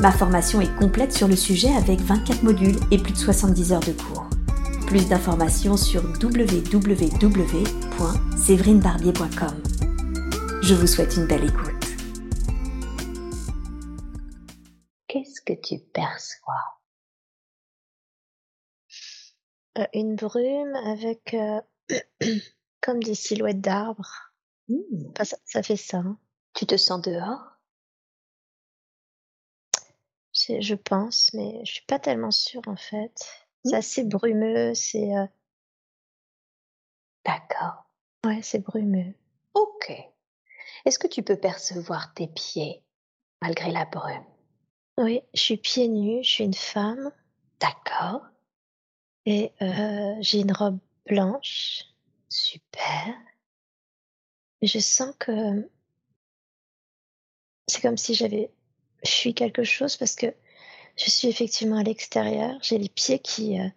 Ma formation est complète sur le sujet avec 24 modules et plus de 70 heures de cours. Plus d'informations sur www.séverinebarbier.com. Je vous souhaite une belle écoute. Qu'est-ce que tu perçois? Euh, Une brume avec euh, comme des silhouettes d'arbres. Mmh. ça, fait ça. Hein. Tu te sens dehors? Je pense, mais je suis pas tellement sûre en fait. C'est mmh. assez brumeux, c'est. Euh D'accord. Ouais, c'est brumeux. Ok. Est-ce que tu peux percevoir tes pieds malgré la brume? Oui, je suis pieds nus, je suis une femme. D'accord. Et euh, j'ai une robe blanche. Super. je sens que c'est comme si j'avais fui quelque chose parce que je suis effectivement à l'extérieur. J'ai les pieds qui, euh,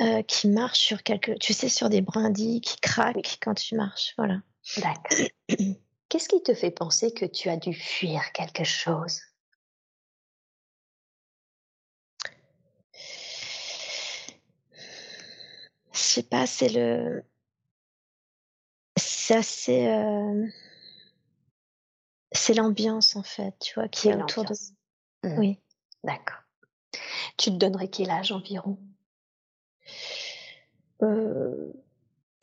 euh, qui marchent sur quelque, tu sais, sur des brindilles qui craquent quand tu marches. Voilà. D'accord. Qu'est-ce qui te fait penser que tu as dû fuir quelque chose? Je sais pas, c'est le. C'est assez. Euh, c'est l'ambiance en fait, tu vois, qui est autour de. Mmh. Oui. D'accord. Tu te donnerais quel âge environ? Euh,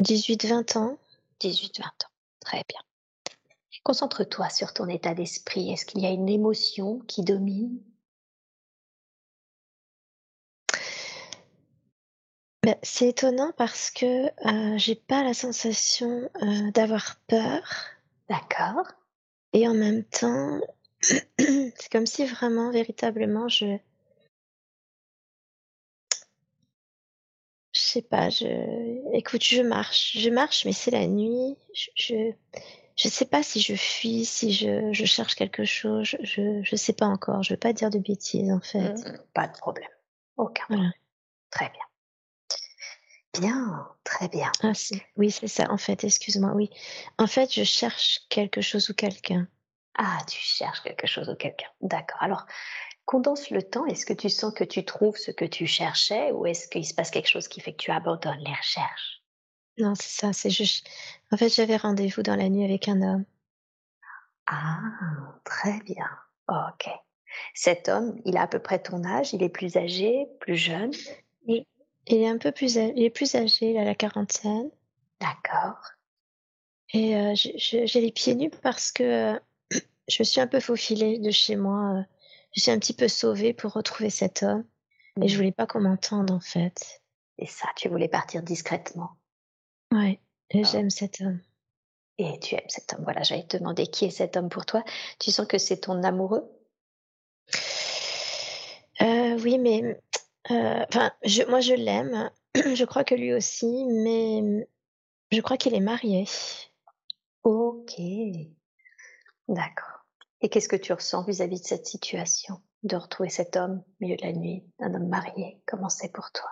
18-20 ans. 18-20 ans. Très bien. Concentre-toi sur ton état d'esprit. Est-ce qu'il y a une émotion qui domine? Ben, C'est étonnant parce que euh, j'ai pas la sensation euh, d'avoir peur. D'accord. Et en même temps, c'est comme si vraiment, véritablement, je. Je sais pas, je. Écoute, je marche. Je marche, mais c'est la nuit. Je. Je, sais pas si je fuis, si je, je cherche quelque chose. Je, je sais pas encore. Je veux pas dire de bêtises, en fait. Mmh, pas de problème. Aucun problème. Très bien. Bien, très bien. Ah, oui, c'est ça, en fait, excuse-moi, oui. En fait, je cherche quelque chose ou quelqu'un. Ah, tu cherches quelque chose ou quelqu'un. D'accord. Alors, condense le temps. Est-ce que tu sens que tu trouves ce que tu cherchais ou est-ce qu'il se passe quelque chose qui fait que tu abandonnes les recherches? Non, c'est ça, c'est juste. En fait, j'avais rendez-vous dans la nuit avec un homme. Ah, très bien. Ok. Cet homme, il a à peu près ton âge, il est plus âgé, plus jeune? Il est un peu plus, il est plus âgé, il a la quarantaine. D'accord. Et euh, j'ai les pieds nus parce que euh, je me suis un peu faufilée de chez moi. Euh, je suis un petit peu sauvée pour retrouver cet homme. Et je mmh. voulais pas qu'on m'entende en fait. Et ça, tu voulais partir discrètement. Ouais, et ah. j'aime cet homme. Et tu aimes cet homme. Voilà, j'allais te demander qui est cet homme pour toi. Tu sens que c'est ton amoureux? Oui, mais euh, enfin, moi je l'aime. je crois que lui aussi, mais je crois qu'il est marié. Ok. D'accord. Et qu'est-ce que tu ressens vis-à-vis de cette situation de retrouver cet homme au milieu de la nuit, un homme marié? Comment c'est pour toi?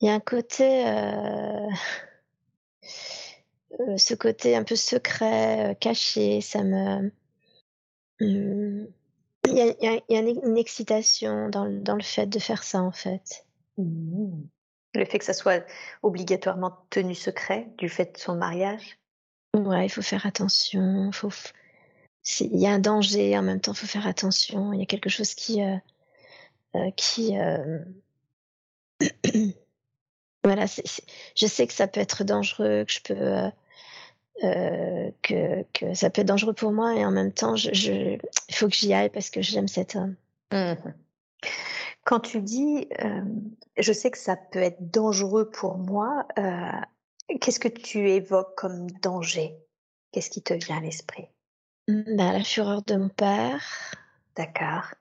Il y a un côté, euh, euh, ce côté un peu secret, caché, ça me, hmm, il y a, une excitation dans, le fait de faire ça, en fait. Mmh. Le fait que ça soit obligatoirement tenu secret du fait de son mariage? Ouais, il faut faire attention. Faut... Il y a un danger, en même temps, il faut faire attention. Il y a quelque chose qui. Euh, euh, qui euh, voilà, je sais que ça peut être dangereux, que je peux euh, que, que, ça peut être dangereux pour moi et en même temps, il je, faut que j'y aille parce que j'aime cet homme. Mmh Quand tu dis, euh, je sais que ça peut être dangereux pour moi, euh, qu'est-ce que tu évoques comme danger? Qu'est-ce qui te vient à l'esprit? Bah, La fureur de mon père. D'accord.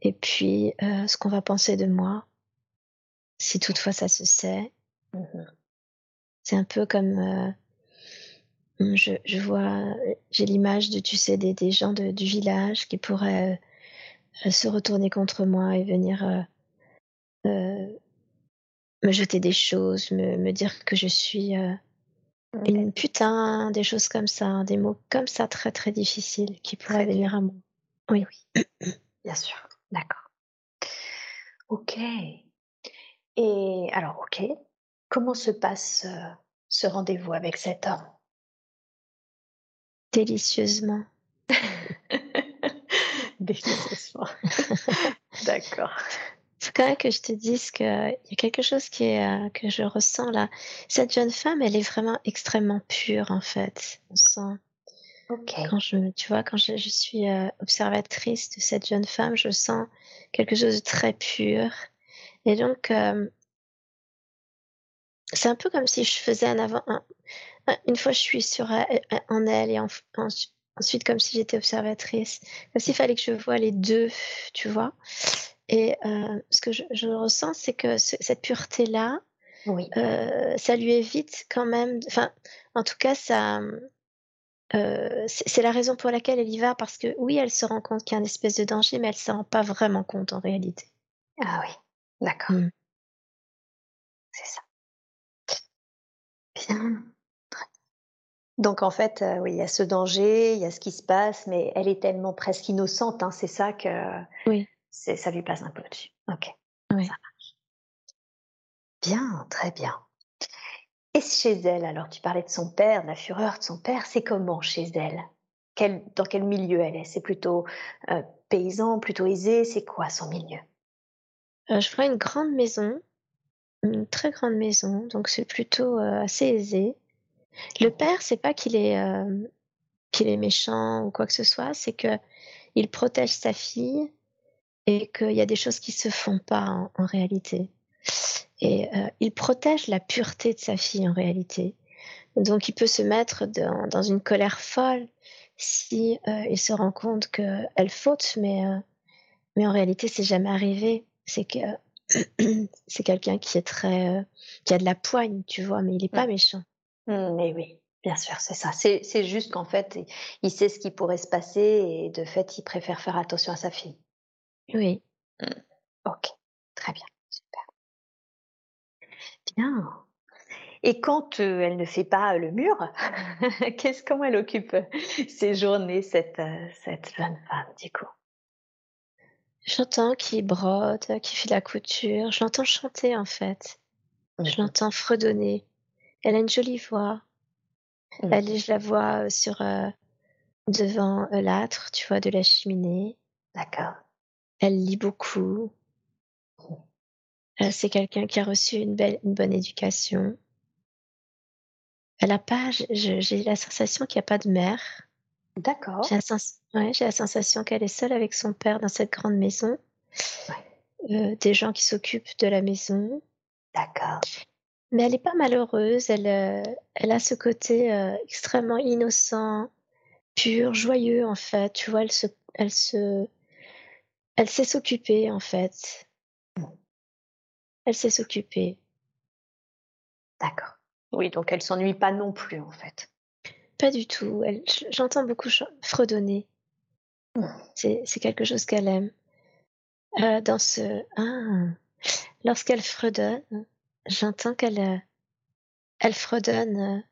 et puis ce qu'on va penser de moi, si toutefois ça se sait. Mmh c'est un peu comme je, je vois, j'ai l'image de, tu sais, des, des gens de, du village qui pourraient euh, se retourner contre moi et venir euh, euh, me jeter des choses, me, me dire que je suis une putain, des choses comme ça, des mots comme ça très très difficiles qui pourraient venir à moi. Oui, oui, bien sûr, d'accord. Ok. Et alors, ok, comment se passe ce rendez-vous avec cet homme? Délicieusement. Délicieusement. D'accord. Faut quand même que je te dise qu'il y a quelque chose qui est, euh, que je ressens là. Cette jeune femme, elle est vraiment extrêmement pure en fait. On sent. Ok. Quand je, tu vois, quand je, suis euh, observatrice de cette jeune femme, je sens quelque chose de très pur. Et donc, euh, c'est un peu comme si je faisais un avant, une fois je suis sur euh, euh, en elle et ensuite comme si j'étais observatrice, comme s'il fallait que je vois les deux, tu vois. Et euh, ce que je, ressens, c'est que cette pureté-là, oui. ça lui évite quand même, enfin, en tout cas, ça, c'est la raison pour laquelle elle y va, parce que oui, elle se rend compte qu'il y a une espèce de danger, mais elle ne se rend pas vraiment compte en réalité. Ah oui, d'accord. Mmh. C'est ça. Bien. Donc en fait, euh, oui, il y a ce danger, il y a ce qui se passe, mais elle est tellement presque innocente, hein, c'est ça que oui. ça lui passe un peu dessus. Ok, oui. ça marche. Bien, très bien. Et chez elle, alors tu parlais de son père, de la fureur de son père, c'est comment chez elle? Dans quel milieu elle est? C'est plutôt euh, paysan, plutôt aisé? C'est quoi son milieu? Euh, Je ferais une grande maison, une très grande maison, donc c'est plutôt assez aisé. Le père, c'est pas qu'il est, euh, qu'il est méchant ou quoi que ce soit, c'est que il protège sa fille et qu'il y a des choses qui se font pas en, réalité. Et euh, il protège la pureté de sa fille en réalité. Donc il peut se mettre dans, dans une colère folle si euh, il se rend compte qu'elle faute, mais mais en réalité c'est jamais arrivé. C'est que c'est quelqu'un qui est très qui a de la poigne, tu vois, mais il est pas méchant. Mmh, mais oui, bien sûr, c'est ça. C'est juste qu'en fait, il sait ce qui pourrait se passer et de fait, il préfère faire attention à sa fille. Oui. Mmh. Ok, très bien, super. Bien. Et quand euh, elle ne fait pas le mur, qu'est-ce comment elle occupe ses journées cette euh, cette jeune femme du coup? J'entends qu'il brode, qu'il fait la couture. Je l'entends chanter en fait. Je mmh l'entends fredonner. Elle a une jolie voix. Mmh. Elle, je la vois euh, sur euh, devant euh, l'âtre, tu vois, de la cheminée. D'accord. Elle lit beaucoup. c'est quelqu'un qui a reçu une belle, une bonne éducation. Elle a pas, j'ai la sensation qu'il n'y a pas de mère. D'accord. J'ai la, ouais, la, sensation qu'elle est seule avec son père dans cette grande maison. Ouais. des gens qui s'occupent de la maison. D'accord. Mais elle est pas malheureuse, elle, euh, elle a ce côté euh, extrêmement innocent, pur, joyeux en fait. Tu vois, elle se, elle se, elle sait s'occuper en fait. Elle sait s'occuper. D'accord. Oui, donc elle s'ennuie pas non plus en fait. Pas du tout. Elle, j'entends beaucoup fredonner. Mmh. C'est, c'est quelque chose qu'elle aime. Euh, dans ce, ah, lorsqu'elle fredonne, j'entends qu'elle euh, elle fredonne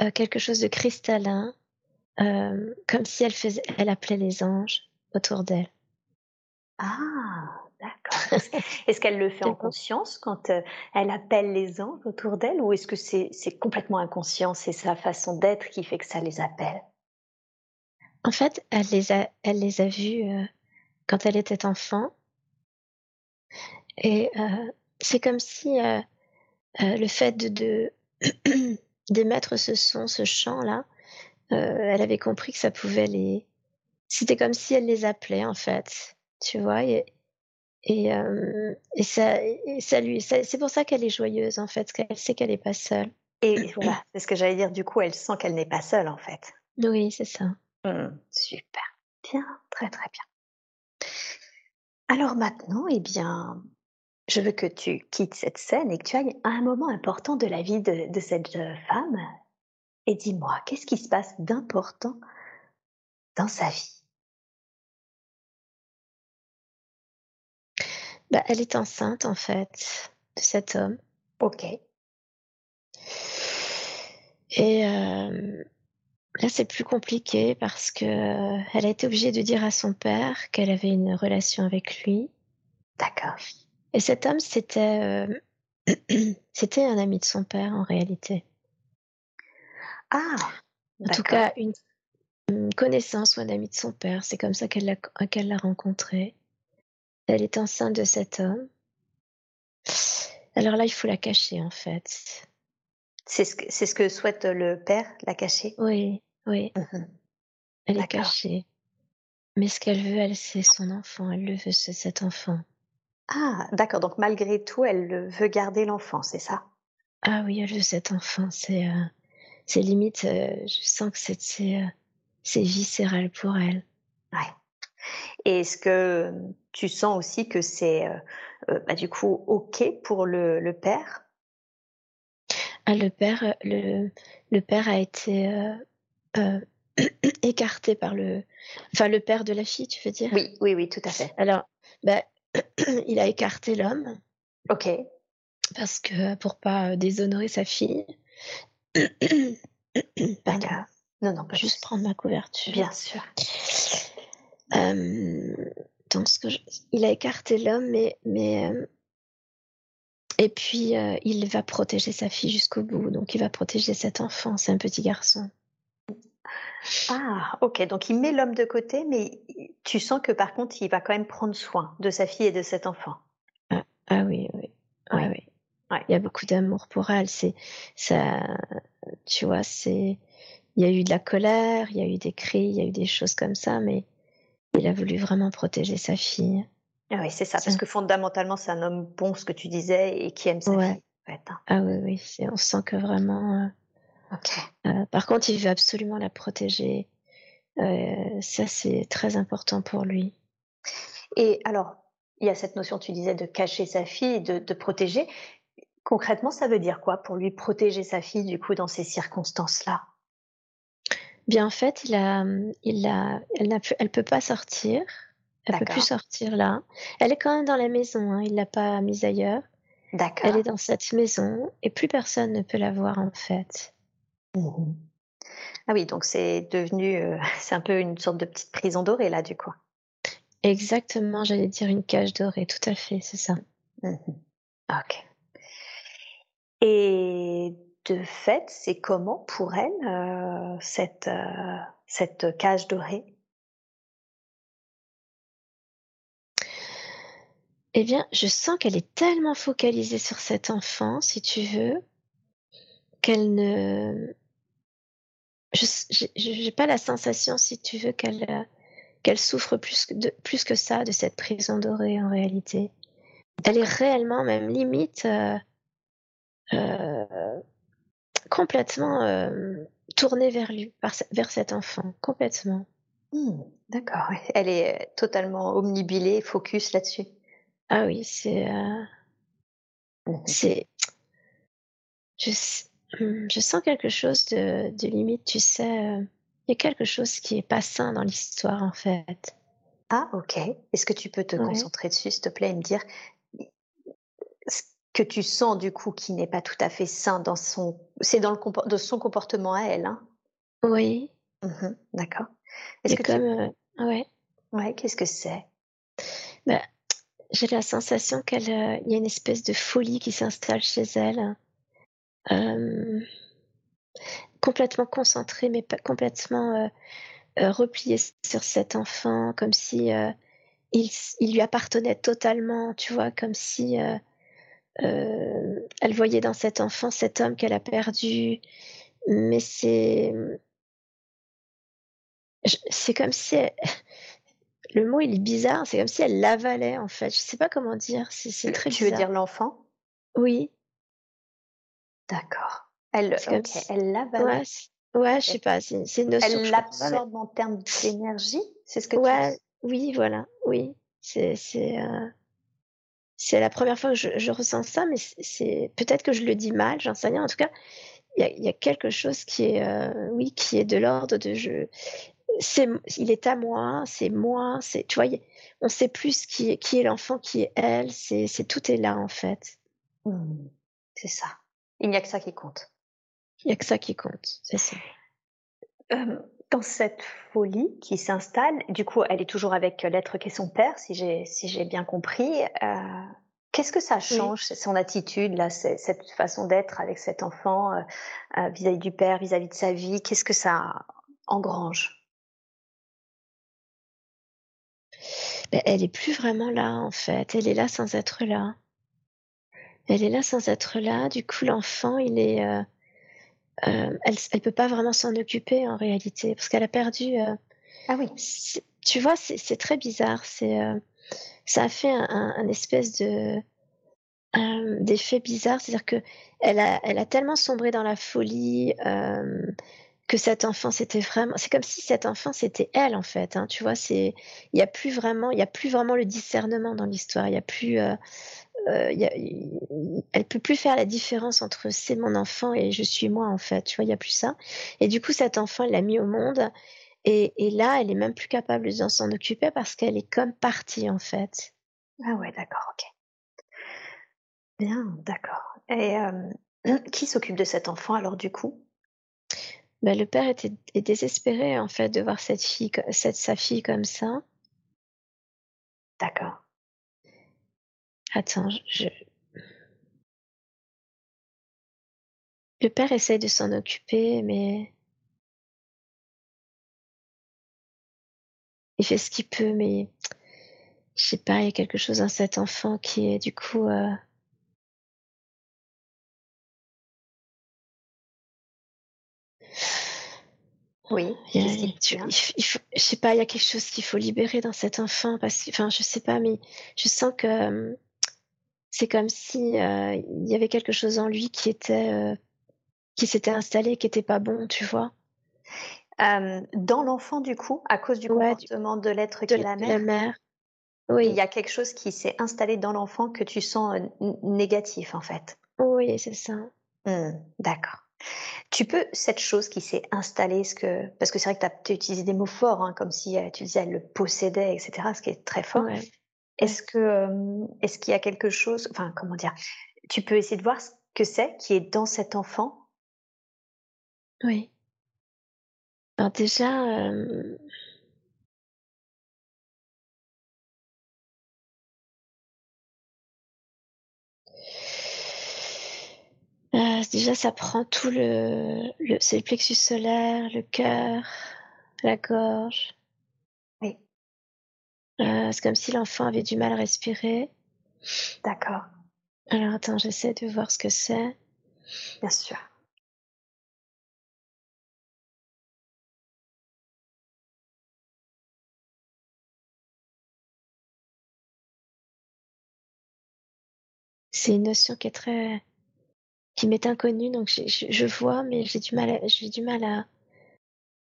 euh, euh, quelque chose de cristallin, comme si elle faisait, elle appelait les anges autour d'elle. Ah, d'accord. Est-ce qu'elle le fait en conscience quand elle appelle les anges autour d'elle ou est-ce que c'est complètement inconscient, c'est sa façon d'être qui fait que ça les appelle? En fait, elle les a, elle les a vus quand elle était enfant. Et c'est comme si euh, le fait de, d'émettre ce son, ce chant-là, euh, elle avait compris que ça pouvait les. C'était comme si elle les appelait en fait, tu vois. Et, et, euh, et ça, ça lui, c'est pour ça qu'elle est joyeuse en fait, qu'elle sait qu'elle n'est pas seule. Et voilà, c'est ce que j'allais dire. Du coup, elle sent qu'elle n'est pas seule en fait. Oui, c'est ça. Mmh, super. Bien, très très bien. Alors maintenant, eh bien, je veux que tu quittes cette scène et que tu ailles à un moment important de la vie de, de cette euh, femme. Et dis-moi, qu'est-ce qui se passe d'important dans sa vie? Bah, elle est enceinte en fait de cet homme. Ok. Et euh, là, c'est plus compliqué parce que elle a été obligée de dire à son père qu'elle avait une relation avec lui. D'accord. Et cet homme, c'était euh, c'était un ami de son père en réalité. Ah, En tout cas, une, une connaissance ou un ami de son père. C'est comme ça qu'elle l'a qu'elle l'a rencontré. Elle est enceinte de cet homme. Alors là, il faut la cacher en fait. C'est ce que, c'est ce que souhaite le père, la cacher? Oui, oui, Mhm. elle est cachée. Mais ce qu'elle veut, elle, c'est son enfant. Elle le veut, c'est cet enfant. Ah, d'accord. Donc malgré tout, elle le- veut garder l'enfant, c'est ça? Ah oui, elle veut cet enfant. C'est euh, c'est limite, euh, je sens que c'est c'est, euh, c'est viscéral pour elle. Ouais. Et est-ce que tu sens aussi que c'est bah, du coup ok pour le, le père? Ah, le père, le, le père a été écarté par le, enfin le père de la fille, tu veux dire? Oui, oui, oui, tout à fait. Alors, bah, il a écarté l'homme Ok. parce que pour pas euh, déshonorer sa fille. Pardon. Non, non, pas juste prendre ma couverture. Bien sûr. Euh, donc, ce que je- il a écarté l'homme, mais, mais euh, et puis euh, il va protéger sa fille jusqu'au bout. Donc, il va protéger cet enfant. C'est un petit garçon. Ah, ok. Donc il met l'homme de côté, mais tu sens que par contre, il va quand même prendre soin de sa fille et de cet enfant. Ah, ah oui, oui, Ouais. oui. Ouais. Il y a beaucoup d'amour pour elle. C'est ça, tu vois. C'est il y a eu de la colère, il y a eu des cris, il y a eu des choses comme ça, mais il a voulu vraiment protéger sa fille. Ah oui, c'est ça. Parce que fondamentalement, c'est un homme bon, ce que tu disais, et qui aime sa Ouais. fille. En fait, hein. Ah oui, oui. On sent que vraiment. Euh. Euh, par contre, il veut absolument la protéger. Euh, ça, c'est très important pour lui. Et alors, il y a cette notion, tu disais, de cacher sa fille, de, de protéger. Concrètement, ça veut dire quoi pour lui protéger sa fille, du coup, dans ces circonstances-là? Bien, en fait, il a, il a, elle n'a plus, elle peut pas sortir. Elle peut plus sortir là. Elle est quand même dans la maison. Hein, il l'a pas mise ailleurs. D'accord. Elle est dans cette maison et plus personne ne peut la voir en fait. Mhm. Ah oui, donc c'est devenu, euh, c'est un peu une sorte de petite prison dorée, là, du coup. Exactement, j'allais dire une cage dorée. Tout à fait, c'est ça. Mhm. Ok. Et de fait, c'est comment pour elle euh, cette, euh, cette cage dorée? Eh bien, je sens qu'elle est tellement focalisée sur cet enfant, si tu veux, qu'elle ne. Je j'ai pas la sensation, si tu veux, qu'elle euh, qu'elle souffre plus que, de, plus que ça de cette prison dorée en réalité. Elle est réellement, même limite, euh, euh, complètement tournée vers lui, par vers cet enfant, complètement. Hmm, D'accord. Elle est totalement omnibilée, focus là-dessus. Ah oui, c'est. Mhm. c'est je, s- hum, je sens quelque chose de, de limite, tu sais. euh, Il y a quelque chose qui est pas sain dans l'histoire, en fait. Ah, ok. Est-ce que tu peux te Ouais. concentrer dessus, s'il te plaît, et me dire ce que tu sens du coup qui n'est pas tout à fait sain dans son, c'est dans le compor- de son comportement à elle, hein? Oui, Mhm, D'accord. Est-ce que comme. tu, euh, ouais. ouais, qu'est-ce que c'est? Bah, j'ai la sensation qu'elle, euh, y a une espèce de folie qui s'installe chez elle. Euh, complètement concentrée, mais pas complètement euh, euh, repliée sur cet enfant, comme si euh, il, lui appartenait totalement, tu vois, comme si elle voyait dans cet enfant cet homme qu'elle a perdu. Mais c'est, c'est comme si elle- le mot il est bizarre, c'est comme si elle l'avalait en fait. Je sais pas comment dire, c'est très Tu veux bizarre. dire l'enfant? Oui, D'accord. Elle, c'est comme ok, si, elle ouais, ouais, je sais pas, c'est une notion Elle l'absorbe en termes d'énergie, c'est ce que tu Ouais, dis? oui, voilà, oui. C'est euh, c'est la première fois que je, je ressens ça, mais c'est peut-être que je le dis mal, j'en sais rien. En tout cas, il y a, y a, quelque chose qui est, euh, oui, qui est de l'ordre de je. C'est, il est à moi, c'est moi, c'est, tu vois, on sait plus qui est, qui est l'enfant, qui est elle, c'est tout est là en fait. Mmh. c'est ça. Il n'y a que ça qui compte. Il n'y a que ça qui compte, c'est ça. Euh, dans cette folie qui s'installe, du coup, elle est toujours avec l'être qui est son père, si j'ai si j'ai bien compris. Euh, Qu'est-ce que ça change, oui. son attitude, là, cette façon d'être avec cet enfant euh, euh, vis-à-vis du père, vis-à-vis -vis de sa vie Qu'est-ce que ça engrange? Ben, Elle est plus vraiment là, en fait. Elle est là sans être là. Elle est là sans être là. Du coup, l'enfant, il est. Euh, euh, elle ne peut pas vraiment s'en occuper en réalité parce qu'elle a perdu. Euh, ah oui. Tu vois, c'est très bizarre. C'est ça a fait un, un, un espèce de d'effet bizarre, c'est-à-dire que elle a, elle a tellement sombré dans la folie que cet enfant c'était vraiment, c'est comme si cet enfant c'était elle en fait. Hein, tu vois, c'est, il y a plus vraiment, il y a plus vraiment le discernement dans l'histoire. Il y a plus, euh, y a, y, elle peut plus faire la différence entre c'est mon enfant et je suis moi en fait. Tu vois, il y a plus ça. Et du coup, cet enfant, elle l'a mis au monde. Et, et, là, elle est même plus capable de s'en occuper parce qu'elle est comme partie en fait. Ah ouais, d'accord, ok. Bien, d'accord. Et euh, qui s'occupe de cet enfant alors du coup? Ben, le père était est désespéré en fait de voir cette fille, cette sa fille comme ça. D'accord. Attends, je. Le père essaye de s'en occuper, mais. Il fait ce qu'il peut, mais. Je sais pas, il y a quelque chose dans cet enfant qui est du coup. Euh... Oui. Il, y a, tu, il, il faut, je sais pas, il y a quelque chose qu'il faut libérer dans cet enfant parce que, enfin, je sais pas, mais je sens que c'est comme si euh, il y avait quelque chose en lui qui était euh, qui s'était installé, qui était pas bon, tu vois. Euh, dans l'enfant, du coup, à cause du ouais, comportement du... de l'être qui est la mère. La mère. Oui. Il y a quelque chose qui s'est installé dans l'enfant que tu sens négatif, en fait. Oui, c'est ça. Mmh, D'accord. Tu peux, cette chose qui s'est installée, ce que, parce que c'est vrai que tu as, utilisé des mots forts, hein, comme si tu disais elle le possédait, etc., ce qui est très fort. Ouais. Est-ce qu'il y a quelque chose, enfin comment dire, tu peux essayer de voir ce que c'est qui est dans cet enfant? Oui. Alors déjà, euh... Euh, déjà, ça prend tout le, le c'est le plexus solaire, le cœur, la gorge. Euh, c'est comme si l'enfant avait du mal à respirer. D'accord. Alors attends, j'essaie de voir ce que c'est. Bien sûr. C'est une notion qui est très, qui m'est inconnue, donc je, je, je vois, mais j'ai du mal, j'ai du mal à,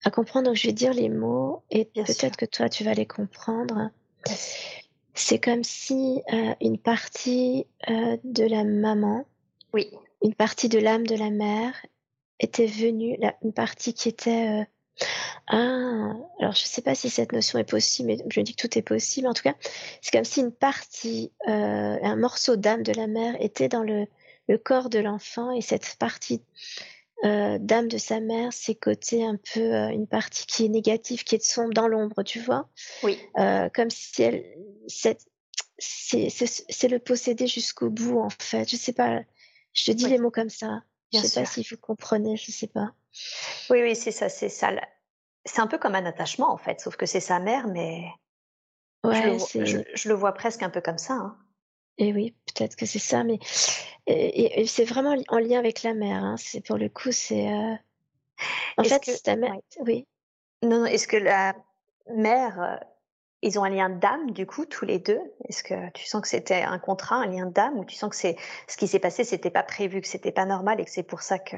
à comprendre. Donc je vais dire les mots et peut-être que toi tu vas les comprendre. C'est comme si euh, une partie euh, de la maman, oui. une partie de l'âme de la mère était venue, la, une partie qui était... Euh, ah, alors je ne sais pas si cette notion est possible, mais je dis que tout est possible. En tout cas, c'est comme si une partie, un morceau d'âme de la mère était dans le, le corps de l'enfant et cette partie euh, d'âme de sa mère, c'est côté un peu euh, une partie qui est négative, qui est sombre dans l'ombre, tu vois. Oui. Euh, comme si elle, c'est, c'est, le posséder jusqu'au bout, en fait. Je sais pas. Je te dis oui. les mots comme ça. Bien je sais sûr. pas si vous comprenez. Je sais pas. Oui, oui, c'est ça, c'est ça. C'est un peu comme un attachement, en fait, sauf que c'est sa mère, mais. Ouais, je, le, je, je, le vois presque un peu comme ça. Hein. Et oui, peut-être que c'est ça, mais et, et, et c'est vraiment en lien avec la mère. Hein. C'est pour le coup, c'est. Euh... En fait, que... ta mère. Oui. Non, non. Est-ce que la mère, euh, ils ont un lien d'âme du coup tous les deux? Est-ce que tu sens que c'était un contrat, un lien d'âme, ou tu sens que c'est ce qui s'est passé, c'était pas prévu, que c'était pas normal, et que c'est pour ça que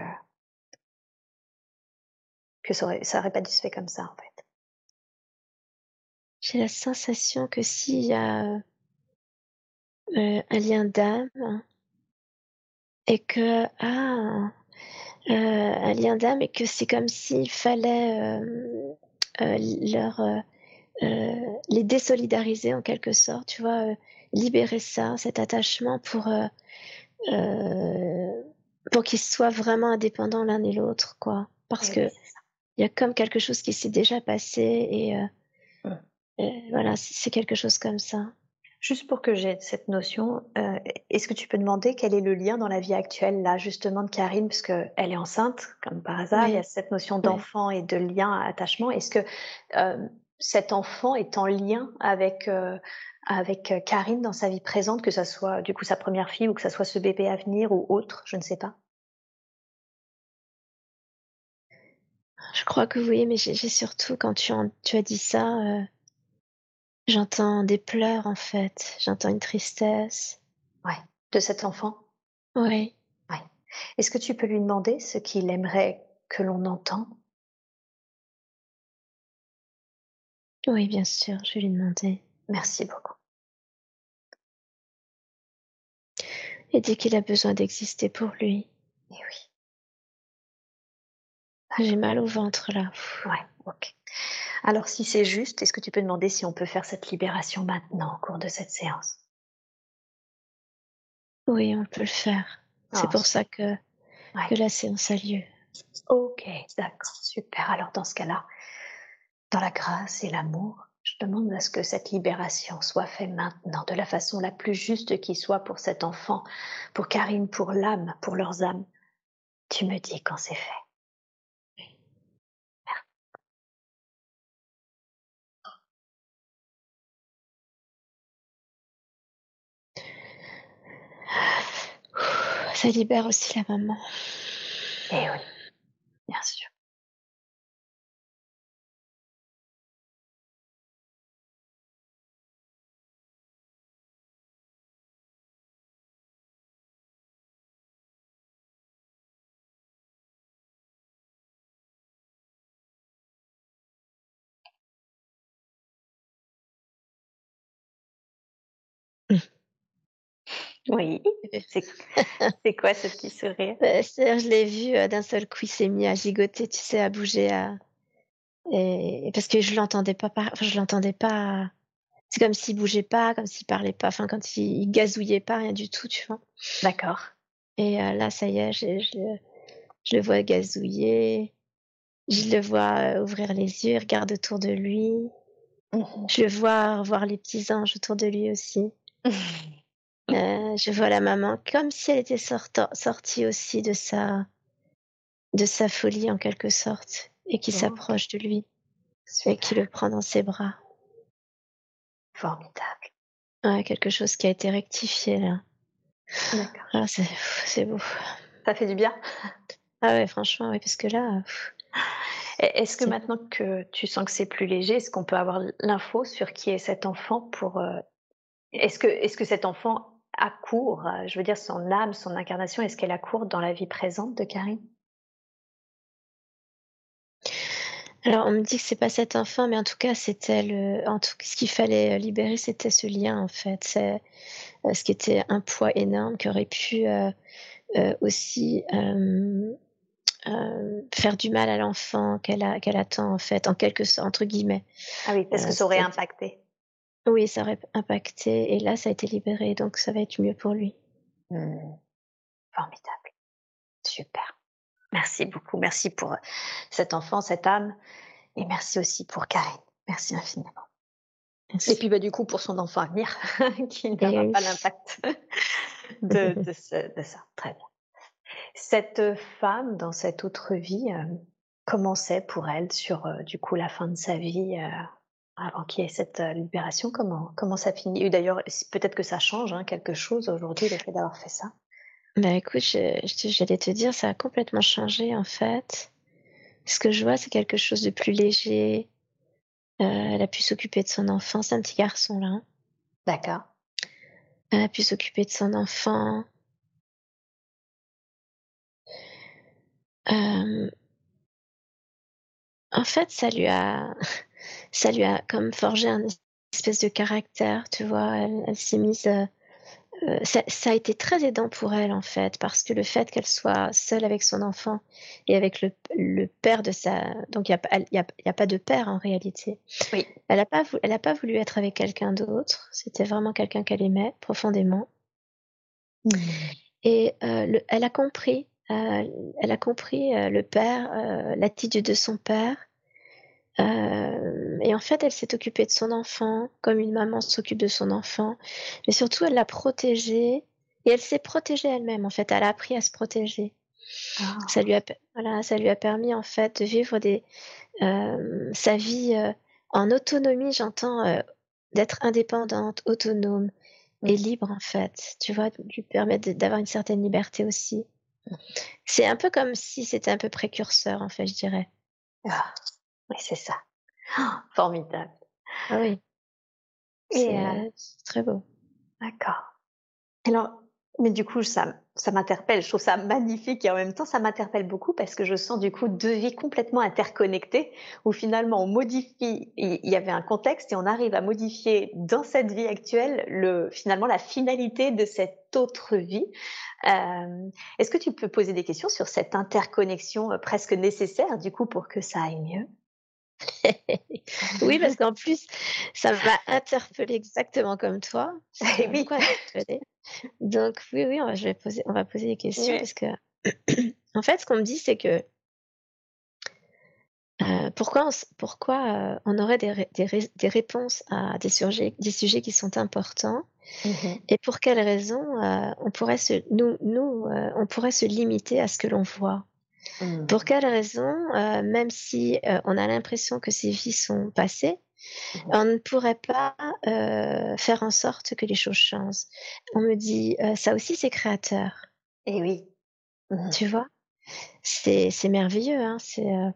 que ça aurait, ça aurait pas dû se faire comme ça en fait? J'ai la sensation que s'il y a euh, un lien d'âme et que ah euh, un lien d'âme et que c'est comme s'il fallait euh, leur les désolidariser en quelque sorte, tu vois, libérer ça, cet attachement pour pour qu'ils soient vraiment indépendants l'un et l'autre, quoi. Parce que il y a comme quelque chose qui s'est déjà passé et, mmh. voilà, c'est quelque chose comme ça. Juste pour que j'ai cette notion, euh, est-ce que tu peux demander quel est le lien dans la vie actuelle, là, justement, de Karine, parce qu'elle est enceinte, comme par hasard, il y a cette notion d'enfant et de lien, attachement. Est-ce que euh, cet enfant est en lien avec, euh, avec Karine dans sa vie présente, que ce soit du coup sa première fille ou que ce soit ce bébé à venir ou autre, je ne sais pas. Je crois que oui, mais j'ai surtout, quand tu, tu as dit ça, J'entends des pleurs en fait, j'entends une tristesse. Ouais, de cet enfant? Oui. Ouais. Est-ce que tu peux lui demander ce qu'il aimerait que l'on entende? Oui, bien sûr, je vais lui demander. Merci beaucoup. Et dit qu'il a besoin d'exister pour lui. Et eh oui. J'ai mal au ventre là. Ouais, ok. Alors si c'est juste, est-ce que tu peux demander si on peut faire cette libération maintenant au cours de cette séance? Oui, on peut le faire. c'est pour ça que, que la séance a lieu. Ok, d'accord, super. Alors dans ce cas-là, dans la grâce et l'amour, je demande à ce que cette libération soit faite maintenant, de la façon la plus juste qui soit pour cet enfant, pour Karine, pour l'âme, pour leurs âmes. Tu me dis quand c'est fait. Ça libère aussi la maman. Eh oui, bien sûr. Oui, c'est quoi ce petit sourire? Bah, Je l'ai vu euh, d'un seul coup, il s'est mis à gigoter, tu sais, à bouger, à... Et... parce que je l'entendais pas, enfin, je l'entendais pas. C'est comme s'il bougeait pas, comme s'il parlait pas, enfin, quand il... gazouillait pas, rien du tout, tu vois. D'accord. Et euh, là, ça y est, je, je, le vois gazouiller, je le vois euh, ouvrir les yeux, regarde autour de lui. Mmh je le vois voir les petits anges autour de lui aussi. Euh, je vois la maman comme si elle était sortie aussi de sa, de sa folie en quelque sorte et qui s'approche de lui et qui le prend dans ses bras. Formidable. Ouais, quelque chose qui a été rectifié là. D'accord. Ah, c'est beau. Ça fait du bien. Ah ouais, franchement, oui, parce que là. Est-ce que maintenant que tu sens que c'est plus léger, est-ce qu'on peut avoir l'info sur qui est cet enfant pour euh, Est-ce que, est-ce que cet enfant accourt, euh, je veux dire son âme, son incarnation, est-ce qu'elle accourt dans la vie présente de Karine Alors, on me dit que c'est pas cet enfant, mais en tout cas, c'était le, en tout ce qu'il fallait euh, libérer, c'était ce lien en fait. C'est euh, ce qui était un poids énorme qui aurait pu aussi faire du mal à l'enfant qu'elle a, qu'elle attend en fait, en quelque sorte entre guillemets. Ah oui, parce que ça aurait impacté. Oui, ça aurait impacté et là, ça a été libéré, donc ça va être mieux pour lui. Mmh. Formidable. Super. Merci beaucoup. Merci pour euh, cet enfant, cette âme. Et merci aussi pour Karine. Merci infiniment. Et puis bah, du coup pour son enfant à venir, qui n'aura pas l'impact de, de, ça. Très bien. Cette femme, dans cette autre vie, euh, comment c'est pour elle sur euh, du coup la fin de sa vie avant qu'il y ait cette libération, comment, comment ça finit? D'ailleurs, peut-être que ça change hein, quelque chose aujourd'hui, le fait d'avoir fait ça? Bah écoute, j'allais te dire, ça a complètement changé en fait. Ce que je vois, c'est quelque chose de plus léger. Euh, elle a pu s'occuper de son enfant, c'est un petit garçon là. D'accord. Elle a pu s'occuper de son enfant. Euh, en fait, ça lui a, ça lui a comme forgé un espèce de caractère, tu vois. Elle, s'est mise. Euh, euh, ça, a été très aidant pour elle en fait, parce que le fait qu'elle soit seule avec son enfant et avec le, le père de sa, donc il n'y a, a, pas de père en réalité. Oui. Elle n'a pas, elle a pas voulu être avec quelqu'un d'autre. C'était vraiment quelqu'un qu'elle aimait profondément. Mmh. Et euh, elle a compris, euh, elle a compris le père, l'attitude de son père. Et en fait, elle s'est occupée de son enfant comme une maman s'occupe de son enfant. Mais surtout, elle l'a protégé et elle s'est protégée elle-même. En fait, elle a appris à se protéger. Ah. Ça lui a, voilà, ça lui a permis en fait de vivre des, sa vie en autonomie. J'entends d'être indépendante, autonome, et libre en fait, tu vois, lui permettre d'avoir une certaine liberté aussi. C'est un peu comme si c'était un peu précurseur en fait, je dirais. Ah, c'est ça. Formidable. Ah oui. C'est euh, très beau. D'accord. Alors, mais du coup, ça, ça m'interpelle. Je trouve ça magnifique et en même temps, ça m'interpelle beaucoup parce que je sens du coup deux vies complètement interconnectées où finalement on modifie. Il y avait un contexte et on arrive à modifier dans cette vie actuelle le finalement la finalité de cette autre vie. Euh, Est-ce que tu peux poser des questions sur cette interconnexion euh, presque nécessaire du coup pour que ça aille mieux? oui, parce qu'en plus, ça m'a interpellé exactement comme toi. oui. Donc oui, oui, on va, je vais poser, on va poser des questions parce que en fait, ce qu'on me dit, c'est que euh, pourquoi, on, pourquoi euh, on aurait des, des, des, réponses à des sujets, des sujets qui sont importants mmh et pour quelles raisons euh, on pourrait se, nous, nous on pourrait se limiter à ce que l'on voit? Mmh. Pour quelles raisons, même si on a l'impression que ces vies sont passées, Mmh on ne pourrait pas euh, faire en sorte que les choses changent? On me dit, euh, ça aussi c'est créateur. Et eh oui. Mmh tu vois? C'est merveilleux. Hein c'est, euh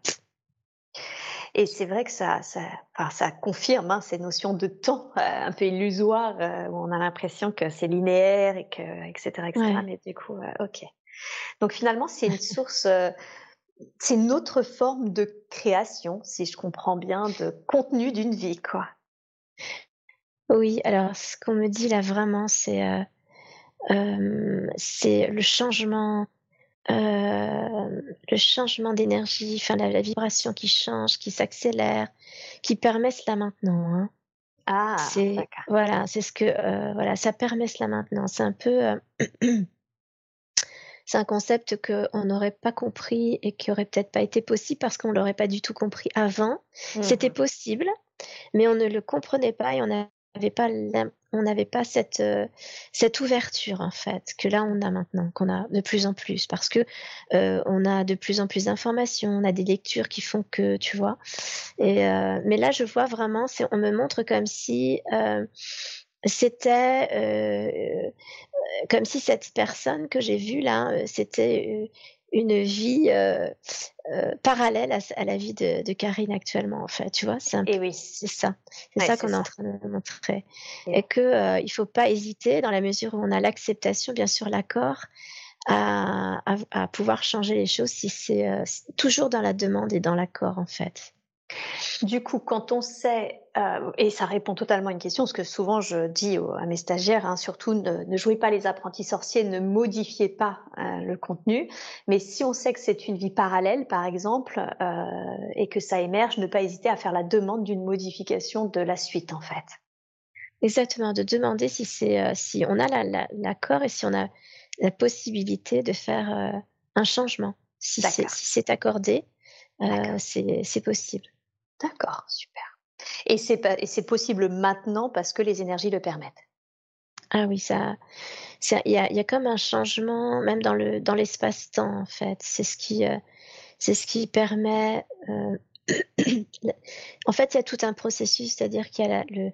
Et c'est vrai que ça, ça, enfin, ça confirme hein, ces notions de temps un peu illusoires où on a l'impression que c'est linéaire et que, etc., etc. Mais du coup, ok. Donc finalement, c'est une source c'est une autre forme de création, si je comprends bien, de contenu d'une vie, quoi. Oui, alors ce qu'on me dit là vraiment, c'est euh, euh, c'est le changement, euh, le changement d'énergie, enfin la, vibration qui change, qui s'accélère, qui permet cela maintenant. Hein. Ah, c'est voilà, c'est ce que voilà, ça permet cela maintenant. C'est un peu c'est un concept qu'on n'aurait pas compris et qui aurait peut-être pas été possible parce qu'on l'aurait pas du tout compris avant. C'était mmh. possible, mais on ne le comprenait pas et on n'avait pas on n'avait pas cette euh, cette ouverture en fait que là on a maintenant qu'on a de plus en plus parce que euh, on a de plus en plus d'informations on a des lectures qui font que tu vois et euh, mais là je vois vraiment c'est on me montre comme si c'était euh, comme si cette personne que j'ai vue là, euh, c'était une vie euh, parallèle à, la vie de, Karine actuellement en fait tu vois c'est oui. c'est ça. C'est ça qu'on est en train de montrer. Et que il faut pas hésiter dans la mesure où on a l'acceptation bien sûr l'accord à, à, pouvoir changer les choses si c'est toujours dans la demande et dans l'accord en fait du coup, quand on sait, euh, et ça répond totalement à une question, ce que souvent je dis à mes stagiaires, hein, surtout ne, jouez pas les apprentis sorciers, ne modifiez pas euh, le contenu, mais si on sait que c'est une vie parallèle, par exemple, euh, et que ça émerge, ne pas hésiter à faire la demande d'une modification de la suite, en fait. Exactement, de demander si c'est, si on a l'accord et si on a la possibilité de faire un changement, si c'est accordé, c'est possible. D'accord, super. Et c'est possible maintenant parce que les énergies le permettent? Ah oui, ça, il y a, y a, comme un changement, même dans le dans l'espace-temps en fait. C'est ce qui, euh, c'est ce qui permet. Euh, en fait, il y a tout un processus, c'est-à-dire qu'il y a le,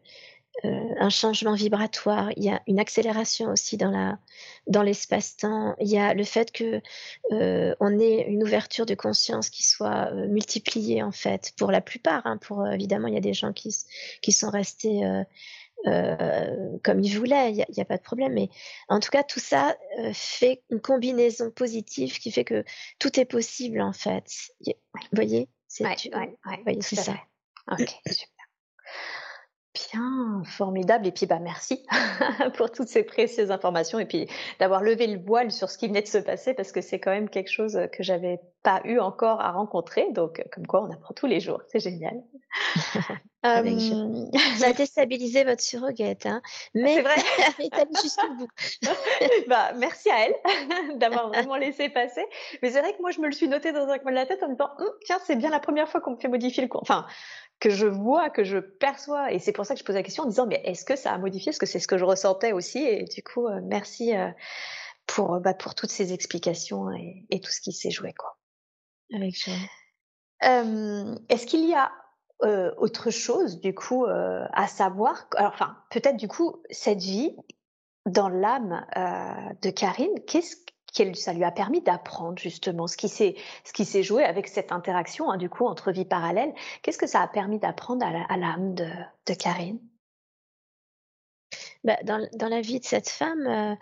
un changement vibratoire, il y a une accélération aussi dans la dans l'espace-temps. Il y a le fait que euh, on ait une ouverture de conscience qui soit euh, multipliée en fait pour la plupart. Hein, pour évidemment, il y a des gens qui qui sont restés comme ils voulaient, il n'y a, a, pas de problème. Mais en tout cas, tout ça fait une combinaison positive qui fait que tout est possible en fait. Vous voyez C'est ouais, ouais, c'est ça. Ok, super. Bien, formidable. Et puis, bah, merci pour toutes ces précieuses informations et puis d'avoir levé le voile sur ce qui venait de se passer parce que c'est quand même quelque chose que j'avais pas eu encore à rencontrer. Donc, comme quoi, on apprend tous les jours. C'est génial. euh... Ça a déstabilisé votre surrogate, hein. Mais c'est vrai. elle est jusqu'au bout. bah, merci à elle d'avoir vraiment laissé passer. Mais c'est vrai que moi, je me le suis noté dans un coin de la tête en me disant, hum, tiens, c'est bien la première fois qu'on me fait modifier le compte. Enfin, que je vois, que je perçois. Et c'est pour ça que je pose la question en disant, mais est-ce que ça a modifié? Est-ce que c'est ce que je ressentais aussi Et du coup, euh, merci euh, pour, bah, pour toutes ces explications et, et tout ce qui s'est joué. Quoi. Avec joie. Euh, est-ce qu'il y a euh, autre chose, du coup, euh, à savoir? Alors, enfin, peut-être, du coup, cette vie dans l'âme de Karine, qu'est-ce ça lui a permis d'apprendre justement ce qui s'est ce qui s'est joué avec cette interaction hein, du coup entre vies parallèles. Qu'est-ce que ça a permis d'apprendre à l'âme de, de, Karine? Bah, dans, dans, la vie de cette femme, euh,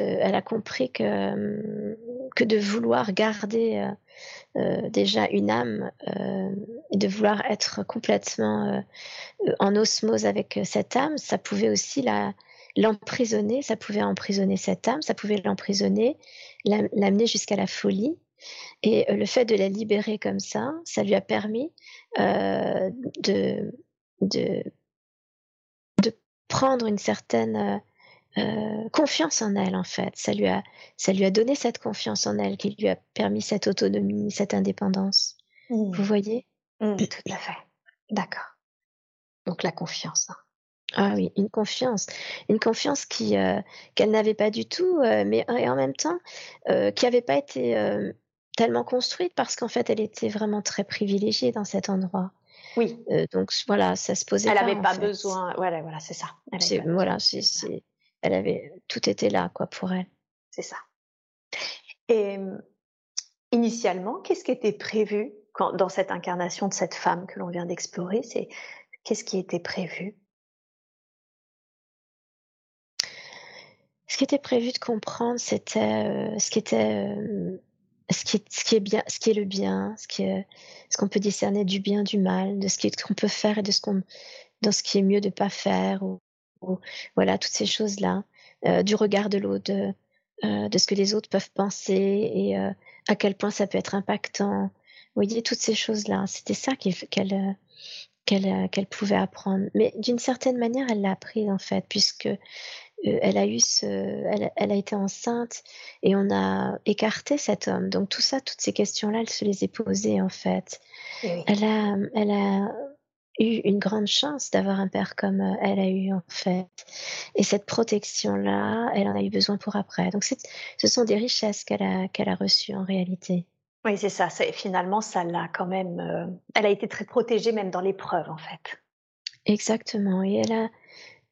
euh, elle a compris que que de vouloir garder euh, déjà une âme et de vouloir être complètement en osmose avec cette âme, ça pouvait aussi la l'emprisonner, ça pouvait emprisonner cette âme, ça pouvait l'emprisonner, l'amener jusqu'à la folie. Et euh, le fait de la libérer comme ça, ça lui a permis euh, de, de, de prendre une certaine euh, confiance en elle, en fait. Ça lui, a, ça lui a donné cette confiance en elle qui lui a permis cette autonomie, cette indépendance. Mmh. Vous voyez? Mmh, Tout à fait. D'accord. Donc la confiance. Hein. Ah oui, une confiance, une confiance qui euh, qu'elle n'avait pas du tout, euh, mais et en même temps euh, qui n'avait pas été euh, tellement construite parce qu'en fait elle était vraiment très privilégiée dans cet endroit. Oui. Euh, donc voilà, ça se posait. Elle n'avait pas, pas besoin. Voilà, voilà, c'est ça. C'est voilà, c'est, c'est, elle avait tout était là quoi pour elle. C'est ça. Et initialement, qu'est-ce qui était prévu quand, dans cette incarnation de cette femme que l'on vient d'explorer? C'est qu'est-ce qui était prévu? Ce qui était prévu de comprendre, c'était euh, ce qui était euh, ce qui est, ce qui est bien, ce qui est le bien, ce qui ce qu'on peut discerner du bien, du mal, de ce qu'on peut faire et de ce qu'on, dans ce qui est mieux de pas faire, ou, voilà toutes ces choses là, euh, du regard de l'autre, de, ce que les autres peuvent penser et à quel point ça peut être impactant. Vous voyez toutes ces choses là, c'était ça qu'elle qu'elle qu'elle pouvait apprendre. Mais d'une certaine manière, elle l'a appris en fait, puisque elle a eu ce, elle, elle, a été enceinte et on a écarté cet homme. Donc tout ça, toutes ces questions-là, elle se les est posées en fait. Oui. Elle a, elle a eu une grande chance d'avoir un père comme euh, elle a eu en fait. Et cette protection-là, elle en a eu besoin pour après. Donc ce sont des richesses qu'elle a, qu'elle a reçues en réalité. Oui, c'est ça. Finalement, ça l'a quand même. Euh, elle a été très protégée même dans l'épreuve en fait. Exactement. Et elle a,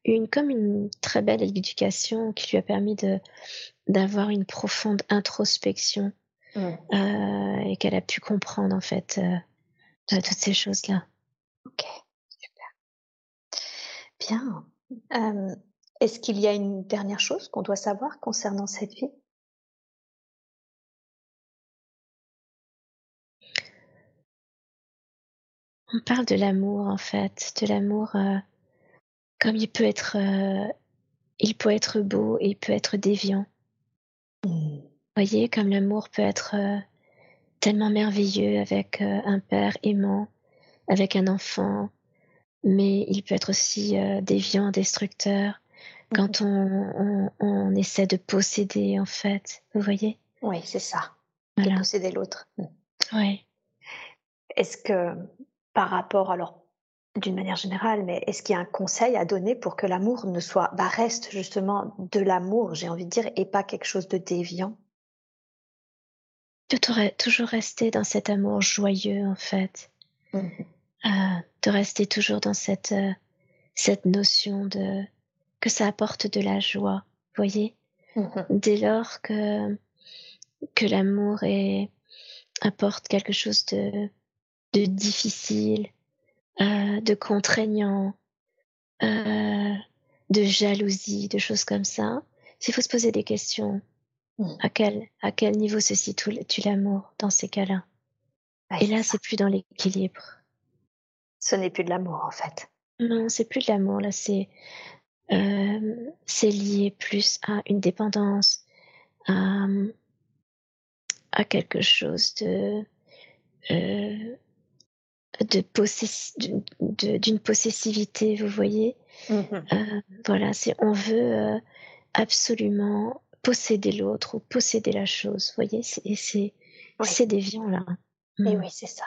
une comme une très belle éducation qui lui a permis de d'avoir une profonde introspection mmh. euh, et qu'elle a pu comprendre en fait euh, toutes ces choses là. Ok, super. Bien. Euh, Est-ce qu'il y a une dernière chose qu'on doit savoir concernant cette vie? On parle de l'amour en fait, de l'amour euh, comme il peut être, euh, il peut être beau et il peut être déviant. Mmh. Voyez, comme l'amour peut être euh, tellement merveilleux avec euh, un père aimant, avec un enfant, mais il peut être aussi déviant, destructeur, mmh. quand on, on, on, essaie de posséder, en fait. Vous voyez? Oui, c'est ça. Voilà. De posséder l'autre. Mmh. Oui. Est-ce que par rapport, alors d'une manière générale, mais est-ce qu'il y a un conseil à donner pour que l'amour ne soit, bah, reste justement de l'amour, j'ai envie de dire, et pas quelque chose de déviant? Toujours rester dans cet amour joyeux, en fait. Mmh. Euh, de rester toujours dans cette, euh, cette notion de que ça apporte de la joie, voyez? Mmh. Dès lors que, que l'amour apporte quelque chose de, de difficile, euh, de contraignant, euh, de jalousie, de choses comme ça, s'il faut se poser des questions, mmh. à, quel, à quel niveau se situe l'amour dans ces cas-là? Et là, c'est plus dans l'équilibre. Ce n'est plus de l'amour, en fait. Non, c'est plus de l'amour là, c'est c'est lié plus à une dépendance, à, à quelque chose de de d'une possessivité, vous voyez. Mmh voilà, c'est on veut absolument posséder l'autre ou posséder la chose, vous voyez, et c'est c'est déviant là. Et mmh. oui, c'est ça.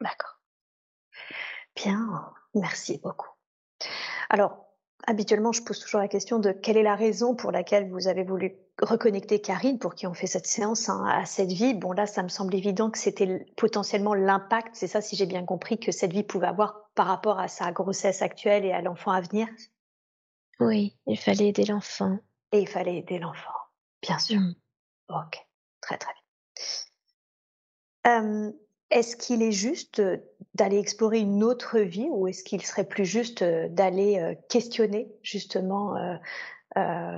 D'accord. Bien, merci beaucoup. Alors, habituellement, je pose toujours la question de quelle est la raison pour laquelle vous avez voulu reconnecter Karine, pour qui on fait cette séance, hein, à cette vie. Bon, là, ça me semble évident que c'était potentiellement l'impact, c'est ça, si j'ai bien compris, que cette vie pouvait avoir par rapport à sa grossesse actuelle et à l'enfant à venir? Oui, il fallait aider l'enfant. Et il fallait aider l'enfant, bien sûr. Mmh. Ok, très très bien. Est-ce qu'il est juste d'aller explorer une autre vie ou est-ce qu'il serait plus juste d'aller questionner justement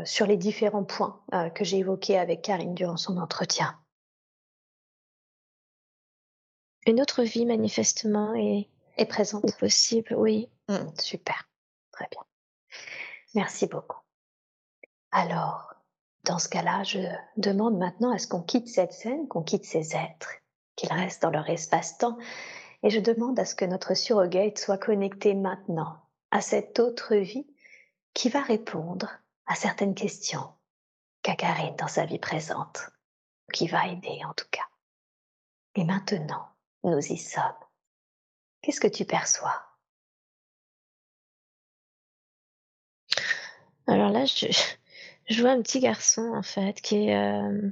sur les différents points que j'ai évoqués avec Karine durant son entretien? Une autre vie manifestement est, est présente. possible, oui. Mmh, super, très bien. Merci beaucoup. Alors, dans ce cas-là, je demande maintenant à ce qu'on quitte cette scène, qu'on quitte ces êtres qu'ils restent dans leur espace-temps, et je demande à ce que notre surrogate soit connecté maintenant à cette autre vie qui va répondre à certaines questions qu'a Karine dans sa vie présente, qui va aider en tout cas. Et maintenant, nous y sommes. Qu'est-ce que tu perçois? Alors là, je, vois un petit garçon en fait qui est euh,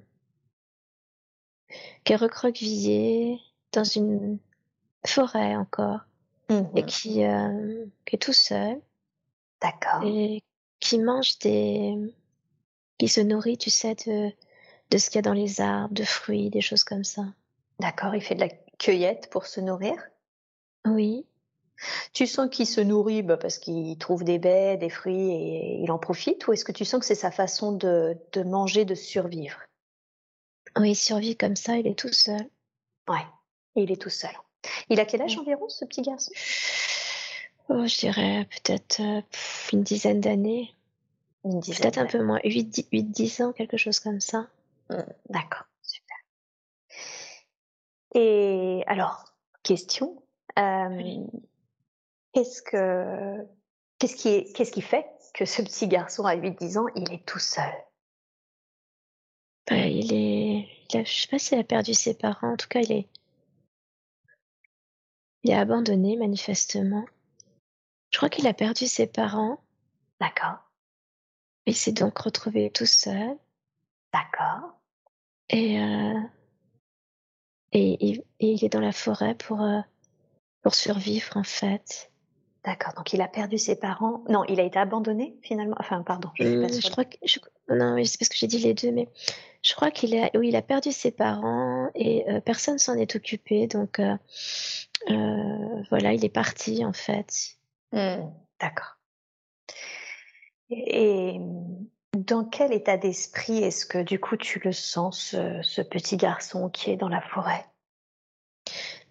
qui est recroquevillé dans une forêt encore et mmh qui, euh, qui est tout seul. D'accord. Et qui mange des. qui se nourrit, tu sais, de, de ce qu'il y a dans les arbres, de fruits, des choses comme ça. D'accord, il fait de la cueillette pour se nourrir? Oui. Tu sens qu'il se nourrit bah, parce qu'il trouve des baies, des fruits et il en profite ou est-ce que tu sens que c'est sa façon de, de manger, de survivre? Oui, il survit comme ça, il est tout seul. Ouais, il est tout seul. Il a quel âge environ, ce petit garçon? Oh, Je dirais peut-être euh, une dizaine d'années. Peut-être un peu moins, 8-10 ans, quelque chose comme ça. Mmh, d'accord, super. Et alors, question, euh, qu'est-ce que qu'est-ce qui, qu'est-ce qui fait que ce petit garçon à 8-10 ans, il est tout seul? Bah, il est, il je sais pas s'il a perdu ses parents. En tout cas, il est, il est abandonné manifestement. Je crois qu'il a perdu ses parents. D'accord. Il s'est donc retrouvé tout seul. D'accord. Et, euh, et, il est dans la forêt pour, euh, pour survivre en fait. D'accord, donc il a perdu ses parents. Non, il a été abandonné finalement? Enfin, pardon, je, pas mmh, je crois que non, c'est parce que j'ai dit les deux, mais je crois qu'il a, oui, il a perdu ses parents et personne personne s'en est occupé, donc euh, euh, voilà, il est parti en fait. Mmh, d'accord. Et dans quel état d'esprit est-ce que du coup tu le sens, ce, ce petit garçon qui est dans la forêt?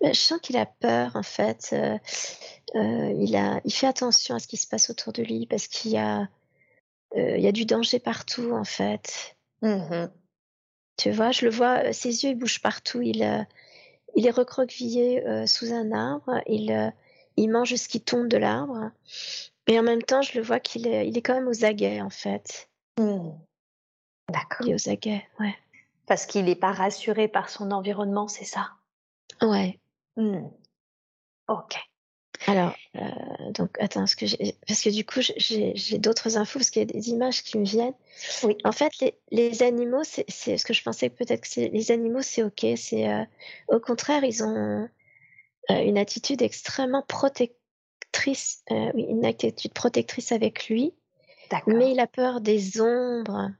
Je sens qu'il a peur en fait. Euh, euh, il, a, il fait attention à ce qui se passe autour de lui parce qu'il y a, euh, il y a du danger partout en fait. Mmh tu vois, je le vois, ses yeux ils bougent partout. Il, il est recroquevillé sous un arbre. Il, il mange ce qui tombe de l'arbre. Et en même temps, je le vois qu'il est, il est quand même aux aguets en fait. Mmh. D'accord. Il est aux aguets, ouais. Parce qu'il n'est pas rassuré par son environnement, c'est ça? Ouais. Mmh. Ok. Alors, euh, donc attends, parce que, parce que du coup, j'ai d'autres infos, parce qu'il y a des images qui me viennent. Oui. En fait, les, les animaux, c'est ce que je pensais peut-être que les animaux, c'est ok. C'est euh, au contraire, ils ont euh, une attitude extrêmement protectrice, euh, oui, une attitude protectrice avec lui. Mais il a peur des ombres,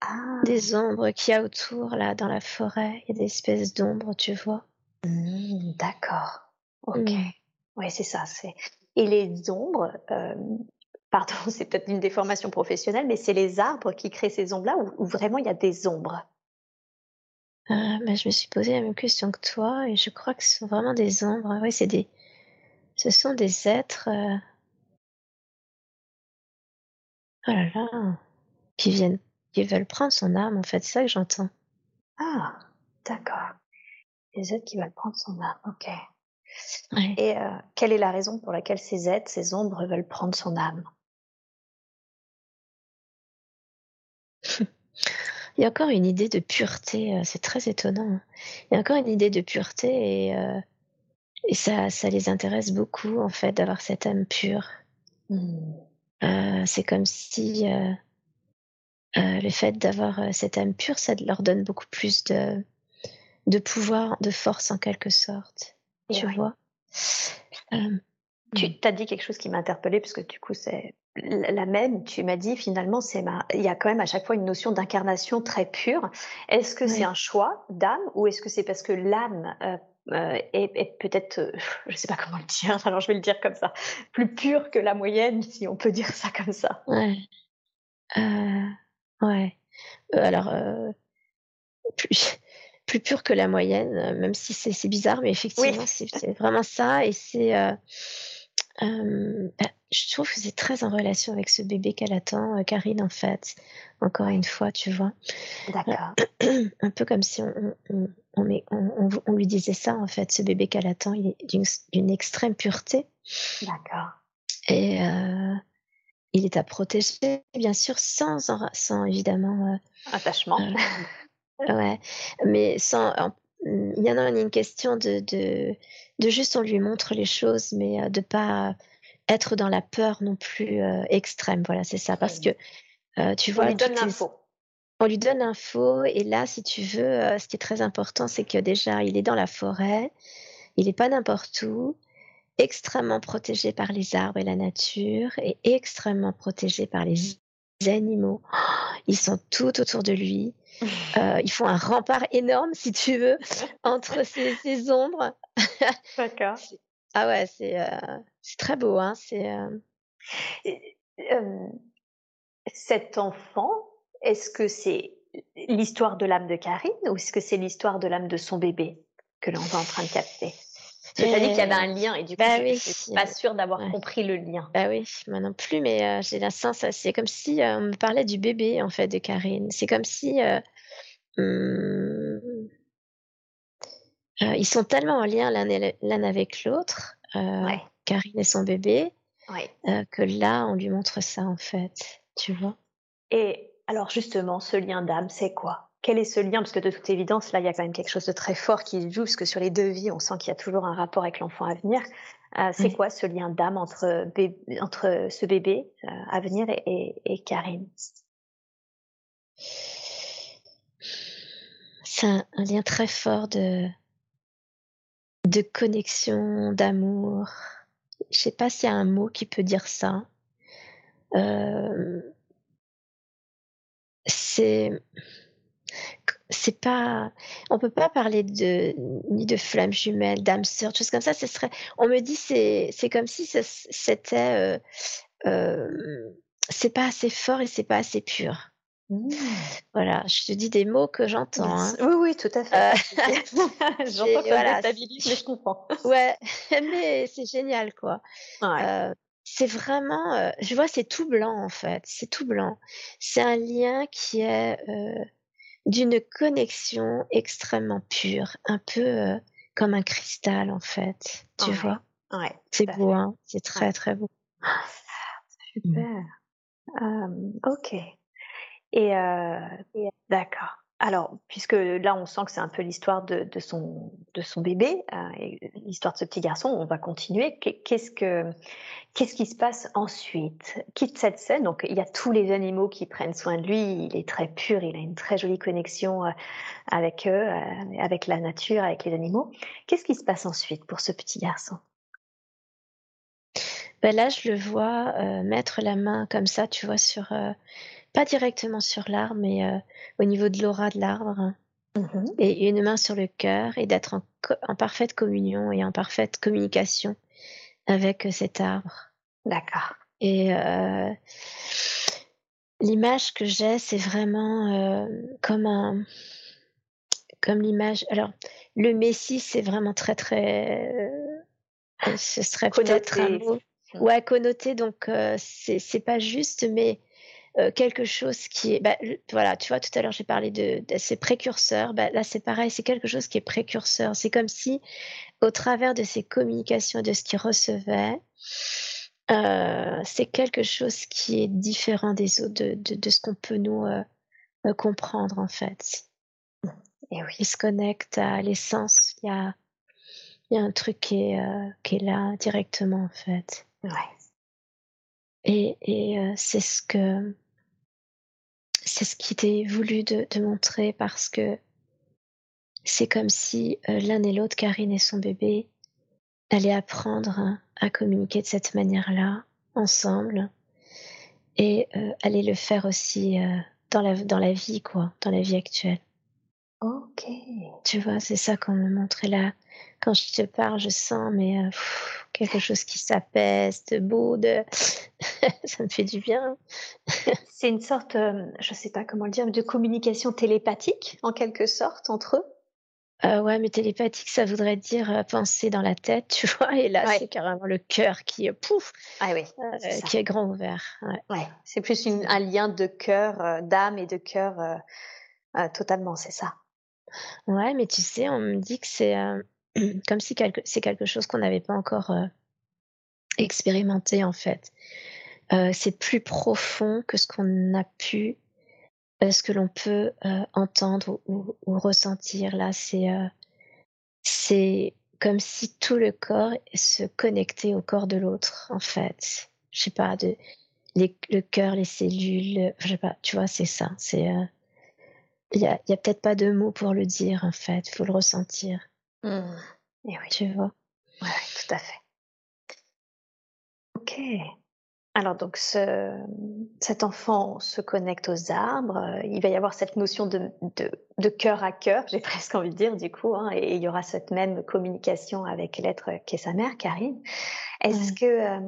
ah. des ombres qu'il y a autour là dans la forêt. Il y a des espèces d'ombres, tu vois. Mmh, d'accord. Ok. Mmh. Oui, c'est ça. C'est et les ombres. Euh, pardon, c'est peut-être une déformation professionnelle, mais c'est les arbres qui créent ces ombres-là ou, vraiment il y a des ombres? Euh, bah, je me suis posé la même question que toi et je crois que ce sont vraiment des ombres. Oui, c'est des, ce sont des êtres. Euh, Oh là là. Qui viennent, qui veulent prendre son âme, en fait, c'est ça que j'entends. Ah, d'accord. Les êtres qui veulent prendre son âme, ok. Ouais. Et euh, quelle est la raison pour laquelle ces êtres, ces ombres veulent prendre son âme? Il y a encore une idée de pureté, euh, c'est très étonnant. hein. Il y a encore une idée de pureté et, euh, et ça, ça les intéresse beaucoup, en fait, d'avoir cette âme pure. Hmm. Euh, c'est comme si euh, le fait d'avoir cette âme pure, ça leur donne beaucoup plus de, de pouvoir, de force en quelque sorte. Et Tu vois? Euh, Tu as dit quelque chose qui m'a interpellée, parce que du coup, c'est la même. Tu m'as dit, finalement, c'est ma... il y a quand même à chaque fois une notion d'incarnation très pure. Est-ce que c'est un choix d'âme ou est-ce que c'est parce que l'âme euh, euh, est, est peut-être, euh, je sais pas comment le dire, alors je vais le dire comme ça, plus pure que la moyenne, si on peut dire ça comme ça? Ouais. Euh, ouais. Alors, plus, plus pur que la moyenne, euh, même si c'est bizarre, mais effectivement, c'est c'est vraiment ça. Et c'est. euh, euh, bah, je trouve que c'est très en relation avec ce bébé qu'elle attend, Karine, en fait. Encore une fois, tu vois. D'accord. Un peu comme si on, on, on, on met- on- lui disait ça, en fait. Ce bébé qu'elle attend, il est d'une extrême pureté. D'accord. Et euh, il est à protéger, bien sûr, sans évidemment. Attachement. Ouais, mais sans. en- il y en a une question de, de, de juste on lui montre les choses, mais euh, de pas être dans la peur non plus euh, extrême. Voilà, c'est ça. Parce que euh, tu On vois, lui donne toutes les- l'info. on lui donne l'info et là, si tu veux, euh, ce qui est très important, c'est que déjà, il est dans la forêt, il n'est pas n'importe où, extrêmement protégé par les arbres et la nature et extrêmement protégé par les animaux. Ils sont tout autour de lui. Euh, ils font un rempart énorme, si tu veux, entre ces, ces ombres. D'accord. Ah ouais, c'est euh, c'est très beau. Hein, c'est euh, cet enfant, est-ce que c'est l'histoire de l'âme de Karine ou est-ce que c'est l'histoire de l'âme de son bébé que l'on est en train de capter? Dit qu'il y avait un lien et du coup, bah je oui, ne suis pas sûre d'avoir ouais. compris le lien. Bah oui, moi non plus, mais euh, j'ai la sensation, c'est comme si euh, on me parlait du bébé en fait de Karine. C'est comme si euh, hum, euh, ils sont tellement en lien l'un avec l'autre, Ouais. Karine et son bébé, Ouais. que là on lui montre ça en fait, tu vois. Et alors justement, ce lien d'âme, c'est quoi? Quel est ce lien Parce que de toute évidence, là, il y a quand même quelque chose de très fort qui joue, parce que sur les deux vies, on sent qu'il y a toujours un rapport avec l'enfant à venir. Euh, c'est Oui. quoi ce lien d'âme entre, ce bébé euh, à venir et, et- et Karine? C'est un, un lien très fort de de connexion, d'amour. Je sais pas s'il y a un mot qui peut dire ça. Euh, c'est c'est pas on peut pas parler de ni de flammes jumelles d'âme sœur choses comme ça ce serait on me dit c'est c'est comme si c'était euh, euh, c'est pas assez fort et c'est pas assez pur voilà je te dis des mots que j'entends hein. Oui, oui, tout à fait. Euh, J'entends que voilà, mais je comprends. ouais mais c'est génial quoi Ouais. Euh, c'est vraiment, euh, je vois, c'est tout blanc en fait, c'est tout blanc. C'est un lien qui est euh, d'une connexion extrêmement pure, un peu euh, comme un cristal en fait, tu Ouais. vois? ouais, C'est beau, hein, c'est très très beau. Super. Euh, ok. Et, euh, et- d'accord. Alors, puisque là, on sent que c'est un peu l'histoire de, son de son bébé, euh, l'histoire de ce petit garçon, on va continuer. Qu'est- Qu'est-ce que qu'est-ce qui se passe ensuite? Quitte cette scène. Donc, il y a tous les animaux qui prennent soin de lui. Il est très pur. Il a une très jolie connexion euh, avec eux, euh, avec la nature, avec les animaux. Qu'est-ce qui se passe ensuite pour ce petit garçon? Ben là, je le vois mettre la main comme ça, tu vois, sur pas directement sur l'arbre, mais euh, au niveau de l'aura de l'arbre. Mhm. et une main sur le cœur et d'être en, parfaite communion et en parfaite communication avec euh, cet arbre. D'accord. Et euh, l'image que j'ai, c'est vraiment euh, comme un, comme l'image. Alors, le Messie, c'est vraiment très très. ce serait peut-être un mot. Mm. Ouais, connoté. Donc, c'est pas juste, mais quelque chose qui est, bah, voilà, tu vois, tout à l'heure j'ai parlé de, ces précurseurs, bah, là c'est pareil, c'est quelque chose qui est précurseur. C'est comme si, au travers de ces communications, de ce qu'il recevait, c'est quelque chose qui est différent des autres, de, de, ce qu'on peut nous comprendre en fait. Et oui. Il se connecte à l'essence. Il y a, y a un truc qui est, qui est là directement en fait. Ouais. Et, et euh, c'est ce que c'est ce qui t'est voulu de, montrer parce que c'est comme si euh, l'un et l'autre, Karine et son bébé, allaient apprendre à communiquer de cette manière-là, ensemble, et euh, allaient le faire aussi la, dans la vie, quoi, dans la vie actuelle. Ok. Tu vois, c'est ça qu'on me montrait là. Quand je te parle, je sens mais quelque chose qui s'apaise, de beau, de ça me fait du bien. c'est une sorte, je je sais pas comment le dire, de communication télépathique en quelque sorte entre eux. Euh, ouais, mais télépathique, ça voudrait dire penser dans la tête, tu vois. Et là, c'est carrément le cœur qui, pouf, ah, oui, qui est grand ouvert. Ouais. C'est plus un lien de cœur, d'âme et de cœur, totalement, c'est ça. Ouais, mais tu sais, on me dit que c'est comme si c'est quelque chose qu'on n'avait pas encore expérimenté en fait. c'est plus profond que ce qu'on a pu, ce que l'on peut entendre ou, ressentir. Là, c'est c'est comme si tout le corps se connectait au corps de l'autre en fait. Je sais pas, de, le cœur, les cellules, je sais pas, tu vois, c'est ça. C'est il y a, y a peut-être pas de mots pour le dire en fait, il faut le ressentir. Mmh. Et oui. Tu vois Oui, tout à fait. Ok. Alors donc ce, cet enfant se connecte aux arbres, il va y avoir cette notion de, de, de cœur à cœur, j'ai presque envie de dire du coup, hein, et il y aura cette même communication avec l'être qui est sa mère, Karine. Est-ce que euh,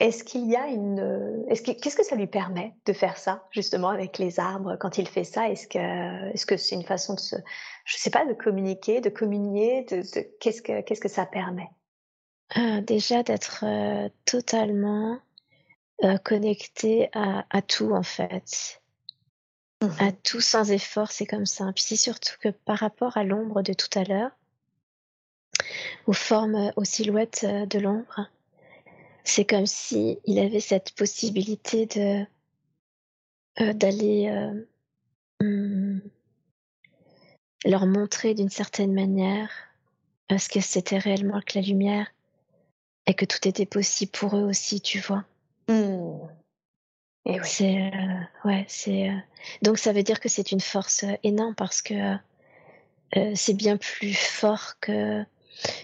est-ce qu'il y a une, euh, est-ce qu'est-ce que ça lui permet de faire ça justement avec les arbres quand il fait ça? Est-ce que, est-ce que c'est une façon de se, je sais pas, de communiquer, de communier, de, qu'est-ce que, qu'est-ce que ça permet? Euh, Déjà d'être euh, totalement connecté à, à, tout en fait, à mmh tout sans effort, c'est comme ça. Puis c'est surtout que par rapport à l'ombre de tout à l'heure, aux formes, aux silhouettes de l'ombre c'est comme si il avait cette possibilité de euh, d'aller euh, mmh, leur montrer d'une certaine manière ce que c'était réellement que la lumière et que tout était possible pour eux aussi, tu vois. Mmh. Et oui. C'est euh, ouais, c'est donc ça veut dire que c'est une force énorme parce que c'est bien plus fort que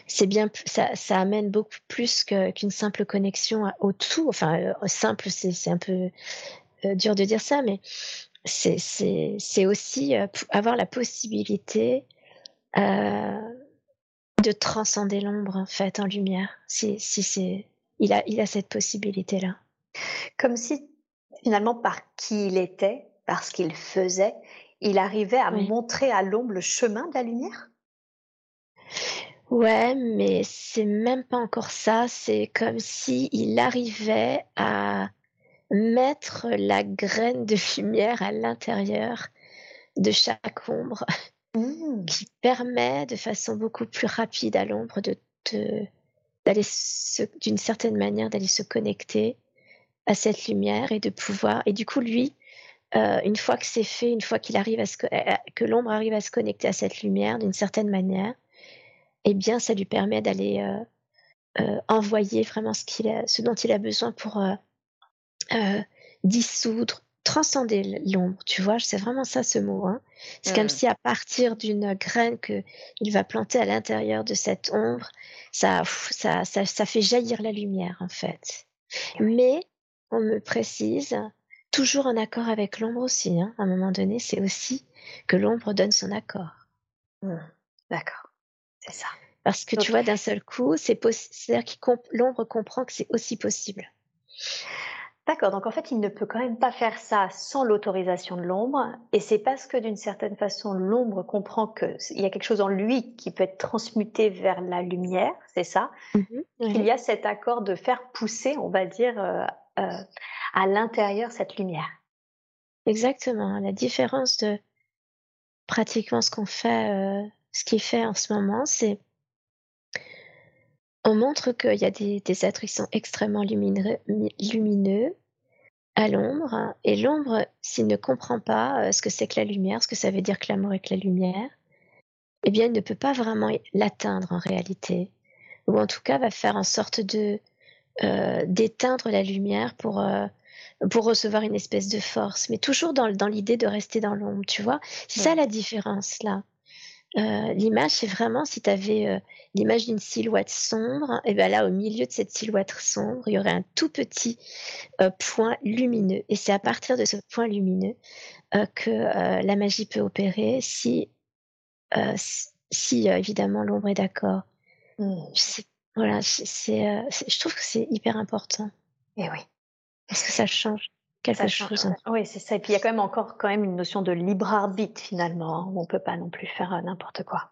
c'est bien, ça, ça, amène beaucoup plus qu'une simple connexion au tout. Enfin, euh, simple, c'est un peu euh, dur de dire ça, mais c'est aussi euh, avoir la possibilité de transcender l'ombre en fait en lumière. Si, si c'est, il a, il a cette possibilité là. Comme si finalement par qui il était, parce qu'il faisait, il arrivait à montrer à l'ombre le chemin de la lumière? Ouais, mais c'est même pas encore ça. C'est comme si il arrivait à mettre la graine de lumière à l'intérieur de chaque ombre, mmh. qui permet de façon beaucoup plus rapide à l'ombre de d'aller d'une certaine manière d'aller se connecter à cette lumière et de pouvoir et du coup lui euh, une fois que c'est fait une fois qu'il arrive à que l'ombre arrive à se connecter à cette lumière d'une certaine manière eh bien, ça lui permet d'aller euh, euh, envoyer vraiment ce, qu'il a, ce dont il a besoin pour euh, dissoudre, transcender l'ombre, tu vois, c'est vraiment ça ce mot. Hein. C'est comme si à partir d'une graine qu'il va planter à l'intérieur de cette ombre, ça, ça, ça, fait jaillir la lumière en fait. Mais on me précise, toujours en accord avec l'ombre aussi, hein, à un moment donné, c'est aussi que l'ombre donne son accord. Mmh. D'accord. C'est ça. Parce que tu vois, d'un seul coup, c'est c'est-à-dire que l'ombre comprend que c'est aussi possible. D'accord, donc en fait, il ne peut quand même pas faire ça sans l'autorisation de l'ombre, et c'est parce que d'une certaine façon, l'ombre comprend qu'il y a quelque chose en lui qui peut être transmuté vers la lumière, c'est ça, mmh qu'il y a cet accord de faire pousser, on va dire, euh, euh, à l'intérieur cette lumière. Exactement. La différence de pratiquement ce qu'on fait, euh, ce qu'il fait en ce moment, c'est on montre qu'il y a des, des, êtres qui sont extrêmement lumineux, lumineux à l'ombre, et l'ombre, s'il ne comprend pas euh, ce que c'est que la lumière, ce que ça veut dire que l'amour est que la lumière, eh bien, il ne peut pas vraiment l'atteindre en réalité, ou en tout cas va faire en sorte de euh, d'éteindre la lumière pour euh, pour recevoir une espèce de force, mais toujours dans, dans l'idée de rester dans l'ombre, tu vois. C'est ça la différence là. Euh, l'image, c'est vraiment si tu avais euh, l'image d'une silhouette sombre, et bien là, au milieu de cette silhouette sombre, il y aurait un tout petit euh, point lumineux. Et c'est à partir de ce point lumineux que la magie peut opérer si, si évidemment l'ombre est d'accord. Mmh. Voilà, c'est, je trouve que c'est hyper important. Et eh oui. Parce que ça change? Quelque chose. Oui, c'est ça. Et puis il y a quand même encore quand même une notion de libre arbitre finalement, hein, où on peut pas non plus faire euh, n'importe quoi.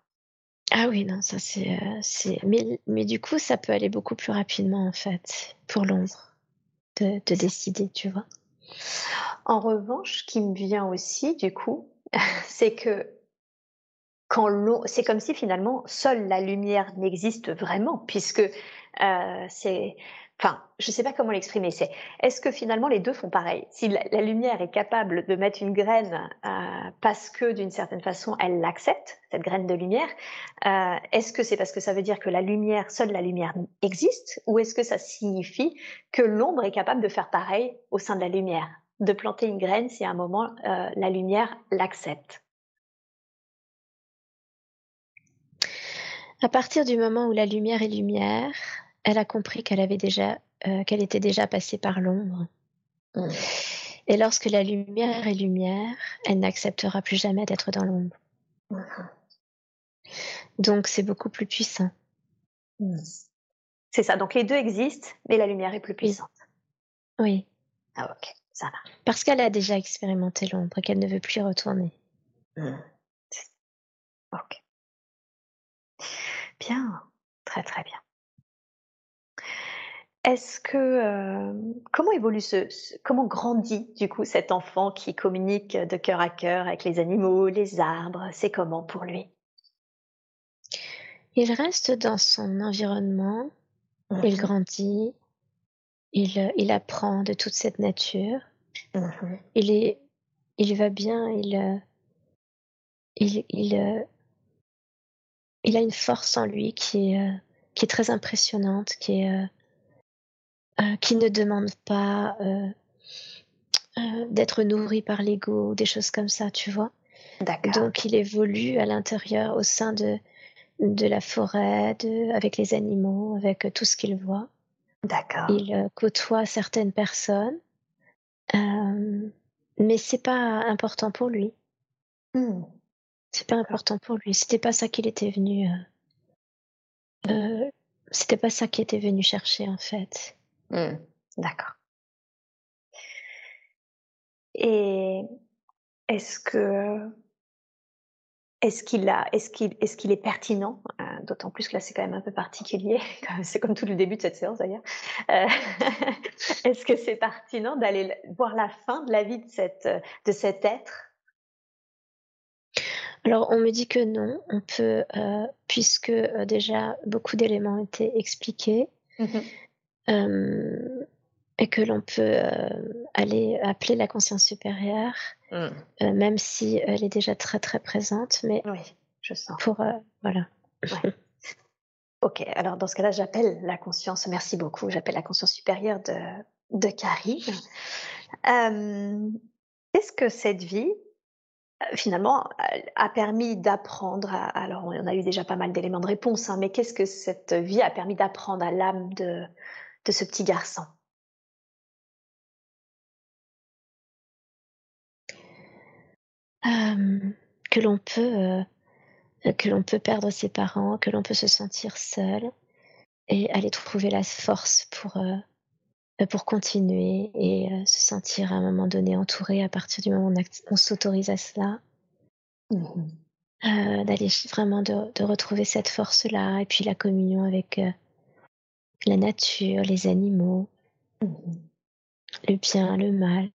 Ah oui, non, ça c'est, euh. Mais, mais du coup, ça peut aller beaucoup plus rapidement en fait pour l'ombre de, de décider, tu vois. En revanche, ce qui me vient aussi du coup, c'est que quand c'est comme si finalement seule la lumière n'existe vraiment, puisque euh, c'est Enfin, je ne sais pas comment l'exprimer. C'est est-ce que finalement les deux font pareil? Si la, lumière est capable de mettre une graine euh, parce que d'une certaine façon elle l'accepte cette graine de lumière, euh, est-ce que c'est parce que ça veut dire que la lumière, seule la lumière existe, ou est-ce que ça signifie que l'ombre est capable de faire pareil au sein de la lumière, de planter une graine si à un moment euh, la lumière l'accepte À partir du moment où la lumière est lumière, elle a compris qu'elle avait déjà, euh, qu'elle était déjà passée par l'ombre. Mmh. Et lorsque la lumière est lumière, elle n'acceptera plus jamais d'être dans l'ombre. Mmh. Donc c'est beaucoup plus puissant. Mmh. C'est ça. Donc les deux existent, mais la lumière est plus puissante. Oui. Ah ok, ça va. Parce qu'elle a déjà expérimenté l'ombre et qu'elle ne veut plus y retourner. Ok. Bien, très très bien. Est-ce que euh, comment évolue ce, comment grandit du coup cet enfant qui communique de cœur à cœur avec les animaux, les arbres? C'est comment pour lui? Il reste dans son environnement, il mmh grandit, il, il apprend de toute cette nature, mmh. Il est, il va bien, il, euh, il, il, euh, il a une force en lui qui est, qui est très impressionnante, qui est euh, qui ne demande pas euh, euh, d'être nourri par l'ego, des choses comme ça, tu vois. Donc il évolue à l'intérieur, au sein de, de la forêt, de, avec les animaux, avec tout ce qu'il voit. D'accord. Il côtoie certaines personnes, mais c'est pas important pour lui. Hmm. C'est pas important pour lui. C'était pas ça qu'il était venu. Euh, c'était pas ça qu'il était venu chercher en fait. Mmh. D'accord. Et est-ce que est-ce qu'il a, est-ce qu'il, est-ce qu'il est pertinent, euh, d'autant plus que là c'est quand même un peu particulier, c'est comme tout le début de cette séance d'ailleurs. Euh, est-ce que c'est pertinent d'aller voir la fin de la vie de cette, de cet être? Alors, on me dit que non, on peut, euh, puisque déjà beaucoup d'éléments ont été expliqués. Mmh euh, et que l'on peut euh, aller appeler la conscience supérieure, mmh. euh, même si elle est déjà très très présente. Mais oui, je sens. Pour voilà. ok, alors dans ce cas-là, j'appelle la conscience. Merci beaucoup. J'appelle la conscience supérieure de de Karine. Est-ce que cette vie finalement, a permis d'apprendre, alors on a eu déjà pas mal d'éléments de réponse, hein, mais qu'est-ce que cette vie a permis d'apprendre à l'âme de, de ce petit garçon que l'on peut euh, que l'on peut perdre ses parents, que l'on peut se sentir seul et aller trouver la force pour euh, pour continuer et euh, se sentir à un moment donné entouré à partir du moment où on, s'autorise à cela. Mmh d'aller vraiment de, de, retrouver cette force-là et puis la communion avec la nature, les animaux. Mmh le bien, le mal.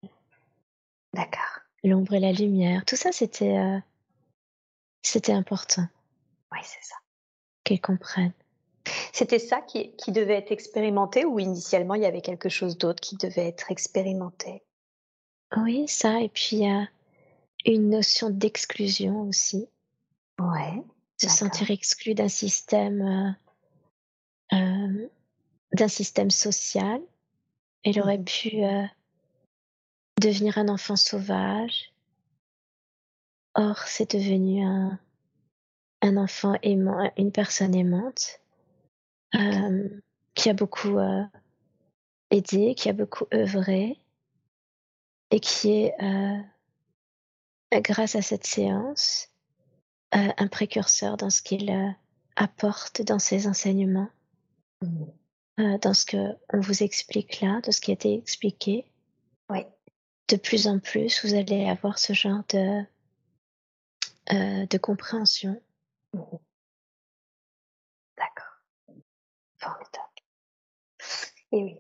D'accord. L'ombre et la lumière. Tout ça, c'était euh, c'était important. Oui, c'est ça. Qu'ils comprennent. C'était ça qui, qui, devait être expérimenté ou initialement il y avait quelque chose d'autre qui devait être expérimenté? Oui, ça. Et puis il y a une notion d'exclusion aussi. Ouais. Se sentir exclu d'un système, euh, euh, d'un système social. Elle aurait mmh. pu euh, devenir un enfant sauvage. Or, c'est devenu un, un enfant aimant, une personne aimante, euh, qui a beaucoup euh, aidé, qui a beaucoup œuvré, et qui est, euh, grâce à cette séance, un précurseur dans ce qu'il apporte dans ses enseignements, mmh. Dans ce qu'on vous explique là, de ce qui a été expliqué. Oui. De plus en plus, vous allez avoir ce genre de, de compréhension Mmh D'accord. Formidable. Et oui.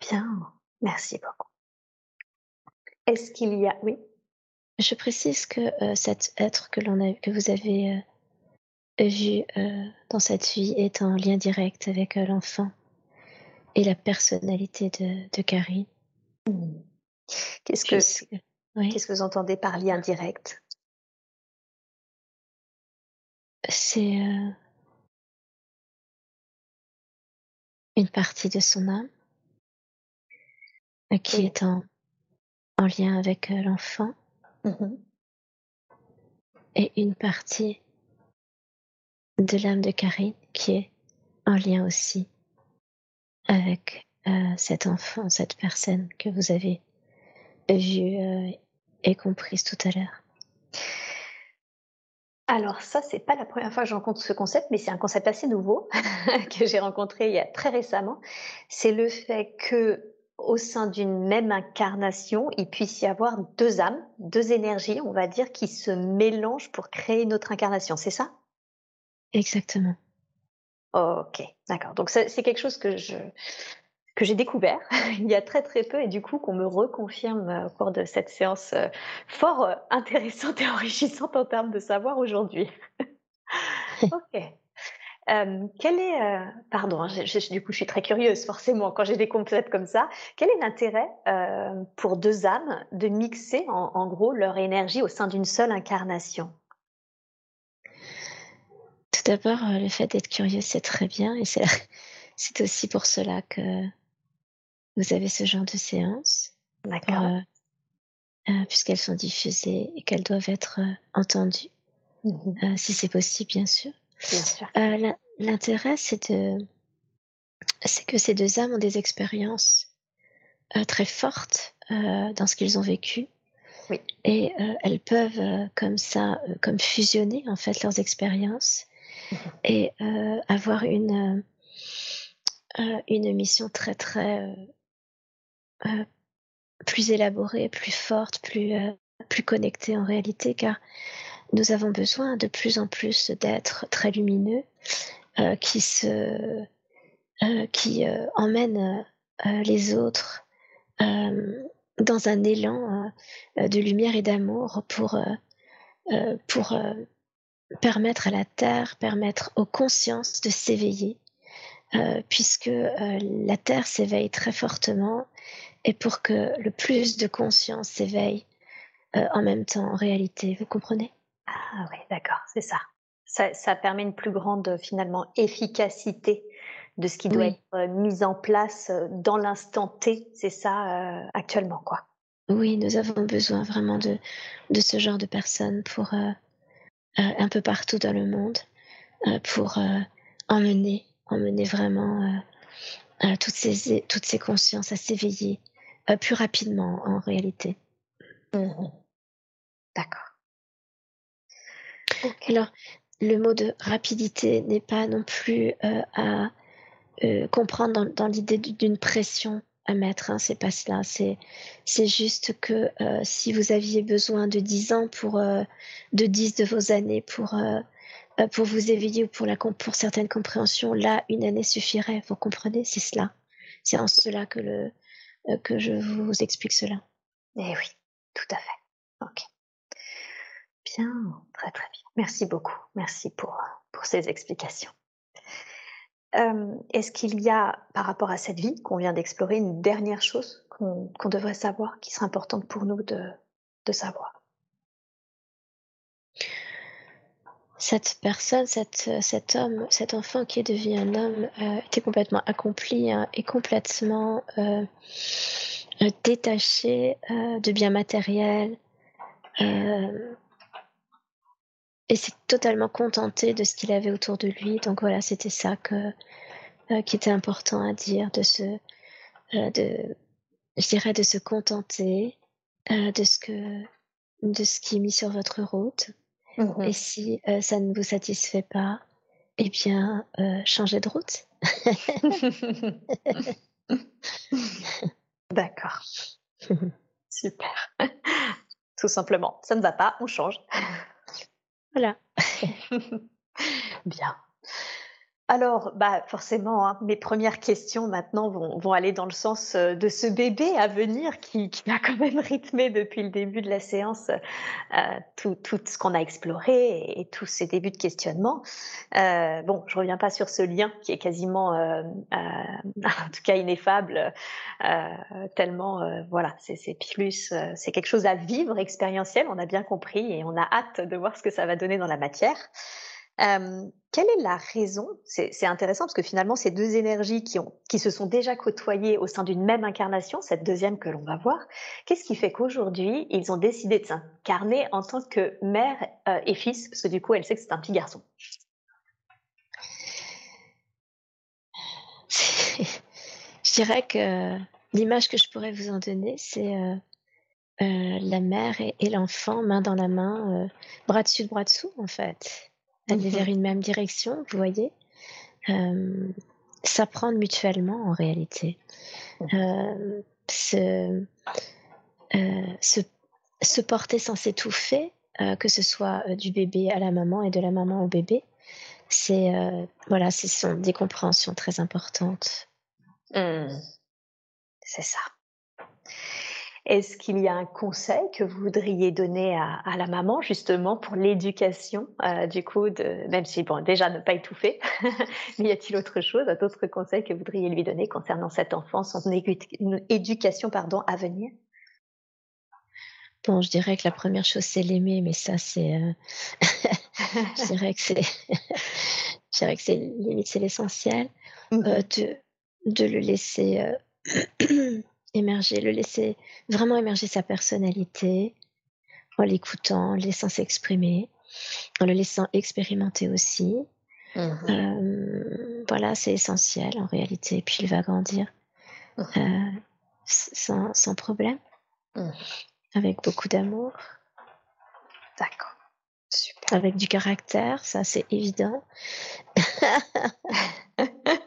Bien, merci beaucoup. Est-ce qu'il y a... Oui? Je précise que euh, cet être que, l'on a, que vous avez euh, vu euh, dans cette vie est en lien direct avec l'enfant et la personnalité de, de Carrie. Mmh. Qu'est-ce que, qu'est-ce que vous entendez par lien direct? C'est euh, une partie de son âme euh, qui est en, en, lien avec euh, l'enfant mmh et une partie de l'âme de Karine qui est en lien aussi avec cet enfant, cette personne que vous avez vue et comprise tout à l'heure. Alors ça, c'est pas la première fois que je rencontre ce concept, mais c'est un concept assez nouveau que j'ai rencontré il y a très récemment. C'est le fait que au sein d'une même incarnation, il puisse y avoir deux âmes, deux énergies, on va dire, qui se mélangent pour créer une autre incarnation. C'est ça? Exactement. Ok, d'accord. Donc c'est quelque chose que je que j'ai découvert il y a très très peu et du coup qu'on me reconfirme euh, au cours de cette séance euh, fort euh, intéressante et enrichissante en termes de savoir aujourd'hui. ok. Euh, quel est, euh, pardon, hein, du coup je suis très curieuse forcément quand j'ai des concepts comme ça. Quel est l'intérêt euh, pour deux âmes de mixer en, en, gros leur énergie au sein d'une seule incarnation? D'abord, le fait d'être curieux c'est très bien et c'est aussi pour cela que vous avez ce genre de séances. D'accord. Euh, euh, puisqu'elles sont diffusées et qu'elles doivent être euh, entendues, mmh si c'est possible, bien sûr. Bien sûr. L'intérêt, c'est de, c'est que ces deux âmes ont des expériences très fortes dans ce qu'ils ont vécu. Oui. Et elles peuvent comme ça, comme fusionner en fait leurs expériences et avoir une une mission très très euh, plus élaborée, plus forte, plus, euh, plus connectée en réalité, car nous avons besoin de plus en plus d'êtres très lumineux euh, qui se qui emmènent les autres dans un élan de lumière et d'amour pour pour permettre à la Terre, permettre aux consciences de s'éveiller, puisque la Terre s'éveille très fortement et pour que le plus de conscience s'éveille euh, en même temps en réalité. Vous comprenez? Ah oui, d'accord, c'est ça. ça. ça. permet une plus grande finalement efficacité de ce qui doit être euh, mis en place euh, dans l'instant T, c'est ça euh, actuellement quoi. Oui, nous avons besoin vraiment de, de ce genre de personnes pour euh, un peu partout dans le monde pour emmener, emmener vraiment toutes ces toutes ces consciences à s'éveiller euh, plus rapidement en réalité. Mmh D'accord. Alors, le mot de rapidité n'est pas non plus euh, à euh, comprendre dans, l'idée d'une pression à mettre. Hein, c'est pas cela. C'est c'est juste que si vous aviez besoin de 10 ans pour de 10 de vos années pour pour vous éveiller ou pour la pour certaines compréhensions, là une année suffirait. Vous comprenez C'est cela. C'est en cela que le que je vous explique cela. Eh oui, tout à fait. Ok. Bien, très très bien. Merci beaucoup. Merci pour, pour ces explications. Euh, est-ce qu'il y a, par rapport à cette vie qu'on vient d'explorer, une dernière chose qu'on devrait savoir, qui serait importante pour nous de, savoir? Cette personne, cet homme, cet enfant qui est devenu un homme euh, était complètement accompli hein, et complètement euh, détaché de biens matériels et s'est totalement contenté de ce qu'il avait autour de lui. Donc voilà, c'était ça que, euh, qui était important à dire, de se, euh, de, je dirais, de se contenter euh, de ce que, de ce qui est mis sur votre route. Mmh et si ça ne vous satisfait pas, eh bien, changez de route. D'accord. Super. Tout simplement, ça ne va pas, on change. Voilà. Bien. Alors, bah forcément, hein, mes premières questions maintenant vont, vont, aller dans le sens euh, de ce bébé à venir qui, qui a quand même rythmé depuis le début de la séance euh, tout, tout, ce qu'on a exploré et, tous ces débuts de questionnement. Euh, bon, je reviens pas sur ce lien qui est quasiment, euh, euh en tout cas ineffable, euh, tellement, voilà, c'est plus, c'est quelque chose à vivre, expérientiel, on a bien compris et on a hâte de voir ce que ça va donner dans la matière. Quelle est la raison? C'est intéressant parce que finalement, ces deux énergies qui, se sont déjà côtoyées au sein d'une même incarnation, cette deuxième que l'on va voir, qu'est-ce qui fait qu'aujourd'hui, ils ont décidé de s'incarner en tant que mère et fils? Parce que du coup, elle sait que c'est un petit garçon. Je dirais que l'image que je pourrais vous en donner, c'est la mère et, et l'enfant, main dans la main, bras dessus, bras dessous, en fait aller vers une même direction, vous voyez. Euh, s'apprendre mutuellement en réalité. Euh, se, euh, se, se, porter sans s'étouffer, que ce soit du bébé à la maman et de la maman au bébé, c'est voilà, ce sont des compréhensions très importantes. Mmh. C'est ça. Est-ce qu'il y a un conseil que vous voudriez donner à, la maman justement pour l'éducation euh, du coup de même si bon déjà ne pas étouffer, mais y a-t-il autre chose, d'autres conseils que vous voudriez lui donner concernant cet enfant, son éducation pardon à venir? Bon, je dirais que la première chose c'est l'aimer, mais ça c'est, euh, je dirais que c'est, je dirais que c'est limite c'est l'essentiel. Mmh euh, de de le laisser émerger, le laisser vraiment émerger sa personnalité en l'écoutant, en le laissant s'exprimer, en le laissant expérimenter aussi. Mmh euh, voilà, c'est essentiel en réalité. Puis il va grandir mmh euh, sans, sans, problème, mmh. avec beaucoup d'amour. D'accord. Super. Avec du caractère, ça c'est évident.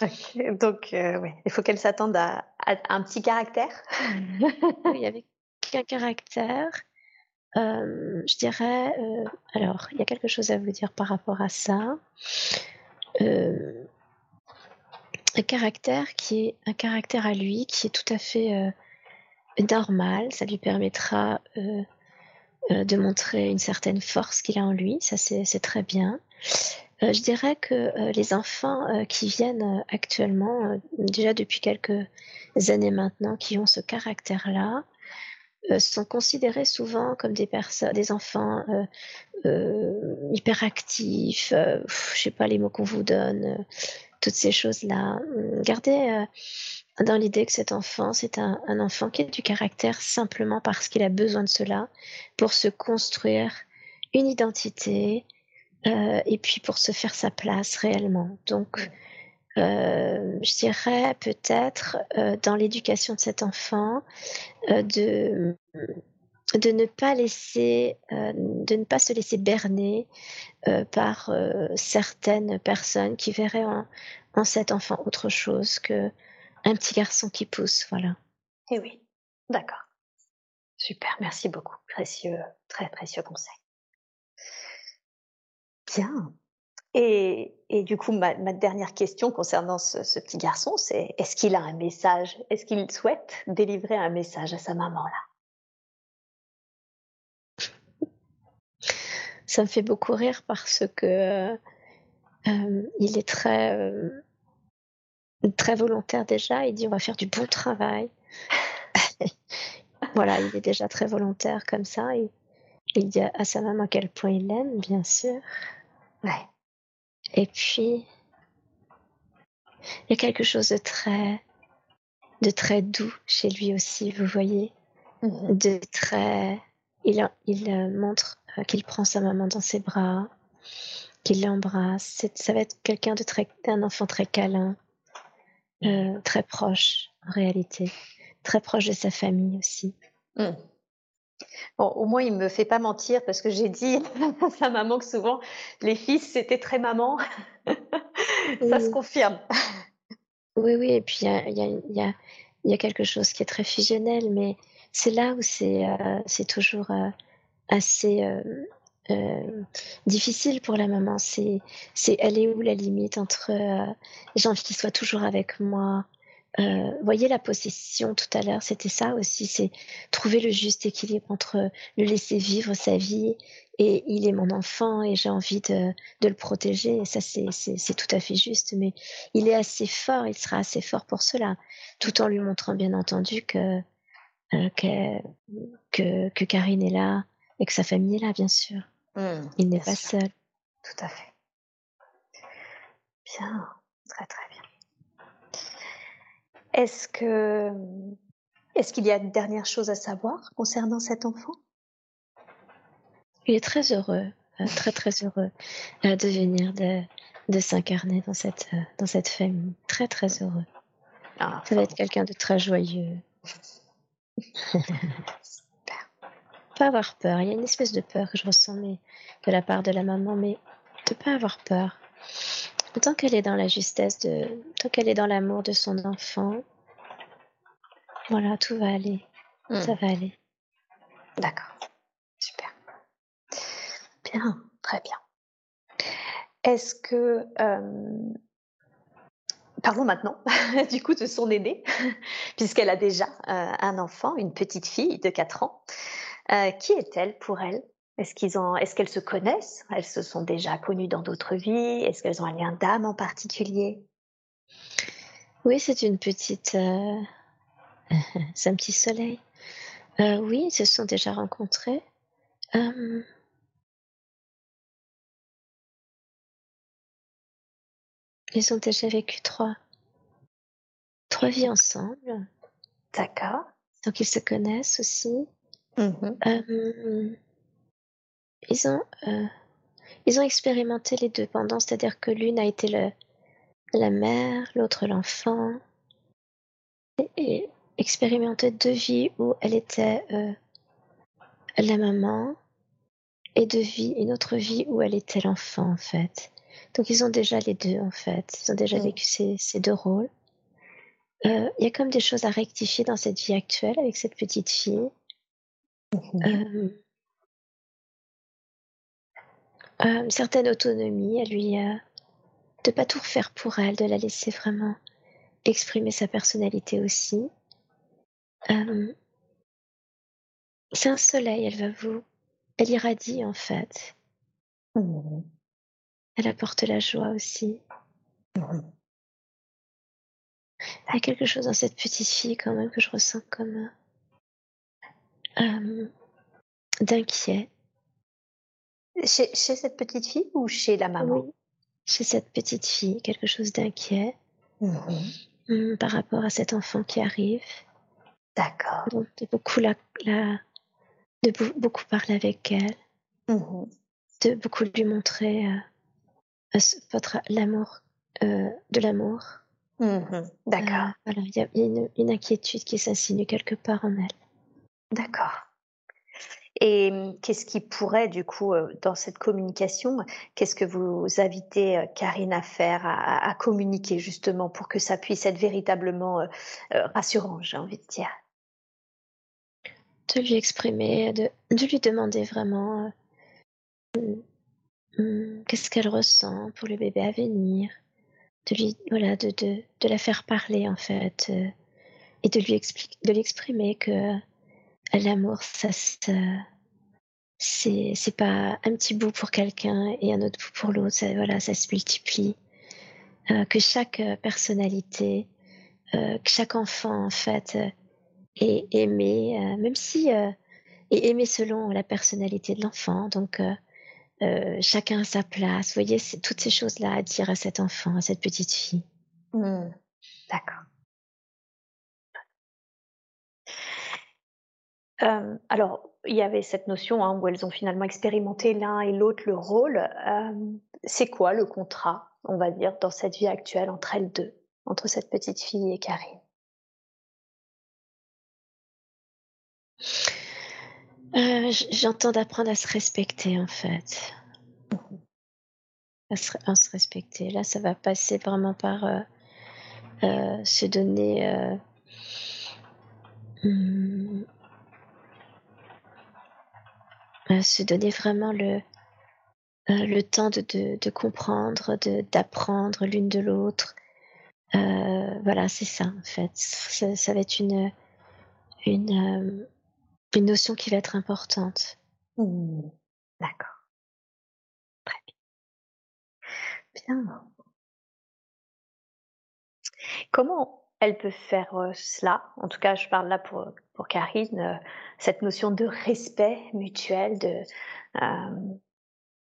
Donc, euh, il faut qu'elle s'attende à, un petit caractère. oui, avec un caractère. Euh, je dirais, euh, alors, il y a quelque chose à vous dire par rapport à ça. un caractère qui est un caractère à lui, qui est tout à fait normal. Ça lui permettra de montrer une certaine force qu'il a en lui. Ça, c'est très bien. Euh, je dirais que euh, les enfants euh, qui viennent actuellement, déjà depuis quelques années maintenant, qui ont ce caractère-là, sont considérés souvent comme des personnes, des enfants hyperactifs. je sais pas les mots qu'on vous donne, toutes ces choses-là. Gardez dans l'idée que cet enfant, c'est un, enfant qui a du caractère simplement parce qu'il a besoin de cela pour se construire une identité, euh, et puis pour se faire sa place réellement. Donc, euh, je dirais peut-être euh, dans l'éducation de cet enfant de de ne pas laisser, de ne pas se laisser berner par certaines personnes qui verraient en, cet enfant autre chose que un petit garçon qui pousse, voilà. Eh oui, d'accord. Super, merci beaucoup. Précieux, très précieux conseil. Bien. Et, du coup, ma, dernière question concernant ce, petit garçon, c'est est-ce qu'il a un message? Est-ce qu'il souhaite délivrer un message à sa maman là? Ça me fait beaucoup rire parce que euh, il est très euh, très volontaire déjà. Il dit on va faire du bon travail. voilà, il est déjà très volontaire comme ça. Il dit à sa maman à quel point il l'aime, bien sûr. Ouais. Et puis, il y a quelque chose de très, de très doux chez lui aussi, vous voyez. Mmh de très. Il, il euh, montre qu'il prend sa maman dans ses bras, qu'il l'embrasse. Ça va être quelqu'un de très. un enfant très câlin, euh, très proche, en réalité. Très proche de sa famille aussi. Mmh. Bon, au moins, il me fait pas mentir parce que j'ai dit à sa maman que souvent les fils c'était très maman. Ça se confirme. Oui, oui, et puis il y a, y, a, y, a, y a, quelque chose qui est très fusionnel, mais c'est là où c'est euh, toujours euh, assez euh, difficile pour la maman. C'est elle est où la limite entre j'ai envie qu'il soit toujours avec moi, euh, voyez la possession tout à l'heure, c'était ça aussi, c'est trouver le juste équilibre entre le laisser vivre sa vie et il est mon enfant et j'ai envie de, de, le protéger. Et ça, c'est tout à fait juste, mais il est assez fort, il sera assez fort pour cela, tout en lui montrant bien entendu que, euh, que, que, que, Karine est là et que sa famille est là, bien sûr. Mmh, il n'est pas sûr. seul. Tout à fait. Bien, très très bien. Est-ce que est-ce qu'il y a une dernière chose à savoir concernant cet enfant? Il est très heureux, euh, très très heureux euh, de venir de, de s'incarner dans cette euh, dans cette famille, très très heureux. Ah, Ça va être quelqu'un de très joyeux. pas avoir peur. Il y a une espèce de peur que je ressens mais, de la part de la maman, mais de pas avoir peur. Tant qu'elle est dans la justesse, de, tant qu'elle est dans l'amour de son enfant, voilà, tout va aller. Mmh. Ça va aller. D'accord. Super. Bien, très bien. Est-ce que... Euh... Parlons maintenant du coup de son aînée, puisqu'elle a déjà euh, un enfant, une petite fille de 4 ans. Euh, qui est-elle pour elle? Est-ce qu'ils ont, est-ce qu'elles se connaissent? Elles se sont déjà connues dans d'autres vies? Est-ce qu'elles ont un lien d'âme en particulier? Oui, c'est une petite, euh, c'est un petit soleil. Euh, oui, ils se sont déjà rencontrés. Euh... Ils ont déjà vécu trois, trois vies ensemble. D'accord. Donc ils se connaissent aussi. Mmh ils ont, euh, ils ont expérimenté les deux pendant, c'est-à-dire que l'une a été le, la mère, l'autre l'enfant. Et, et, expérimenté deux vies où elle était euh, la maman et deux vies, une autre vie où elle était l'enfant en fait. Donc ils ont déjà les deux en fait, ils ont déjà mmh. vécu ces, ces, deux rôles. Euh, il y a comme des choses à rectifier dans cette vie actuelle avec cette petite fille. Mmh. Euh, euh, certaine autonomie à lui, euh, de pas tout refaire pour elle, de la laisser vraiment exprimer sa personnalité aussi. Euh, c'est un soleil, elle va vous. Elle irradie en fait. Mmh. Elle apporte la joie aussi. Mmh. Il y a quelque chose dans cette petite fille quand même que je ressens comme euh, d'inquiet. Chez, chez, cette petite fille ou chez la maman? Oui. Chez cette petite fille, quelque chose d'inquiet mmh. par rapport à cet enfant qui arrive. D'accord. Donc, de beaucoup, la, la, de beaucoup parler avec elle, mmh. de beaucoup lui montrer euh, votre l'amour, euh, de l'amour. Mmh. D'accord. Euh, voilà, il y a, y a une, une, inquiétude qui s'insinue quelque part en elle. D'accord. Et mmh, qu'est-ce qui pourrait, du coup, dans cette communication, qu'est-ce que vous invitez Karine à faire, à, communiquer justement pour que ça puisse être véritablement euh, rassurant, j'ai envie de dire? De lui exprimer, de, lui demander vraiment euh, mmh, qu'est-ce qu'elle ressent pour le bébé à venir, de lui, voilà, de, la faire parler en fait, euh, et de lui de l'exprimer que l'amour, ça, ça c'est pas un petit bout pour quelqu'un et un autre bout pour l'autre. Ça, voilà, ça se multiplie. Euh, que chaque euh, personnalité, euh, que chaque enfant en fait est aimé, même si est aimé selon la personnalité de l'enfant. Donc chacun a sa place. Vous voyez, toutes ces choses-là à dire à cet enfant, à cette petite fille. Mmh. D'accord. Euh, alors, il y avait cette notion hein, où elles ont finalement expérimenté l'un et l'autre le rôle. Euh, c'est quoi le contrat, on va dire, dans cette vie actuelle entre elles deux, entre cette petite fille et Karine? Euh, J'entends d'apprendre à se respecter, en fait. À se, à se, respecter. Là, ça va passer vraiment par se donner. Hmm, euh, se donner vraiment le, euh, le temps de, de, de comprendre, d'apprendre l'une de l'autre. Euh, voilà, c'est ça en fait. Ça, va être une, une, une notion qui va être importante. D'accord. Très bien. Bien. Comment elle peut faire euh, cela En tout cas, je parle là pour, pour Karine, euh, cette notion de respect mutuel, de, euh,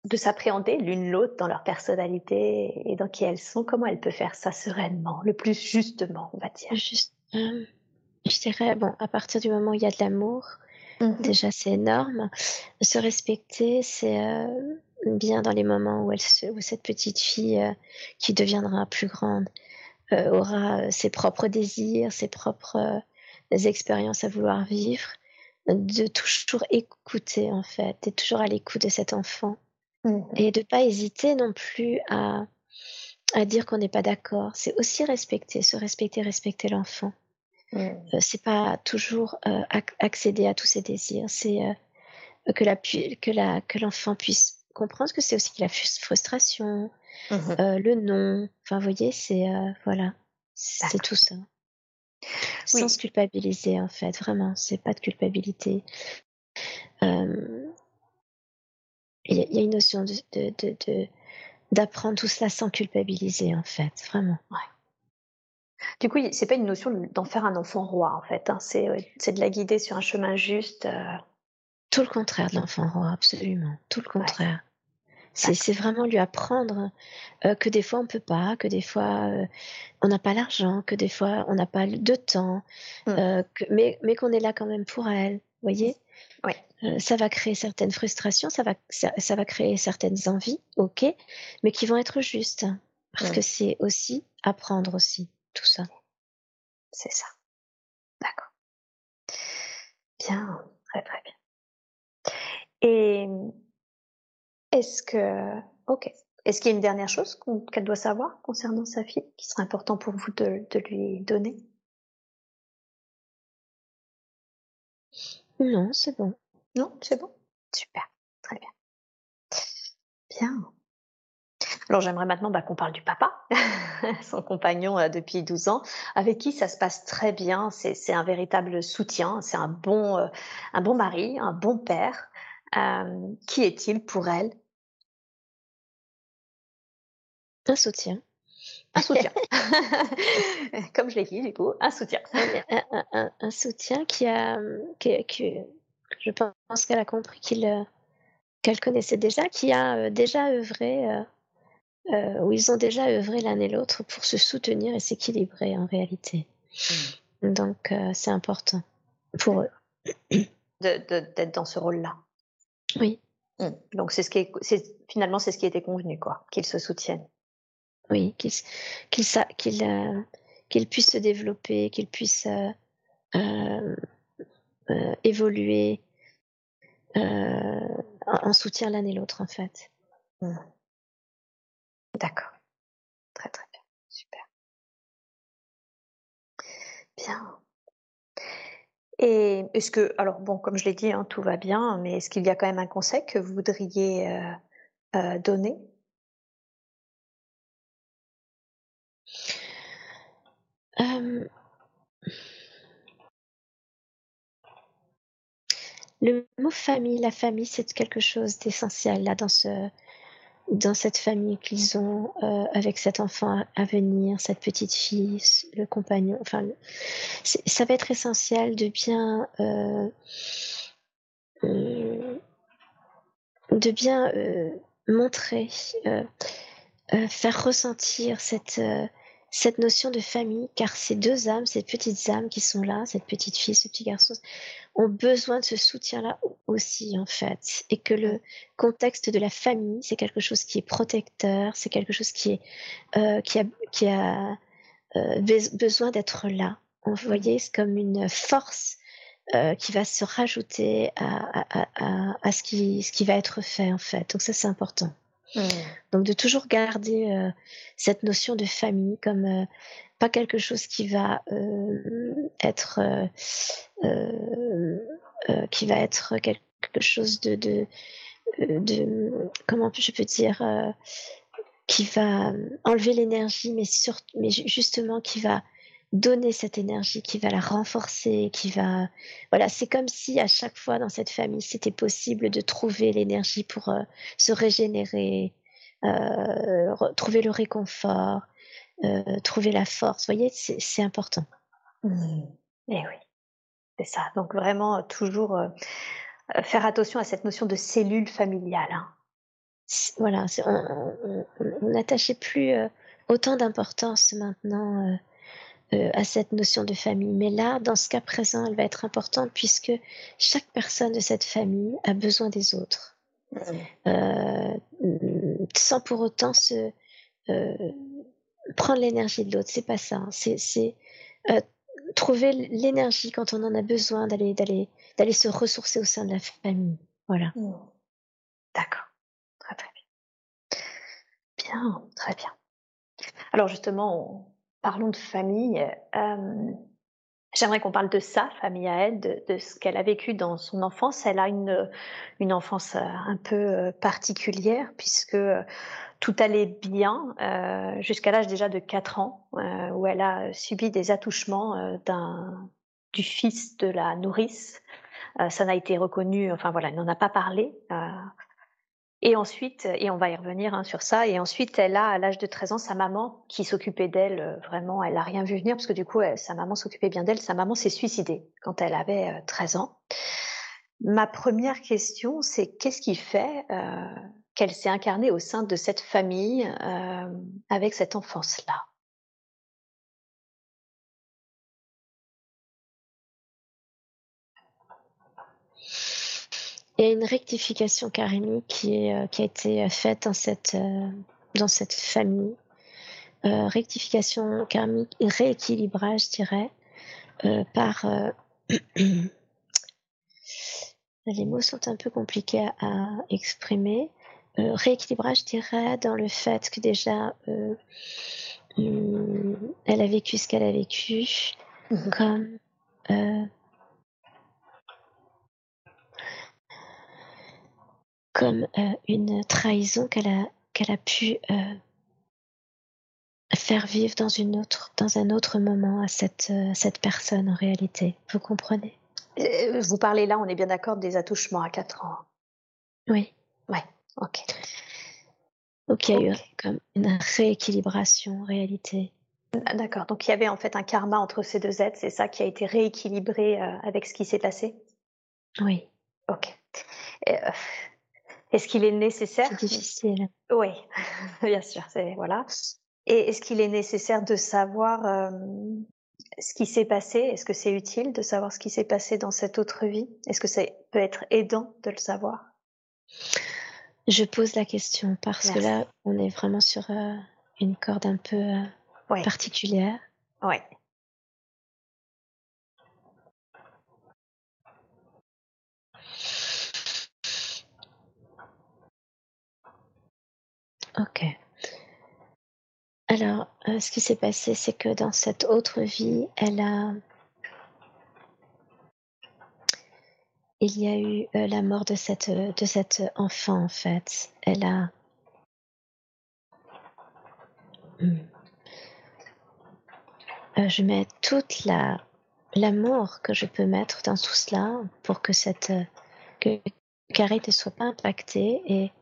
de s'appréhender l'une l'autre dans leur personnalité et dans qui elles sont. Comment elle peut faire ça sereinement, le plus justement, on va dire Juste, euh, Je dirais, bon, à partir du moment où il y a de l'amour, mmh. déjà c'est énorme. Se respecter, c'est euh, bien dans les moments où, elle se, où cette petite fille qui deviendra plus grande euh, aura ses propres désirs, ses propres expériences à vouloir vivre, de toujours écouter en fait, d'être toujours à l'écoute de cet enfant mmh. et de pas hésiter non plus à, à dire qu'on n'est pas d'accord. C'est aussi respecter, se respecter, respecter l'enfant. Mmh. Euh, c'est pas toujours euh, accéder à tous ses désirs, c'est euh, que la que la que l'enfant puisse comprendre que c'est aussi la frustration, mmh. le non. Enfin, vous voyez, c'est voilà, c'est tout ça. Sans se culpabiliser, en fait, vraiment, c'est pas de culpabilité. Euh, il y, y, a une notion de, d'apprendre tout cela sans culpabiliser, en fait, vraiment. Ouais. Du coup, c'est pas une notion d'en faire un enfant roi, en fait. Hein. C'est, c'est de la guider sur un chemin juste. Euh... Tout le contraire de l'enfant roi, absolument. Tout le contraire. C'est vraiment lui apprendre euh, que des fois on peut pas, que des fois euh, on n'a pas l'argent, que des fois on n'a pas de temps, mmh. euh, que, mais, mais qu'on est là quand même pour elle. Vous voyez oui. ça va créer certaines frustrations, ça va, ça, ça, va créer certaines envies, ok, mais qui vont être justes. Parce mmh. que c'est aussi apprendre aussi, tout ça. C'est ça. D'accord. Bien, très très bien. Et est-ce que, ok, est-ce qu'il y a une dernière chose qu'elle doit savoir concernant sa fille qui serait important pour vous de, de lui donner? Non, c'est bon. Non, c'est bon? Super, très bien. Bien. Alors j'aimerais maintenant bah, qu'on parle du papa, son compagnon euh, depuis 12 ans, avec qui ça se passe très bien. C'est un véritable soutien, c'est un bon, euh, un bon mari, un bon père. Euh, qui est-il pour elle? Un soutien. Un soutien. Comme je l'ai dit, du coup, un soutien. Un, un, un, un soutien qui a, qui, qui, je pense qu'elle a compris qu'il, euh, qu'elle connaissait déjà, qui a euh, déjà œuvré, euh, euh, où ils ont déjà œuvré l'un et l'autre pour se soutenir et s'équilibrer en réalité. Mmh. Donc, euh, c'est important pour eux. D'être dans ce rôle-là. Oui. Mmh. Donc, c'est ce qui est, c'est, finalement, c'est ce qui était convenu, quoi, qu'ils se soutiennent. Oui, qu'ils qu qu euh, qu puissent se développer, qu'ils puissent euh, euh, évoluer en, en, soutien l'un et l'autre, en fait. Mmh. D'accord. Très, très bien. Super. Bien. Et est-ce que, alors bon, comme je l'ai dit, hein, tout va bien, mais est-ce qu'il y a quand même un conseil que vous voudriez euh, Le mot famille, la famille, c'est quelque chose d'essentiel là dans ce dans cette famille qu'ils ont euh, avec cet enfant à venir, cette petite fille, le compagnon. Enfin, ça va être essentiel de bien euh, euh, de bien montrer, faire ressentir cette cette notion de famille, car ces deux âmes, ces petites âmes qui sont là, cette petite fille, ce petit garçon, ont besoin de ce soutien-là aussi, en fait. Et que le contexte de la famille, c'est quelque chose qui est protecteur, c'est quelque chose qui, est, euh, qui a, qui a euh, besoin d'être là. Vous voyez, c'est comme une force euh, qui va se rajouter à, à, à, à, ce, qui, ce qui va être fait, en fait. Donc ça, c'est important. Mmh. Donc de toujours garder euh, cette notion de famille comme euh, pas quelque chose qui va euh, être qui va être quelque chose de, de, de comment je peux dire qui va enlever l'énergie mais surtout mais justement qui va donner cette énergie, qui va la renforcer, qui va voilà, c'est comme si à chaque fois dans cette famille, c'était possible de trouver l'énergie pour euh, se régénérer, euh, trouver le réconfort, euh, trouver la force. Vous voyez, c'est important. Mmh. Eh oui, c'est ça. Donc vraiment toujours faire attention à cette notion de cellule familiale. Hein. Voilà, on n'attachait plus autant d'importance maintenant euh, à cette notion de famille. Mais là, dans ce cas présent, elle va être importante puisque chaque personne de cette famille a besoin des autres. Euh, sans pour autant se euh, prendre l'énergie de l'autre. C'est pas ça. Hein. C'est trouver l'énergie quand on en a besoin d'aller d'aller d'aller se ressourcer au sein de la famille. Voilà. Mmh. D'accord. Très très bien. Bien, très bien. Alors justement, parlons de famille. Euh, J'aimerais qu'on parle de sa famille à elle, de, ce qu'elle a vécu dans son enfance. Elle a une, une enfance euh, un peu euh, particulière puisque tout allait bien jusqu'à l'âge déjà de 4 ans, où elle a subi des attouchements d'un du fils de la nourrice. ça n'a été reconnu, enfin voilà, elle n'en a pas parlé. Et ensuite, et on va y revenir hein, sur ça, et ensuite elle a à l'âge de 13 ans sa maman qui s'occupait d'elle, euh, vraiment, elle a rien vu venir parce que du coup sa maman s'occupait bien d'elle, sa maman s'est suicidée quand elle avait 13 euh, ans. Ma première question, c'est qu'est-ce qui fait euh, qu'elle s'est incarnée au sein de cette famille avec cette enfance-là? Il y a une rectification karmique qui, est, euh, qui a été faite dans cette, euh, dans cette famille. Euh, rectification karmique et rééquilibrage, je dirais, euh, par... les mots sont un peu compliqués à, exprimer. rééquilibrage, je dirais, dans le fait que déjà, hum, elle a vécu ce qu'elle a vécu, mmh comme comme euh, une trahison qu'elle a, qu'elle a pu euh, faire vivre dans, une autre, dans un autre moment à cette, euh, cette personne en réalité. Vous comprenez? Vous parlez là, on est bien d'accord, des attouchements à 4 ans. Oui. Ouais, ok. Donc il y a eu comme une rééquilibration en réalité. Ah, d'accord, donc il y avait en fait un karma entre ces deux êtres, c'est ça qui a été rééquilibré avec ce qui s'est passé? Oui. Ok. Et, est-ce qu'il est nécessaire C'est difficile. Oui, bien sûr. C'est voilà. Et est-ce qu'il est nécessaire de savoir euh, ce qui s'est passé? Est-ce que c'est utile de savoir ce qui s'est passé dans cette autre vie? Est-ce que ça peut être aidant de le savoir? Je pose la question parce que là, on est vraiment sur euh, une corde un peu euh, particulière. Oui. Ok. Alors, euh, ce qui s'est passé, c'est que dans cette autre vie, elle a. Il y a eu euh, la mort de cette, de cette enfant, en fait. Elle a hmm. euh, je mets toute la l'amour que je peux mettre dans tout cela pour que cette que ne soit pas impactée et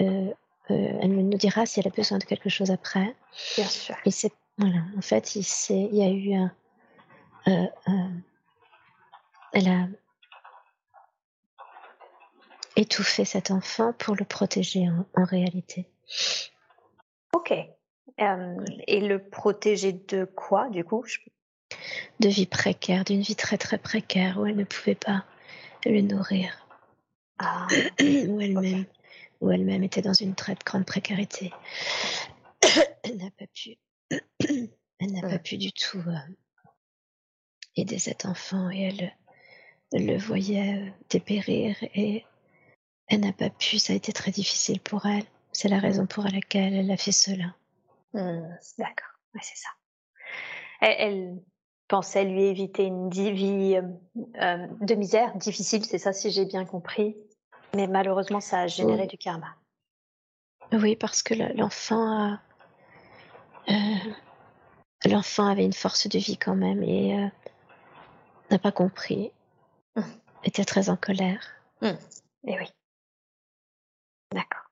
euh, euh, elle nous dira si elle a besoin de quelque chose après. Bien sûr. Et c'est voilà, en fait, il, il y a eu un, euh, elle a étouffé cet enfant pour le protéger en, réalité. Ok. et le protéger de quoi, du coup? De vie précaire, d'une vie très très précaire où elle ne pouvait pas le nourrir. Ah. où elle-même où elle-même était dans une très grande précarité. elle n'a pas pu, elle n'a pas pu du tout euh, aider cet enfant et elle, le voyait euh, dépérir et elle n'a pas pu, ça a été très difficile pour elle. C'est la raison pour laquelle elle a fait cela. Mmh, d'accord, c'est ça. Elle, pensait lui éviter une vie euh, de misère difficile, c'est ça si j'ai bien compris? Mais malheureusement, ça a généré du karma. Oui, parce que l'enfant euh, l'enfant avait une force de vie quand même et euh, n'a pas compris, mmh. était très en colère. Mmh. Et oui. D'accord.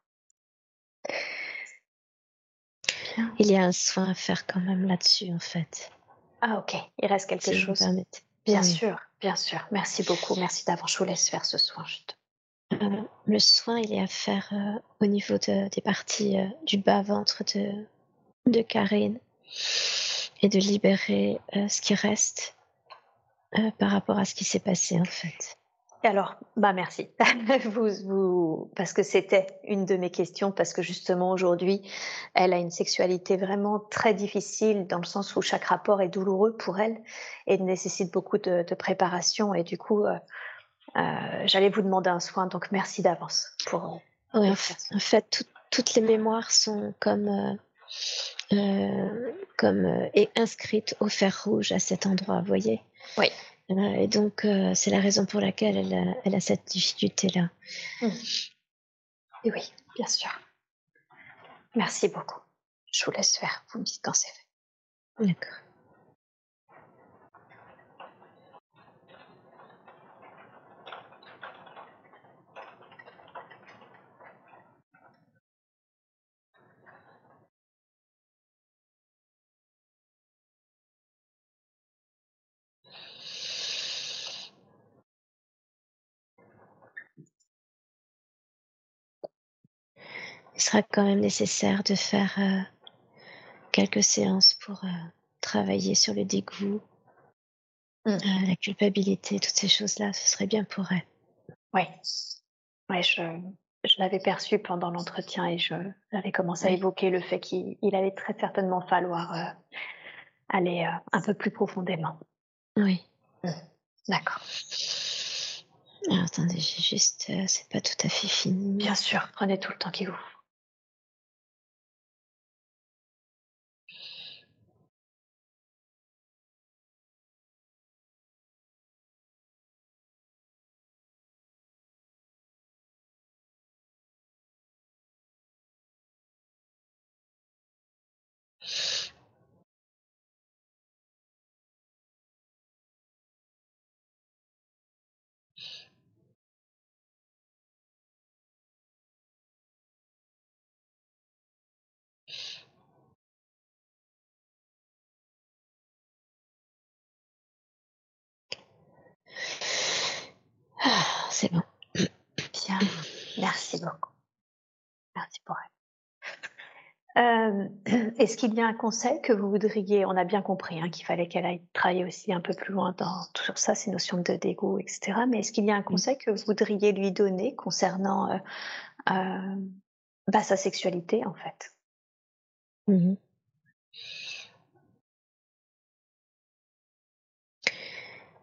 Il y a un soin à faire quand même là-dessus, en fait. Ah ok, il reste quelque chose. Bien sûr, bien sûr. Merci beaucoup. Merci d'avoir. Je vous laisse faire ce soin. Euh, le soin, il est à faire euh, au niveau de, des parties euh, du bas-ventre de, de Karine et de libérer ce qui reste par rapport à ce qui s'est passé en fait. Alors, bah merci. vous, vous, parce que c'était une de mes questions, parce que justement aujourd'hui, elle a une sexualité vraiment très difficile dans le sens où chaque rapport est douloureux pour elle et nécessite beaucoup de, de préparation et du coup, j'allais vous demander un soin, donc merci d'avance pour. Oui, en fait, toutes les mémoires sont comme euh, euh, comme et inscrites au fer rouge à cet endroit, vous voyez? Oui. et donc c'est la raison pour laquelle elle a, elle a cette difficulté là. Mmh. Et oui, bien sûr. Merci beaucoup. Je vous laisse faire. Vous me dites quand c'est fait. D'accord. Il sera quand même nécessaire de faire euh, quelques séances pour euh, travailler sur le dégoût, mmh. euh, la culpabilité, toutes ces choses-là. Ce serait bien pour elle. Oui, ouais, je, je l'avais perçu pendant l'entretien et je j'avais commencé à évoquer le fait qu'il allait très certainement falloir aller un peu plus profondément. Oui. Mmh. D'accord. attendez, j'ai juste, c'est pas tout à fait fini. Bien sûr, prenez tout le temps qu'il vous c'est bon. Bien, merci beaucoup. Merci pour elle. Euh, est-ce qu'il y a un conseil que vous voudriez, on a bien compris hein, qu'il fallait qu'elle aille travailler aussi un peu plus loin dans tout ça, ces notions de dégoût, etc. Mais est-ce qu'il y a un conseil que vous voudriez lui donner concernant euh, euh, bah, sa sexualité en fait? Mmh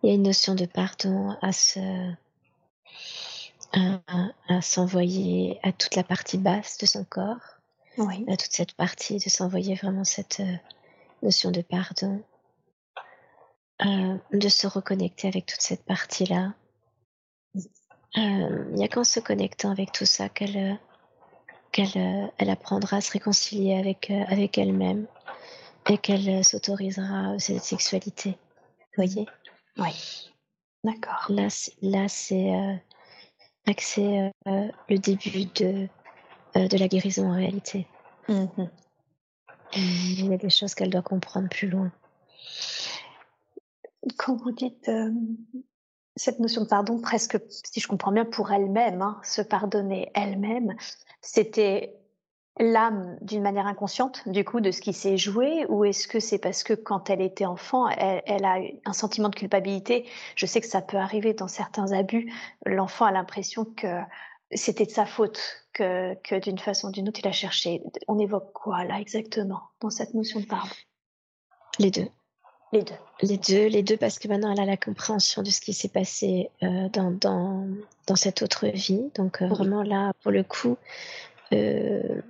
Il y a une notion de pardon à se à, s'envoyer à toute la partie basse de son corps, à toute cette partie, de s'envoyer vraiment cette euh, notion de pardon, euh, de se reconnecter avec toute cette partie-là. Euh, il n'y a qu'en se connectant avec tout ça qu'elle qu'elle elle apprendra à se réconcilier avec, avec elle-même et qu'elle s'autorisera cette sexualité. Vous voyez? Oui. D'accord. Là, là c'est le début de, de la guérison en réalité. Mmh Il y a des choses qu'elle doit comprendre plus loin. Quand vous dites cette notion de pardon, presque, si je comprends bien, pour elle-même, hein, se pardonner elle-même, c'était l'âme d'une manière inconsciente, du coup, de ce qui s'est joué, ou est-ce que c'est parce que quand elle était enfant, elle, a un sentiment de culpabilité? Je sais que ça peut arriver dans certains abus. L'enfant a l'impression que c'était de sa faute, que, que d'une façon ou d'une autre, il a cherché. On évoque quoi là exactement dans cette notion de pardon Les deux. Les deux. Les deux, les deux, parce que maintenant elle a la compréhension de ce qui s'est passé euh, dans, dans, dans, cette autre vie. Donc euh, vraiment là, pour le coup, euh,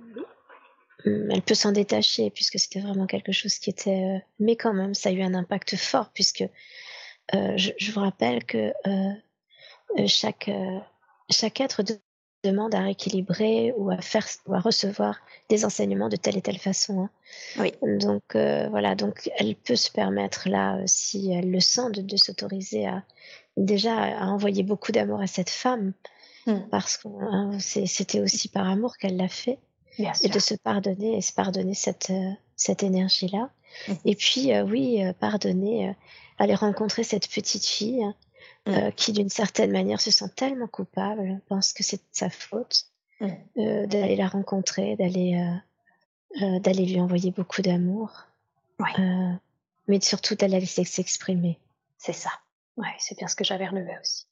elle peut s'en détacher puisque c'était vraiment quelque chose qui était... mais quand même, ça a eu un impact fort puisque je, je, vous rappelle que chaque, chaque être de demande à rééquilibrer ou à faire ou à recevoir des enseignements de telle et telle façon. Hein. Oui. Donc euh, voilà, donc elle peut se permettre là, euh, si elle le sent, de, s'autoriser à déjà à envoyer beaucoup d'amour à cette femme, hmm. parce que hein, c'était aussi par amour qu'elle l'a fait, et de se pardonner et se pardonner cette euh, cette énergie là. Hmm. Et puis oui, pardonner, aller rencontrer cette petite fille. Hein, Mm. Euh, qui d'une certaine manière se sent tellement coupable, pense que c'est sa faute, euh, d'aller la rencontrer, d'aller euh, d'aller lui envoyer beaucoup d'amour, mais surtout d'aller laisser s'exprimer. C'est ça. Ouais, c'est bien ce que j'avais relevé aussi.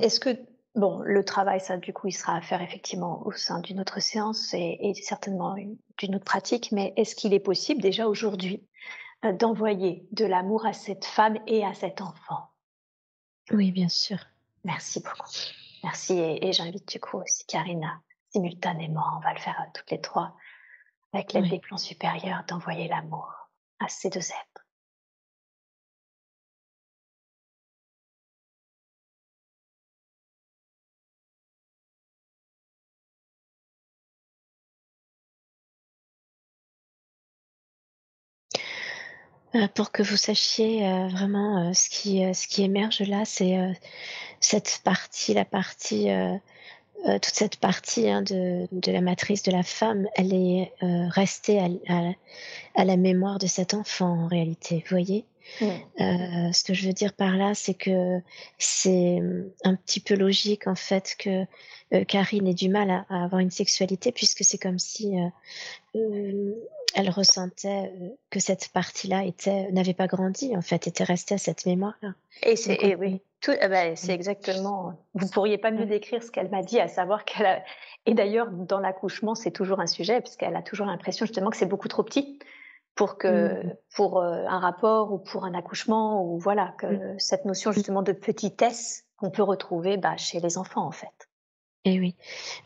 Est-ce que bon, le travail, ça, du coup, il sera à faire effectivement au sein d'une autre séance et, et certainement d'une autre pratique, mais est-ce qu'il est possible déjà aujourd'hui d'envoyer de l'amour à cette femme et à cet enfant? Oui, bien sûr. Merci beaucoup. Merci et, j'invite du coup aussi Karina simultanément, on va le faire toutes les trois, avec l'aide des plans supérieurs, d'envoyer l'amour à ces deux êtres. Euh, pour que vous sachiez euh, vraiment euh, ce qui ce qui émerge là, c'est cette partie, la partie toute cette partie hein, de, de, la matrice de la femme, elle est restée à, à, la mémoire de cet enfant en réalité. Vous voyez? Mmh. Ce que je veux dire par là, c'est que c'est un petit peu logique en fait que Karine ait du mal à, à avoir une sexualité puisque c'est comme si elle ressentait euh, que cette partie-là était n'avait pas grandi en fait, était restée à cette mémoire-là. Et c'est oui, tout, eh ben, c'est exactement. Vous pourriez pas mieux décrire ce qu'elle m'a dit, à savoir qu'elle a. Et d'ailleurs, dans l'accouchement, c'est toujours un sujet puisqu'elle a toujours l'impression justement que c'est beaucoup trop petit pour que mmh. pour euh, un rapport ou pour un accouchement ou voilà que mmh. cette notion justement de petitesse qu'on peut retrouver bah, chez les enfants en fait. Et oui,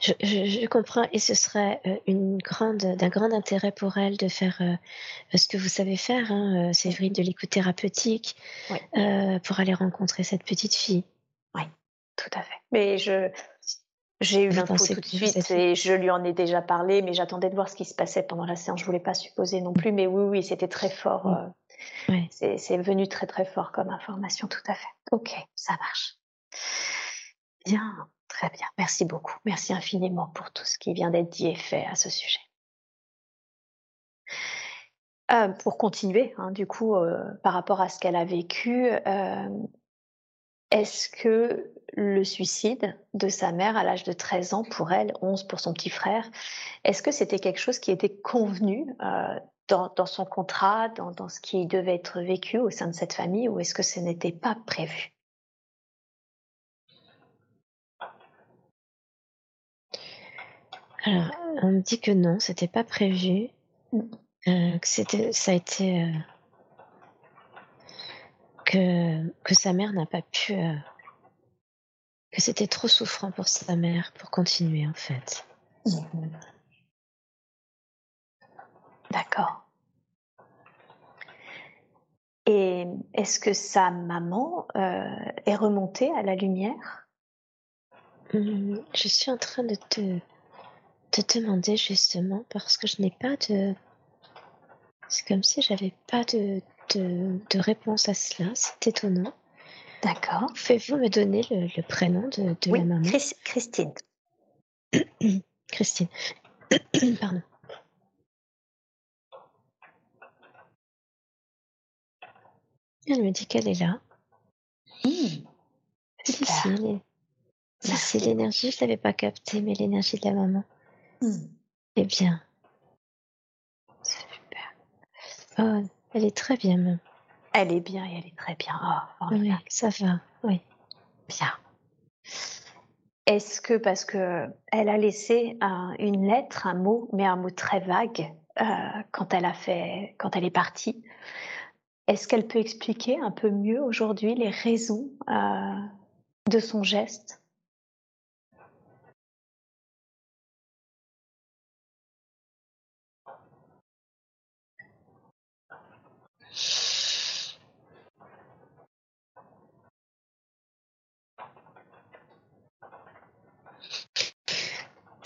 je, je, comprends et ce serait euh, une grande, d'un grand intérêt pour elle de faire euh, ce que vous savez faire, hein, Séverine, de l'écoute thérapeutique, pour aller rencontrer cette petite fille. Oui, tout à fait. Mais je, j'ai eu l'info tout de suite et je lui en ai déjà parlé, mais j'attendais de voir ce qui se passait pendant la séance. Je voulais pas supposer non plus, mais oui, oui, c'était très fort. C'est venu très très fort comme information, tout à fait. Ok, ça marche. Bien. Très bien, merci beaucoup. Merci infiniment pour tout ce qui vient d'être dit et fait à ce sujet. Euh, pour continuer, hein, du coup, euh, par rapport à ce qu'elle a vécu, euh, est-ce que le suicide de sa mère à l'âge de 13 ans pour elle, 11 pour son petit frère, est-ce que c'était quelque chose qui était convenu dans, son contrat, dans, ce qui devait être vécu au sein de cette famille, ou est-ce que ce n'était pas prévu? Alors, on me dit que non, c'était pas prévu. Euh, que c'était, ça a été euh, que que sa mère n'a pas pu, euh, que c'était trop souffrant pour sa mère pour continuer en fait. D'accord. Et est-ce que sa maman est remontée à la lumière? Mmh, Je suis en train de te te demander justement, parce que je n'ai pas de. C'est comme si j'avais pas de, de, de réponse à cela. C'est étonnant. D'accord. Pouvez-vous me donner le, le prénom de, de Oui, la maman? Chris- Christine. Christine. Pardon. Elle me dit qu'elle est là. Hmm, Si, si, si, l'énergie, je l'avais pas captée, mais l'énergie de la maman. Hmm, Eh bien, Super. oh, elle est très bien même. Elle est bien et elle est très bien. Oh, Oui, ça va, oui. Bien. Est-ce que parce que elle a laissé un- une lettre, un mot, mais un mot très vague euh, quand elle a fait, quand elle est partie, est-ce qu'elle peut expliquer un peu mieux aujourd'hui les raisons euh, de son geste?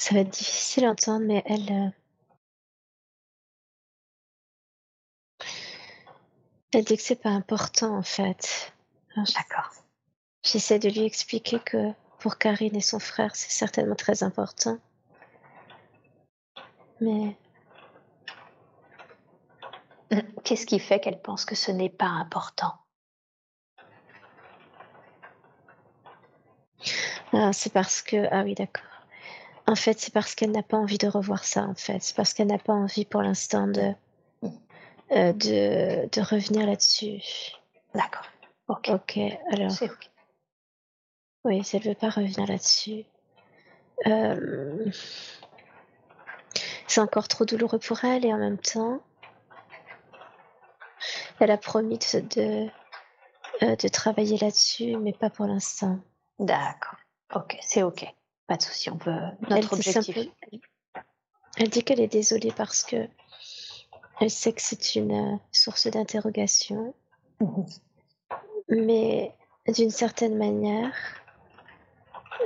Ça va être difficile à entendre, mais elle, euh, elle dit que c'est pas important en fait. D'accord. J'essaie de lui expliquer que pour Karine et son frère, c'est certainement très important. Mais Qu'est-ce qui fait qu'elle pense que ce n'est pas important? Ah, c'est parce que ah oui d'accord. En fait, c'est parce qu'elle n'a pas envie de revoir ça. En fait, c'est parce qu'elle n'a pas envie pour l'instant de euh, de, de revenir là-dessus. D'accord. Ok. Ok, alors C'est ok. oui, si elle veut pas revenir là-dessus. Euh, c'est encore trop douloureux pour elle et en même temps, elle a promis de, de, euh, de travailler là-dessus, mais pas pour l'instant. D'accord. Ok, c'est ok. Pas de souci. On veut Elle notre dit objectif. simple- elle dit qu'elle est désolée parce que elle sait que c'est une euh, source d'interrogation, mais d'une certaine manière,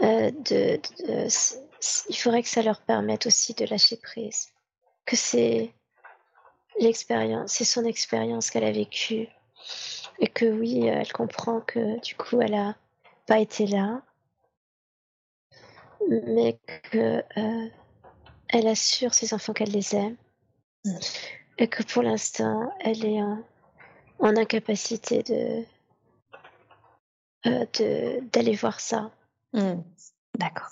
euh, de, de- il faudrait que ça leur permette aussi de lâcher prise. Que c'est l'expérience, c'est son expérience qu'elle a vécue. Et que oui, elle comprend que du coup, elle a pas été là, mais que euh, elle assure ses enfants qu'elle les aime. Mm. Et que pour l'instant, elle est en, en incapacité de euh, de- d'aller voir ça. Hmm, D'accord.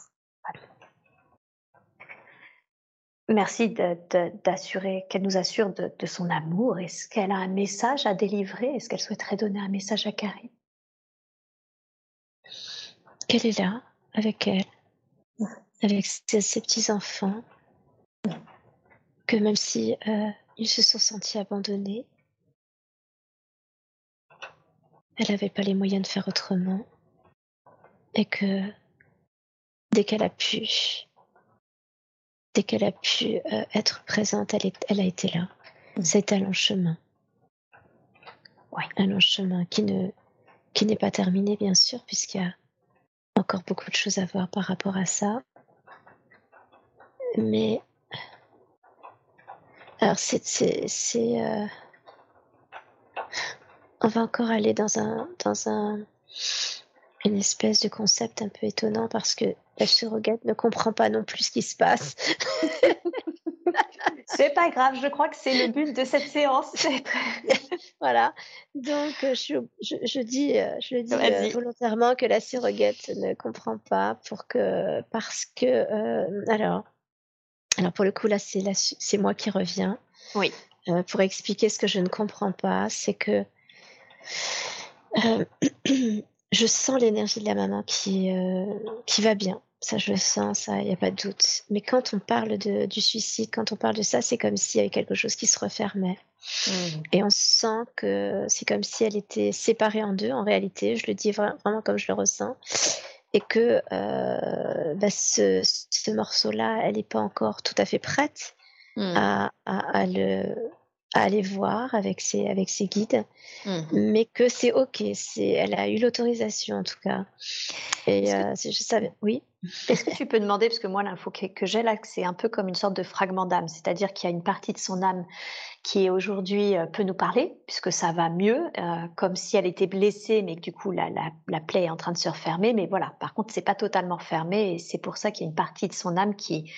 Merci d'assurer, qu'elle nous assure de, de son amour. Est-ce qu'elle a un message à délivrer? Est-ce qu'elle souhaiterait donner un message à Karine? Qu'elle est là, avec elle, avec ses, ses petits-enfants. Que même si euh, ils se sont sentis abandonnés, elle n'avait pas les moyens de faire autrement. Et que dès qu'elle a pu, dès qu'elle a pu euh, être présente, elle, est- elle a été là. Mm. C'est un long chemin. Ouais. Un long chemin qui ne qui n'est pas terminé, bien sûr, puisqu'il y a encore beaucoup de choses à voir par rapport à ça. Mais alors c'est euh, on va encore aller dans un dans un une espèce de concept un peu étonnant parce que la surrogate ne comprend pas non plus ce qui se passe. C'est pas grave, je crois que c'est le but de cette séance. Voilà. Donc, euh, je, je, je dis, euh, je le dis euh, volontairement que la surrogate ne comprend pas pour que, parce que, euh, alors, alors pour le coup là, c'est moi qui reviens Oui. euh, pour expliquer ce que je ne comprends pas, c'est que euh, je sens l'énergie de la maman qui euh, qui va bien. Ça, je le sens, ça, il n'y a pas de doute. Mais quand on parle de, du suicide, quand on parle de ça, c'est comme s'il y avait quelque chose qui se refermait. Hmm, Et on sent que c'est comme si elle était séparée en deux, en réalité, je le dis vra- vraiment comme je le ressens, et que euh, bah, ce, ce morceau-là, elle n'est pas encore tout à fait prête hmm. à, à, à le, à aller voir avec ses, avec ses guides, mmh. mais que c'est ok, c'est, elle a eu l'autorisation en tout cas. Et euh, je savais, oui. Est-ce que tu peux demander, parce que moi l'info que, que j'ai là, c'est un peu comme une sorte de fragment d'âme, c'est-à-dire qu'il y a une partie de son âme qui est aujourd'hui euh, peut nous parler, puisque ça va mieux, euh, comme si elle était blessée, mais que du coup la, la, la, plaie est en train de se refermer. Mais voilà, par contre c'est pas totalement fermé, et c'est pour ça qu'il y a une partie de son âme qui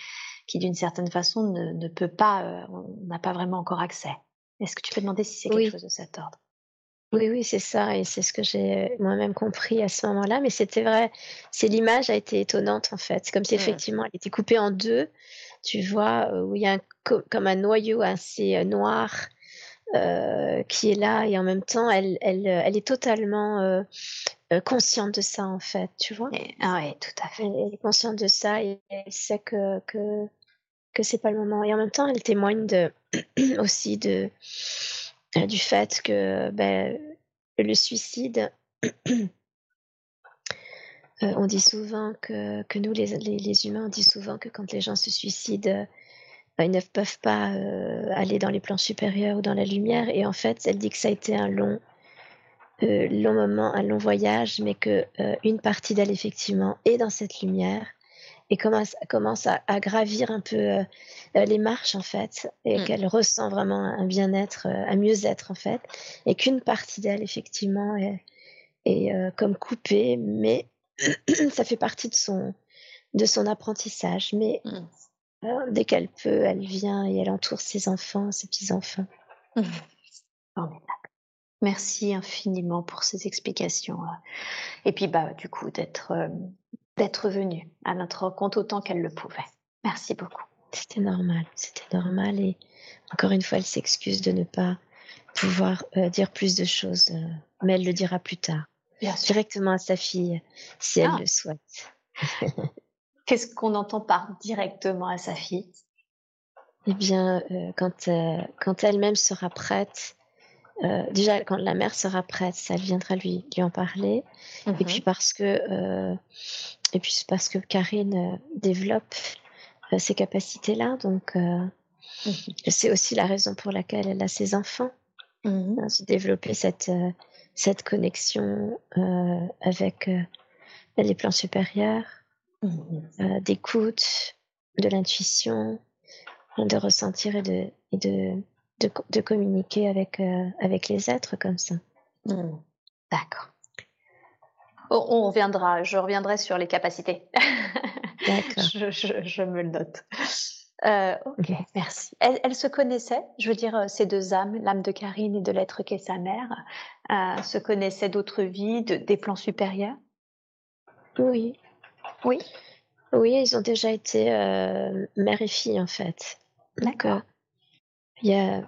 qui d'une certaine façon ne, ne peut pas, euh, on n'a pas vraiment encore accès. Est-ce que tu peux demander si c'est quelque chose de cet ordre? Oui, oui, c'est ça, et c'est ce que j'ai moi-même compris à ce moment-là. Mais c'était vrai, c'est l'image a été étonnante en fait. C'est comme si effectivement elle était coupée en deux. Tu vois, euh, où il y a un, comme un noyau assez euh, noir euh, qui est là et en même temps elle, elle, elle est totalement euh, consciente de ça en fait, tu vois. ah oui, tout à fait. Elle, est consciente de ça et elle sait que, que que c'est pas le moment. Et en même temps, elle témoigne de, aussi de, euh, du fait que ben, le suicide, euh, on dit souvent que, que nous, les, les, humains, on dit souvent que quand les gens se suicident, ben, ils ne peuvent pas euh, aller dans les plans supérieurs ou dans la lumière. Et en fait, elle dit que ça a été un long, long moment, un long voyage, mais que une partie d'elle, effectivement, est dans cette lumière et commence, commence à, à, gravir un peu euh, euh, les marches en fait, et mmh. qu'elle ressent vraiment un bien-être, euh, un mieux-être en fait, et qu'une partie d'elle effectivement est, est comme coupée, mais ça fait partie de son, de son apprentissage. Mais mmh. dès qu'elle peut, elle vient et elle entoure ses enfants, ses petits-enfants. Mmh. Merci infiniment pour ces explications. Et puis, bah, du coup, d'être d'être venue à notre rencontre autant qu'elle le pouvait. Merci beaucoup. C'était normal, c'était normal et encore une fois, elle s'excuse de ne pas pouvoir euh, dire plus de choses, euh, mais elle le dira plus tard, directement à sa fille, si elle ah. le souhaite. Qu'est-ce qu'on entend par directement à sa fille? Eh bien, euh, quand, quand elle-même sera prête, déjà quand la mère sera prête, ça viendra lui, lui en parler. Et puis mhm. parce que et puis c'est parce que Karine euh, développe euh, ces capacités-là, donc euh, mhm. c'est aussi la raison pour laquelle elle a ses enfants. Mmh. Hein, développer cette, cette connexion avec les plans supérieurs, mmh. d'écoute, de l'intuition, de ressentir et de, et de, de, communiquer avec, avec les êtres comme ça. Mmh. D'accord. On reviendra, je reviendrai sur les capacités. D'accord. je, me le note. Euh, ok, merci. Elle, se connaissait, je veux dire, euh, ces deux âmes, l'âme de Karine et de l'être qu'est sa mère, euh, se connaissaient d'autres vies, des plans supérieurs? Oui. Oui Oui, ils ont déjà été mère et fille, en fait. D'accord. Il y a...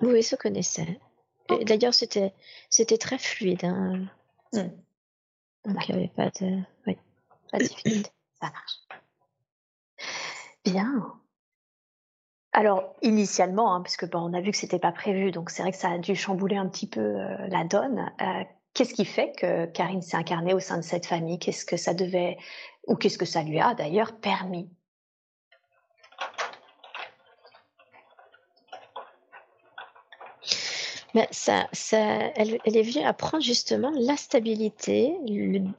Oui, ils se connaissaient. D'ailleurs, c'était, c'était très fluide. Hein. Donc, il n'y avait pas de, oui, pas de difficulté. Ça marche. Bien. Alors, initialement, hein, puisque bon, on a vu que c'était pas prévu, donc c'est vrai que ça a dû chambouler un petit peu euh, la donne. Euh, qu'est-ce qui fait que Karine s'est incarnée au sein de cette famille? Qu'est-ce que ça devait, ou qu'est-ce que ça lui a d'ailleurs permis? Ben, ça, ça, elle, elle, est venue apprendre justement la stabilité,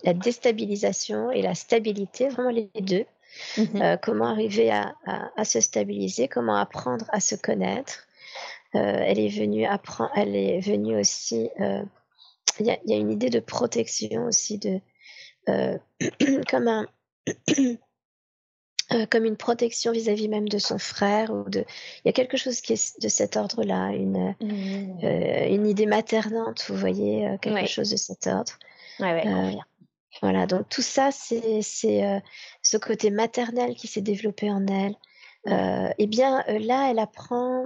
la déstabilisation et la stabilité, vraiment les deux. Mmh euh, comment arriver à, à, à, se stabiliser, comment apprendre à se connaître. Euh, elle est venue apprendre, elle est venue aussi. Euh, il y, a, y, a, une idée de protection aussi de comme un euh, comme une protection vis-à-vis même de son frère ou de il y a quelque chose qui est de cet ordre-là une mmh. euh, une idée maternante vous voyez euh, quelque chose de cet ordre. Ouais, ouais, voilà donc tout ça c'est c'est ce côté maternel qui s'est développé en elle. Et eh bien là elle apprend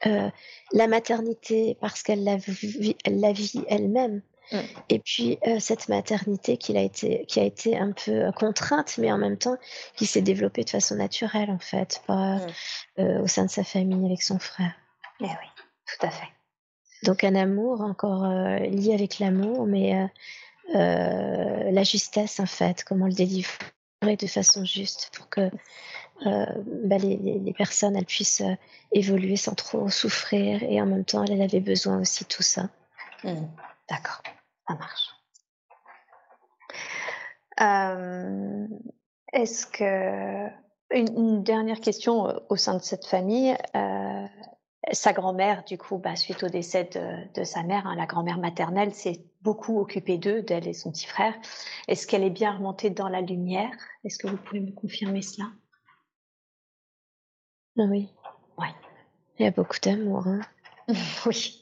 la maternité parce qu'elle la vit elle la vit elle-même Mm. Et puis euh, cette maternité qui a, été, qui a été un peu euh, contrainte, mais en même temps qui s'est développée de façon naturelle en fait, pas, mm. euh, au sein de sa famille avec son frère. Eh oui, tout à fait. Donc un amour encore lié avec l'amour, mais la justesse en fait, comment le délivrer de façon juste pour que bah, les, personnes elles puissent évoluer sans trop souffrir et en même temps elle, avait besoin aussi de tout ça. Mmh. D'accord, ça marche. Est-ce que une, dernière question au sein de cette famille sa grand-mère, du coup, bah, suite au décès de, sa mère, hein, la grand-mère maternelle, s'est beaucoup occupée d'eux, d'elle et son petit frère. Est-ce qu'elle est bien remontée dans la lumière? Est-ce que vous pouvez me confirmer cela? Ah Oui. Ouais. Il y a beaucoup d'amour. Hein. oui.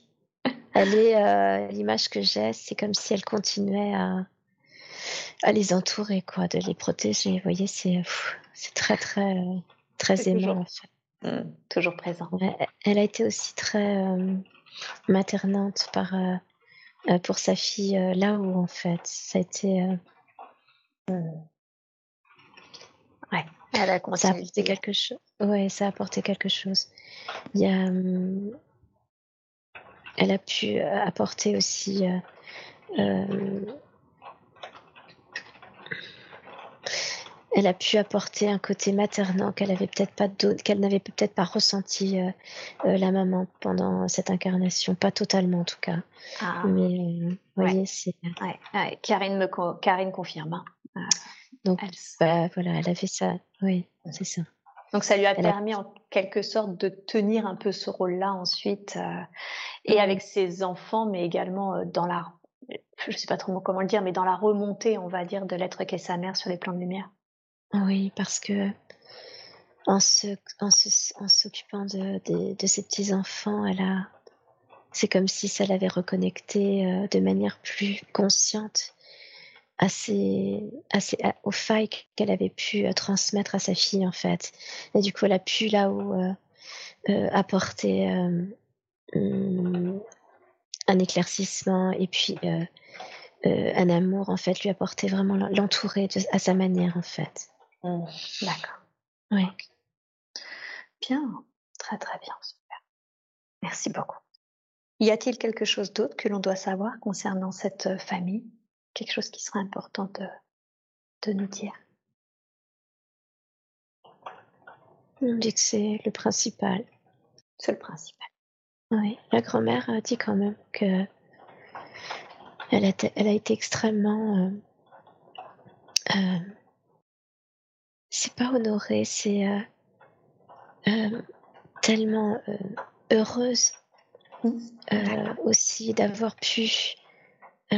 Elle est euh, l'image que j'ai, c'est comme si elle continuait à, à les entourer, quoi, de les protéger. Vous voyez, c'est c'est très très très aimant en fait. Mmh, toujours présent. elle a été aussi très euh, maternante par, euh, euh, pour sa fille là-haut, en fait. Ça a été. Mmh. Ouais, elle a ça a apporté quelque chose. Ouais, ça a apporté quelque chose. Il y a, mmh, elle a pu apporter aussi elle a pu apporter un côté maternant qu'elle avait peut-être pas qu'elle n'avait peut-être pas ressenti euh, euh, la maman pendant cette incarnation, pas totalement en tout cas. Ah. Mais euh, vous voyez, c'est. Ouais, Karine me Karine confirme. Hein. Donc bah, voilà, elle a fait ça. Oui, c'est ça. Donc ça lui a permis en quelque sorte de tenir un peu ce rôle-là ensuite, et avec ses enfants, mais également dans la, je sais pas trop comment le dire, mais dans la remontée, on va dire, de l'être qu'est sa mère sur les plans de lumière. Oui, parce que en se, en s'occupant de, de, ses petits enfants, elle a, c'est comme si ça l'avait reconnecté euh, de manière plus consciente à ses, aux failles qu'elle avait pu euh, transmettre à sa fille en fait. Et du coup, elle a pu là-haut euh, apporter un éclaircissement et puis un amour en fait, lui apporter vraiment l'entourer à sa manière en fait. Mmh. D'accord. Oui. Bien, très très bien, super. Merci beaucoup. Y a-t-il quelque chose d'autre que l'on doit savoir concernant cette euh, famille? Quelque chose qui serait important de, de nous dire On dit que c'est le principal. C'est le principal. Oui, la grand-mère a dit quand même que elle a, elle a été extrêmement euh, euh, c'est pas honoré, c'est euh, tellement heureuse mmh. aussi d'avoir pu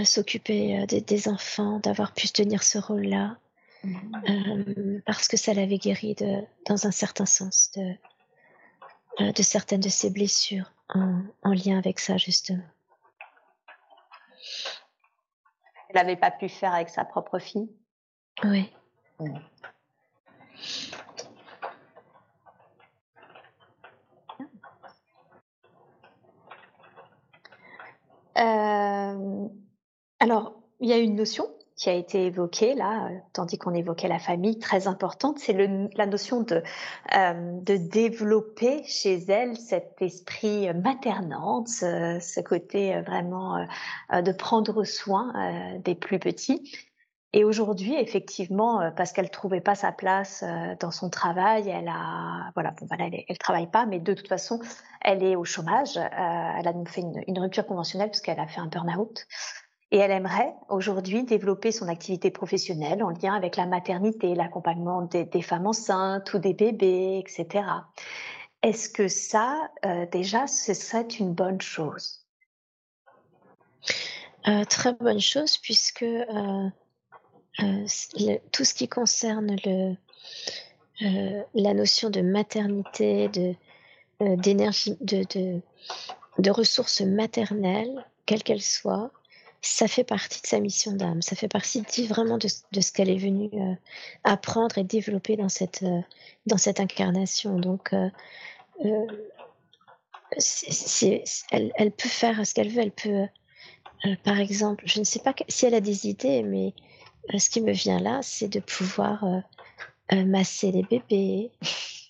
s'occuper des, enfants, d'avoir pu tenir ce rôle-là, mmh. parce que ça l'avait guéri de, dans un certain sens de, de certaines de ses blessures en, en lien avec ça justement. Elle n'avait pas pu faire avec sa propre fille? Oui. Mmh. Euh, alors, il y a une notion qui a été évoquée là, euh, tandis qu'on évoquait la famille, très importante, c'est la notion de, euh, de développer chez elle cet esprit maternant, ce, côté vraiment de prendre soin des plus petits. Et aujourd'hui, effectivement, parce qu'elle trouvait pas sa place dans son travail, elle a, voilà, bon, voilà, elle, elle travaille pas, mais de toute façon, elle est au chômage. Euh, elle a fait une, une rupture conventionnelle parce qu'elle a fait un burn-out. Et elle aimerait aujourd'hui développer son activité professionnelle en lien avec la maternité, l'accompagnement des, femmes enceintes ou des bébés, etc. Est-ce que ça, euh, déjà, ce serait une bonne chose? Euh, Très bonne chose, puisque euh, tout ce qui concerne la notion de maternité, de, d'énergie, de, de, ressources maternelles, quelles qu'elles soient, ça fait partie de sa mission d'âme. Ça fait partie vraiment de, ce qu'elle est venue euh, apprendre et développer dans cette, euh, dans cette incarnation. Donc, elle, elle, peut faire ce qu'elle veut. Elle peut, par exemple, je ne sais pas si elle a des idées, mais ce qui me vient là, c'est de pouvoir masser les bébés.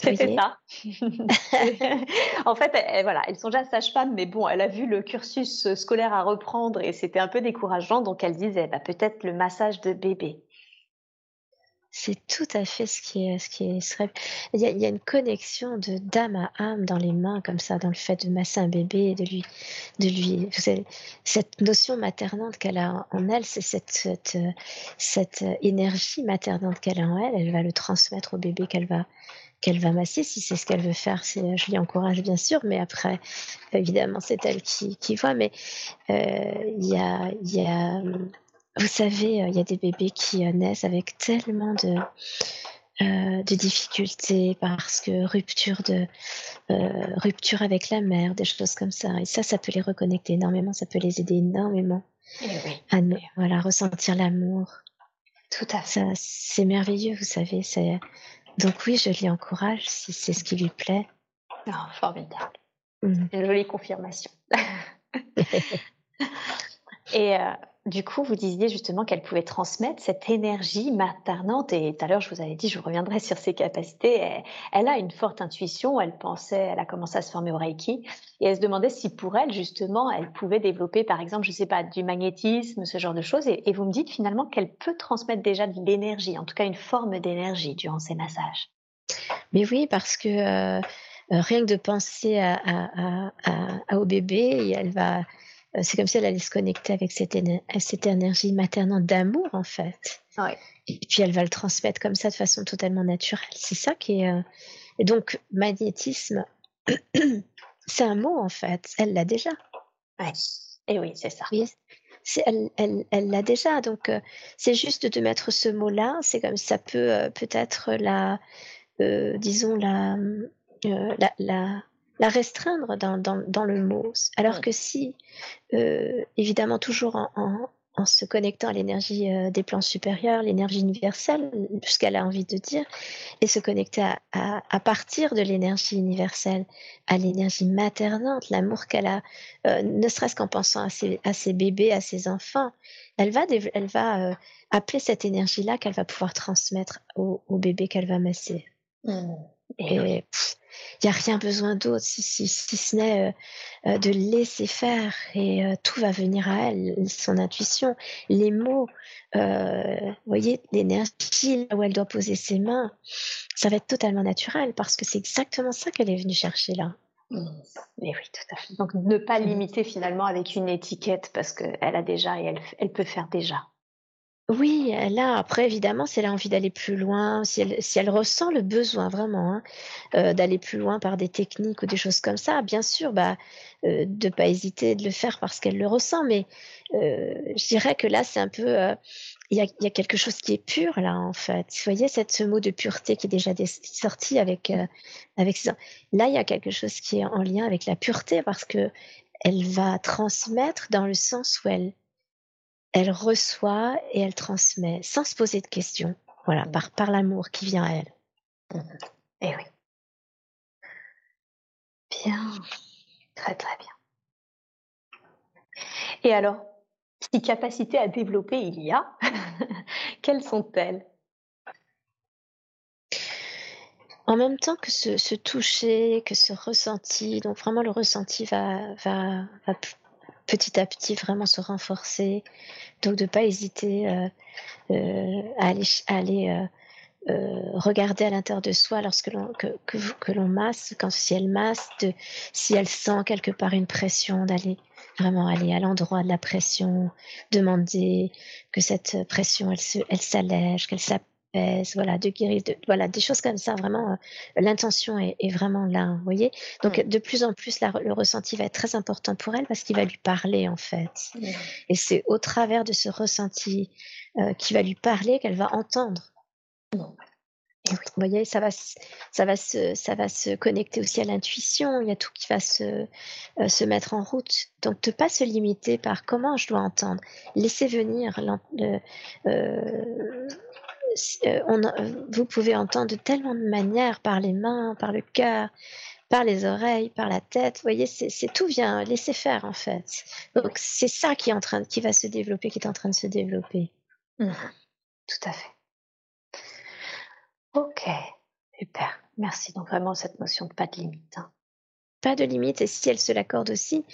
C'était ça. en fait, elle, voilà, elles sont déjà sages-femmes, mais bon, elle a vu le cursus scolaire à reprendre et c'était un peu décourageant, donc elle disait bah, peut-être le massage de bébé. C'est tout à fait ce qui est ce qui est serait il y a il y a une connexion de d'âme à âme dans les mains comme ça, dans le fait de masser un bébé et de lui de lui vous savez, cette notion maternante qu'elle a en elle, c'est cette cette, cette énergie maternante qu'elle a en elle, elle va le transmettre au bébé qu'elle va qu'elle va masser si c'est ce qu'elle veut faire. C'est je l'y encourage bien sûr, mais après évidemment c'est elle qui qui voit mais heu, il y a il y a vous savez, euh, il y a des bébés qui euh, naissent avec tellement de, euh, de difficultés parce que rupture de rupture avec la mère, des choses comme ça. Et ça, ça peut les reconnecter énormément, ça peut les aider énormément eh oui. à voilà, ressentir l'amour. Tout à fait. C'est merveilleux, vous savez. Donc oui, je l'y encourage si c'est ce qui lui plaît. Oh, formidable. Mmh. Une jolie confirmation. Et du coup, vous disiez justement qu'elle pouvait transmettre cette énergie maternante. Et tout à l'heure, je vous avais dit, je reviendrai sur ses capacités. Elle, a une forte intuition. Elle pensait, elle a commencé à se former au Reiki. Et elle se demandait si pour elle, justement, elle pouvait développer, par exemple, je sais pas, du magnétisme, ce genre de choses. Et, vous me dites finalement qu'elle peut transmettre déjà de l'énergie, en tout cas une forme d'énergie durant ses massages. Mais oui, parce que euh, rien que de penser au bébé, elle va euh, c'est comme si elle allait se connecter avec cette, cette énergie maternelle d'amour, en fait. Et puis elle va le transmettre comme ça de façon totalement naturelle. C'est ça qui est. Euh, et donc, magnétisme, c'est un mot, en fait. Elle l'a déjà. Ouais. Et oui, c'est ça. elle, elle, elle l'a déjà. Donc, euh, c'est juste de mettre ce mot-là. C'est comme ça peut peut-être la, disons la, la, la, la restreindre dans, dans, dans le mot. Alors que si, euh, évidemment, toujours en, en, en, se connectant à l'énergie euh, des plans supérieurs, l'énergie universelle, ce qu'elle a envie de dire, et se connecter à, à, à partir de l'énergie universelle, à l'énergie maternante, l'amour qu'elle a, euh, ne serait-ce qu'en pensant à ses, à ses bébés, à ses enfants, elle va, elle va appeler cette énergie-là qu'elle va pouvoir transmettre au, au bébé qu'elle va masser. Mmh. Et, et il n'y a rien besoin d'autre si, si, si, ce n'est euh, euh, de laisser faire et euh, tout va venir à elle, son intuition, les mots, voyez, l'énergie là où elle doit poser ses mains, ça va être totalement naturel parce que c'est exactement ça qu'elle est venue chercher là. Mmh. oui, tout à fait. Donc ne pas limiter finalement avec une étiquette parce qu'elle a déjà et elle, elle peut faire déjà. Oui, là, après, évidemment, si elle a envie d'aller plus loin, si elle, ressent le besoin vraiment hein, euh, d'aller plus loin par des techniques ou des choses comme ça, bien sûr, bah, euh, de pas hésiter de le faire parce qu'elle le ressent. Mais euh, je dirais que là, c'est un peu, euh, il y, a, quelque chose qui est pur là, en fait. Vous voyez, ce mot de pureté qui est déjà sorti avec euh, avec Là, il y a quelque chose qui est en lien avec la pureté parce que elle va transmettre dans le sens où elle elle reçoit et elle transmet sans se poser de questions. Voilà, mmh. par, par l'amour qui vient à elle. Mmh. Et eh oui. Bien. Très, très bien. Et alors, si capacité à développer il y a, quelles sont-elles? En même temps que ce, toucher, que ce ressenti, donc vraiment le ressenti va, va, va petit à petit vraiment se renforcer. Donc de pas hésiter euh, euh, à aller, aller euh, regarder à l'intérieur de soi lorsque l'on que, que, que l'on masse, quand si elle masse, de, si elle sent quelque part une pression, d'aller vraiment aller à l'endroit de la pression, demander que cette pression elle se, elle s'allège, qu'elle s'apaise voilà, de guérir, de, voilà, des choses comme ça. Vraiment, euh, l'intention est, est, vraiment là, vous voyez. Donc, mmh. de plus en plus, la, le ressenti va être très important pour elle parce qu'il va lui parler en fait. Mmh. Et c'est au travers de ce ressenti euh, qui va lui parler qu'elle va entendre. Mmh. Et oui, vous voyez, ça va, ça va se, ça va se connecter aussi à l'intuition. Il y a tout qui va se, euh, se mettre en route. Donc, ne pas se limiter par comment je dois entendre. Laisser venir on, vous pouvez entendre de tellement de manières, par les mains, par le cœur, par les oreilles, par la tête. Vous voyez, c'est tout vient, laisser faire en fait. Donc c'est ça qui est en train, qui va se développer, qui est en train de se développer. Mmh. Tout à fait. Ok, super. Merci. Donc vraiment cette notion de pas de limite. Hein. Pas de limite. Et si elle se l'accorde aussi,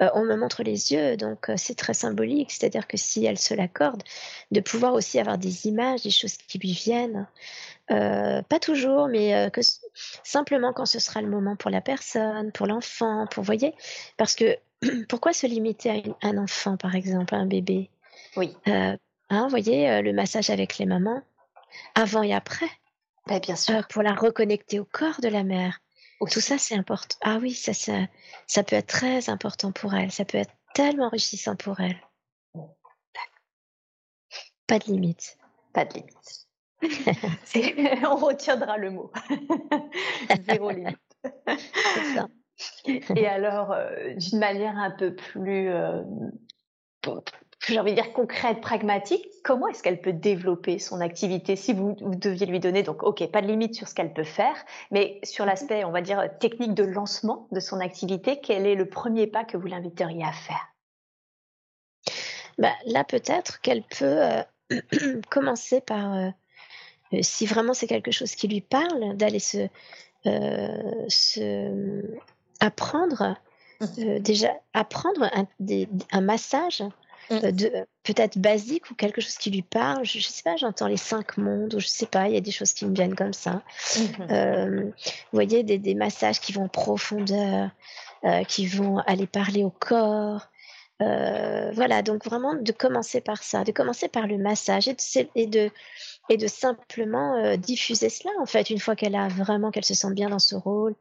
euh, on me montre les yeux, donc euh, c'est très symbolique. C'est-à-dire que si elle se l'accorde, de pouvoir aussi avoir des images, des choses qui lui viennent. Euh, pas toujours, mais que simplement quand ce sera le moment pour la personne, pour l'enfant, pour voyez, parce que pourquoi se limiter à un enfant, par exemple, à un bébé? Oui. Hein, vous voyez, le massage avec les mamans, avant et après. Ben, bien sûr. pour la reconnecter au corps de la mère. Tout ça, c'est important. Ah oui, ça, ça, ça peut être très important pour elle. Ça peut être tellement enrichissant pour elle. Pas de limite. Pas de limite. On retiendra le mot. Zéro limite. ça. Et alors, euh, d'une manière un peu plus euh, j'ai envie de dire concrète, pragmatique, comment est-ce qu'elle peut développer son activité si vous, deviez lui donner, donc ok, pas de limite sur ce qu'elle peut faire, mais sur l'aspect, on va dire, technique de lancement de son activité, quel est le premier pas que vous l'inviteriez à faire? Bah, Là, peut-être qu'elle peut euh, commencer par, euh, euh, si vraiment c'est quelque chose qui lui parle, d'aller se, se apprendre, mmh. déjà apprendre un, un massage de peut-être basique ou quelque chose qui lui parle. Je, ne sais pas, j'entends les cinq mondes ou je sais pas, il y a des choses qui me viennent comme ça. Mmh euh, vous voyez, des, des, massages qui vont en profondeur, euh, qui vont aller parler au corps. voilà, donc vraiment de commencer par ça, de commencer par le massage et de, et de, et de simplement diffuser cela en fait, une fois qu'elle a vraiment, qu'elle se sent bien dans ce rôle,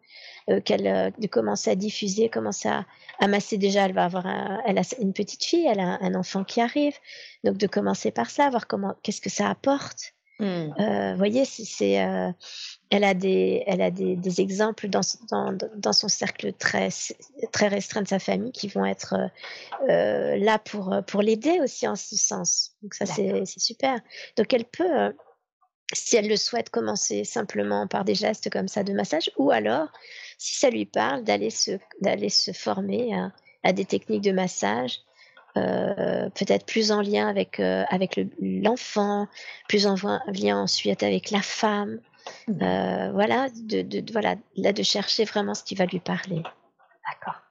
qu'elle de commencer à diffuser, commencer à, masser déjà, elle va avoir elle a une petite fille, elle a un enfant qui arrive, donc de commencer par ça, voir comment, qu'est-ce que ça apporte. Mmh. Euh, vous voyez, c'est, euh, elle a des, elle a des, des exemples dans, dans, dans, son cercle très, très restreint de sa famille qui vont être euh, là pour, pour l'aider aussi en ce sens. Donc ça, c'est, c'est super. Donc elle peut, si elle le souhaite, commencer simplement par des gestes comme ça de massage, ou alors si ça lui parle, d'aller se, d'aller se former à, des techniques de massage, euh, peut-être plus en lien avec, euh, avec l'enfant, plus en lien ensuite avec la femme. Mmh. Euh, voilà, de, de, voilà, là de chercher vraiment ce qui va lui parler. D'accord,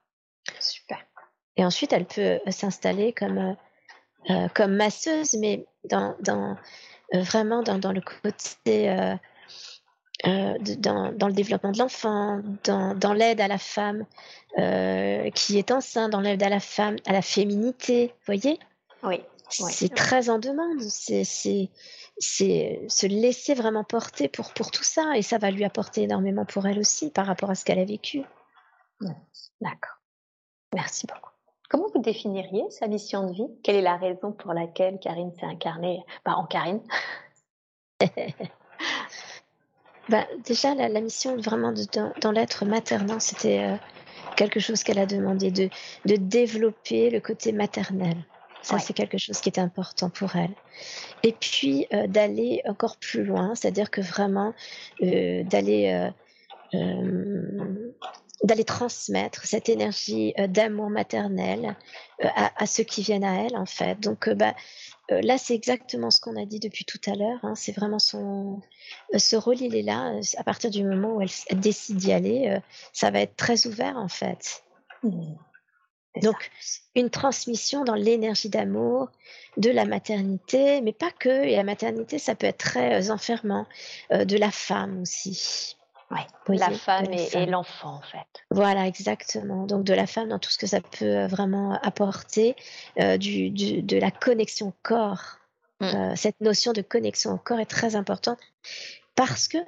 super. Et ensuite, elle peut s'installer comme, comme masseuse, mais dans, dans vraiment dans, dans, le côté euh, dans, dans, le développement de l'enfant, dans, dans l'aide à la femme euh, qui est enceinte, dans l'aide à la femme, à la féminité, vous voyez? Oui. C'est très en demande. C'est se laisser vraiment porter pour, pour tout ça. Et ça va lui apporter énormément pour elle aussi par rapport à ce qu'elle a vécu. D'accord. Merci beaucoup. Comment vous définiriez sa mission de vie? Quelle est la raison pour laquelle Karine s'est incarnée? Bah, en Karine bah, Déjà, la, mission vraiment de, dans, l'être maternant, c'était euh, quelque chose qu'elle a demandé, de, de développer le côté maternel. Ça, c'est quelque chose qui est important pour elle. Et puis, euh, d'aller encore plus loin, c'est-à-dire que vraiment, euh, d'aller d'aller transmettre cette énergie d'amour maternel à, à, ceux qui viennent à elle, en fait. Donc, bah, euh, là, c'est exactement ce qu'on a dit depuis tout à l'heure. Hein. C'est vraiment son, euh, ce rôle, il est là. Euh, à partir du moment où elle, décide d'y aller, ça va être très ouvert en fait. Mmh. Donc, une transmission dans l'énergie d'amour, de la maternité, mais pas que. Et la maternité, ça peut être très enfermant, de la femme aussi. Oui, la femme et, l'enfant, en fait. Voilà, exactement. Donc, de la femme dans tout ce que ça peut euh, vraiment apporter, euh, du, de la connexion au corps. Euh, cette notion de connexion au corps est très importante parce que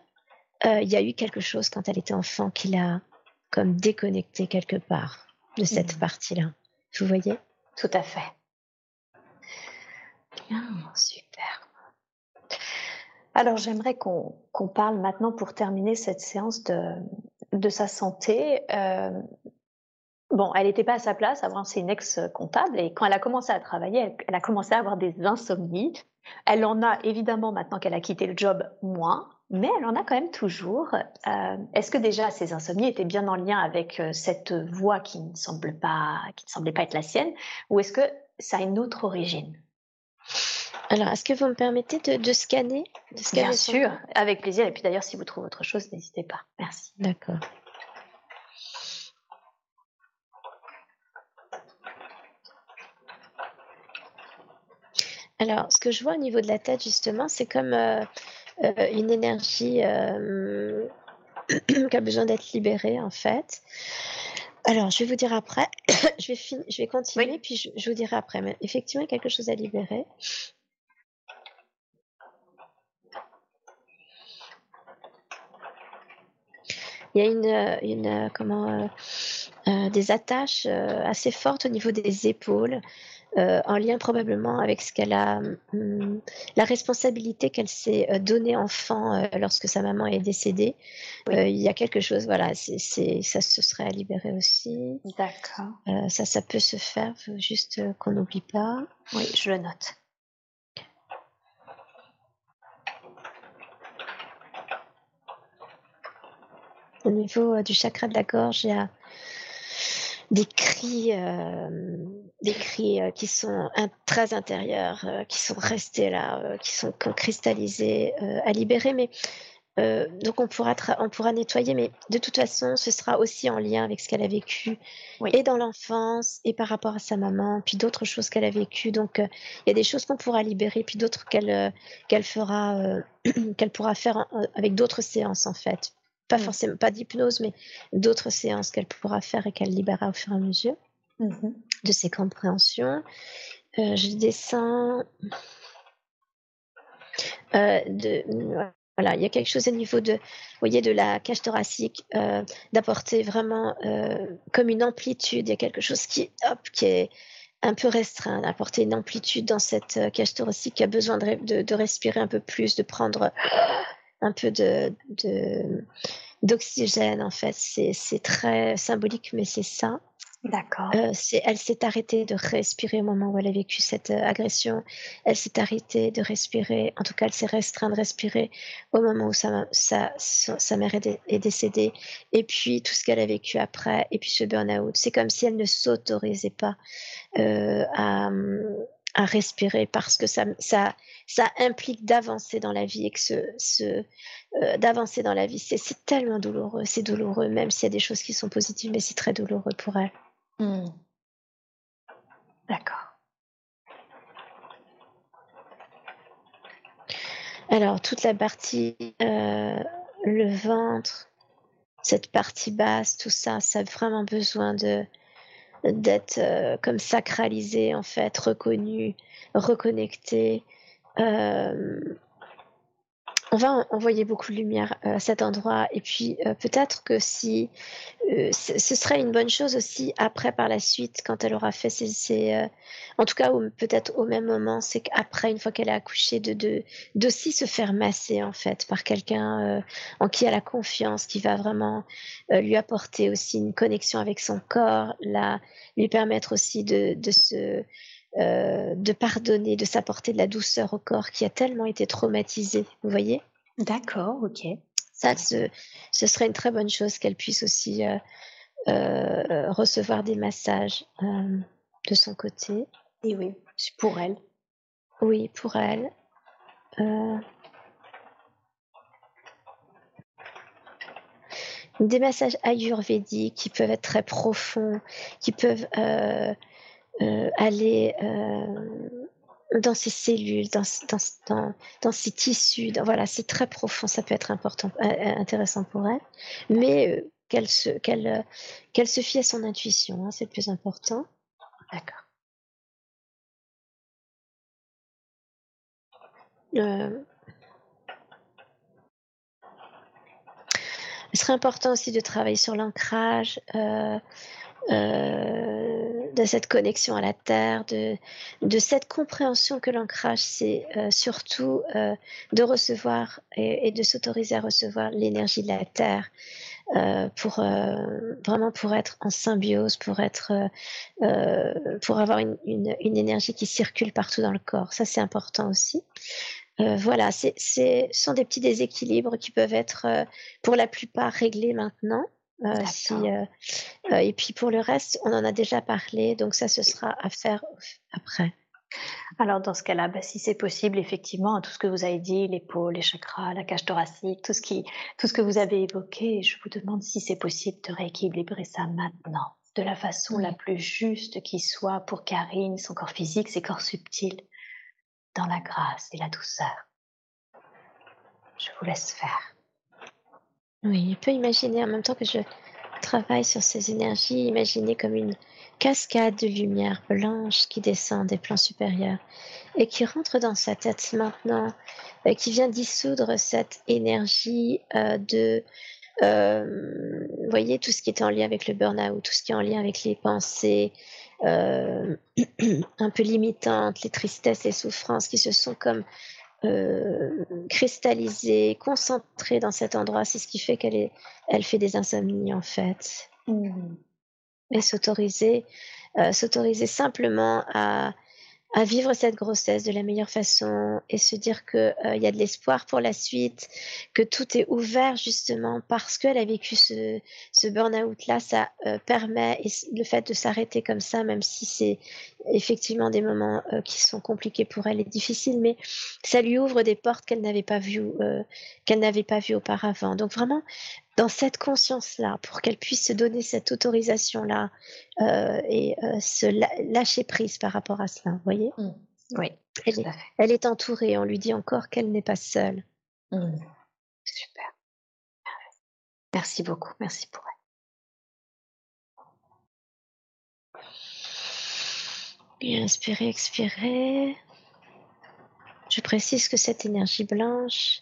il y a eu quelque chose quand elle était enfant qui l'a comme déconnecté quelque part de cette mmh. partie-là. Vous voyez? Tout à fait. Bien, super. Alors j'aimerais qu'on parle maintenant pour terminer cette séance de, de sa santé. Euh, bon, elle n'était pas à sa place, avant c'est une ex-comptable, et quand elle a commencé à travailler, elle, a commencé à avoir des insomnies. Elle en a évidemment maintenant qu'elle a quitté le job moins, mais elle en a quand même toujours. Euh, est-ce que déjà ces insomnies étaient bien en lien avec euh, cette voix qui ne pas, qui ne semblait pas être la sienne, ou est-ce que ça a une autre origine? Alors, est-ce que vous me permettez de, scanner, de scanner Bien sûr, avec plaisir. Et puis d'ailleurs, si vous trouvez autre chose, n'hésitez pas. Merci. D'accord. Alors, ce que je vois au niveau de la tête, justement, c'est comme euh, euh, une énergie euh, qui a besoin d'être libérée, en fait. Alors, je vais vous dire après. je, vais je vais continuer, puis je, je, vous dirai après. Mais effectivement, il y a quelque chose à libérer. Il y a une, une comment, des attaches assez fortes au niveau des épaules euh, en lien probablement avec ce qu'elle a, hum, la responsabilité qu'elle s'est euh, donnée enfant euh, lorsque sa maman est décédée. il y a quelque chose, voilà, c'est, ça se serait à libérer aussi. D'accord. ça, ça peut se faire, faut juste qu'on n'oublie pas. Oui, je le note. Au niveau du chakra de la gorge, il y a des cris, euh, des cris euh, qui sont très intérieurs, euh, qui sont restés là, qui sont cristallisés, à libérer. Mais donc on pourra, on pourra nettoyer, mais de toute façon, ce sera aussi en lien avec ce qu'elle a vécu et dans l'enfance et par rapport à sa maman, puis d'autres choses qu'elle a vécues. Donc il y a des choses qu'on pourra libérer, puis d'autres qu'elle qu'elle fera, qu'elle pourra faire avec d'autres séances en fait pas mmh. forcément pas d'hypnose, mais d'autres séances qu'elle pourra faire et qu'elle libérera au fur et à mesure mmh de ses compréhensions. Euh, je descends. Euh, voilà, il y a quelque chose au niveau de, de la cage thoracique, euh, d'apporter vraiment comme une amplitude. Il y a quelque chose qui, est un peu restreint, d'apporter une amplitude dans cette cage thoracique qui a besoin de, respirer un peu plus, de prendre un peu d'oxygène en fait. C'est très symbolique, mais c'est ça. D'accord. Euh, elle s'est arrêtée de respirer au moment où elle a vécu cette euh, agression. Elle s'est arrêtée de respirer, en tout cas, elle s'est restreinte de respirer au moment où sa, sa, sa mère est, est, décédée. Et puis tout ce qu'elle a vécu après, et puis ce burn-out. C'est comme si elle ne s'autorisait pas euh, à, à respirer parce que ça, ça, ça implique d'avancer dans la vie et que ce, ce d'avancer dans la vie, c'est tellement douloureux, c'est douloureux, même s'il y a des choses qui sont positives, mais c'est très douloureux pour elle. Hmm. D'accord. Alors, toute la partie, euh, le ventre, cette partie basse, tout ça, ça a vraiment besoin de, d'être euh, comme sacralisé en fait, reconnu, reconnecté. Euh, on va envoyer beaucoup de lumière euh, à cet endroit. Et puis euh, peut-être que si euh, ce serait une bonne chose aussi après par la suite quand elle aura fait ses, en tout cas peut-être au même moment c'est qu'après une fois qu'elle a accouché de de d'aussi se faire masser en fait par quelqu'un en qui elle a confiance qui va vraiment lui apporter aussi une connexion avec son corps là lui permettre aussi de de se euh, de pardonner, de s'apporter de la douceur au corps qui a tellement été traumatisé, vous voyez? D'accord, ok. Ça, ce, serait une très bonne chose qu'elle puisse aussi euh, euh, recevoir des massages de son côté. Et oui, pour elle. Oui, pour elle. Des massages ayurvédiques qui peuvent être très profonds, qui peuvent euh, aller euh, dans ces cellules, dans, dans, dans, dans ces tissus. voilà, c'est très profond, ça peut être important, euh, intéressant pour elle, mais qu'elle se, qu'elle, qu'elle se fie à son intuition, hein, c'est le plus important. D'accord. Euh, il serait important aussi de travailler sur l'ancrage. Euh, euh, de cette connexion à la terre, de, cette compréhension que l'ancrage, c'est euh, surtout euh, de recevoir et, de s'autoriser à recevoir l'énergie de la terre. Euh, pour vraiment pour être en symbiose, pour être pour avoir une, une, énergie qui circule partout dans le corps. Ça c'est important aussi. voilà, ce sont des petits déséquilibres qui peuvent être pour la plupart réglés maintenant. Euh, si, euh, euh, et puis pour le reste, on en a déjà parlé, donc ça, ce sera à faire après. Alors dans ce cas-là, bah, si c'est possible, effectivement, tout ce que vous avez dit, l'épaule, les chakras, la cage thoracique, tout ce qui, tout ce que vous avez évoqué, je vous demande si c'est possible de rééquilibrer ça maintenant, de la façon la plus juste qui soit pour Karine, son corps physique, ses corps subtils. dans la grâce et la douceur. Je vous laisse faire. Oui, on peut imaginer en même temps que je travaille sur ces énergies, imaginer comme une cascade de lumière blanche qui descend des plans supérieurs et qui rentre dans sa tête maintenant, et qui vient dissoudre cette énergie euh, de, euh, vous voyez, tout ce qui est en lien avec le burn-out, tout ce qui est en lien avec les pensées euh, un peu limitantes, les tristesses, les souffrances qui se sont comme euh, cristallisée, concentrée dans cet endroit. C'est ce qui fait qu'elle elle fait des insomnies en fait. Mmh. Et s'autoriser, euh, s'autoriser simplement à à vivre cette grossesse de la meilleure façon et se dire qu'il euh, y a de l'espoir pour la suite, que tout est ouvert justement parce qu'elle a vécu ce, ce burn-out-là, ça euh, permet, et le fait de s'arrêter comme ça, même si c'est effectivement des moments euh, qui sont compliqués pour elle et difficiles, mais ça lui ouvre des portes qu'elle n'avait pas vues, qu'elle n'avait pas vues auparavant. Donc vraiment, dans cette conscience-là, pour qu'elle puisse se donner cette autorisation-là euh, et euh, se lâcher prise par rapport à cela, vous voyez? Mmh. Oui. Elle est, elle est, entourée, on lui dit encore qu'elle n'est pas seule. Mmh. Super. Merci beaucoup, merci pour elle. Et inspirez, expirez. Je précise que cette énergie blanche,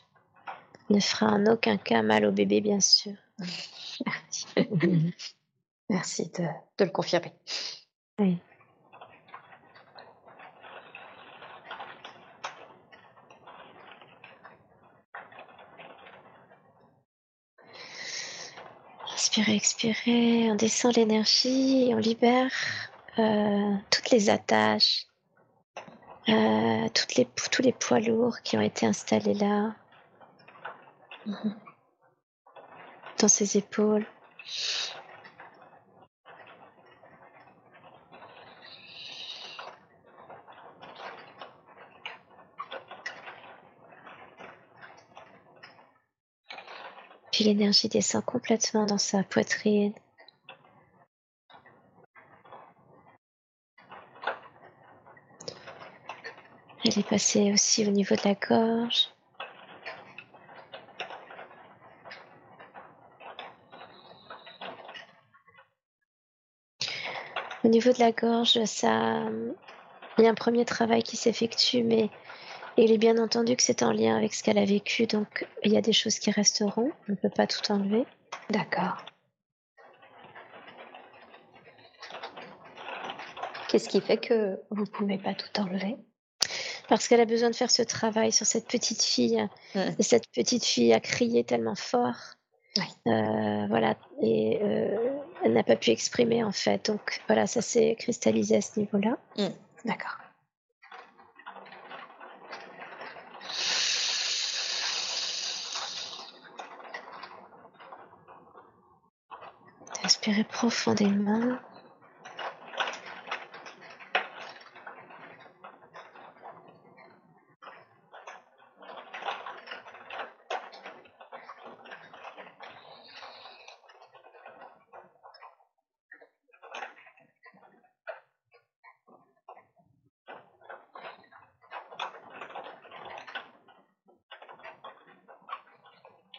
ne fera en aucun cas mal au bébé, bien sûr. Merci. Merci de, de, le confirmer. Oui. Inspirez, expirez, on descend l'énergie, on libère euh, toutes les attaches, euh, toutes les, tous les poids lourds qui ont été installés là dans ses épaules. Puis l'énergie descend complètement dans sa poitrine. Elle est passée aussi au niveau de la gorge. Au niveau de la gorge, ça, il y a un premier travail qui s'effectue, mais il est bien entendu que c'est en lien avec ce qu'elle a vécu, donc il y a des choses qui resteront. On ne peut pas tout enlever. D'accord. Qu'est-ce qui fait que vous ne pouvez pas tout enlever? Parce qu'elle a besoin de faire ce travail sur cette petite fille. Mmh. Et cette petite fille a crié tellement fort. Euh, voilà. Et euh, elle n'a pas pu exprimer en fait. Donc voilà, ça s'est cristallisé à ce niveau-là. Mmh, d'accord. Inspirez profondément.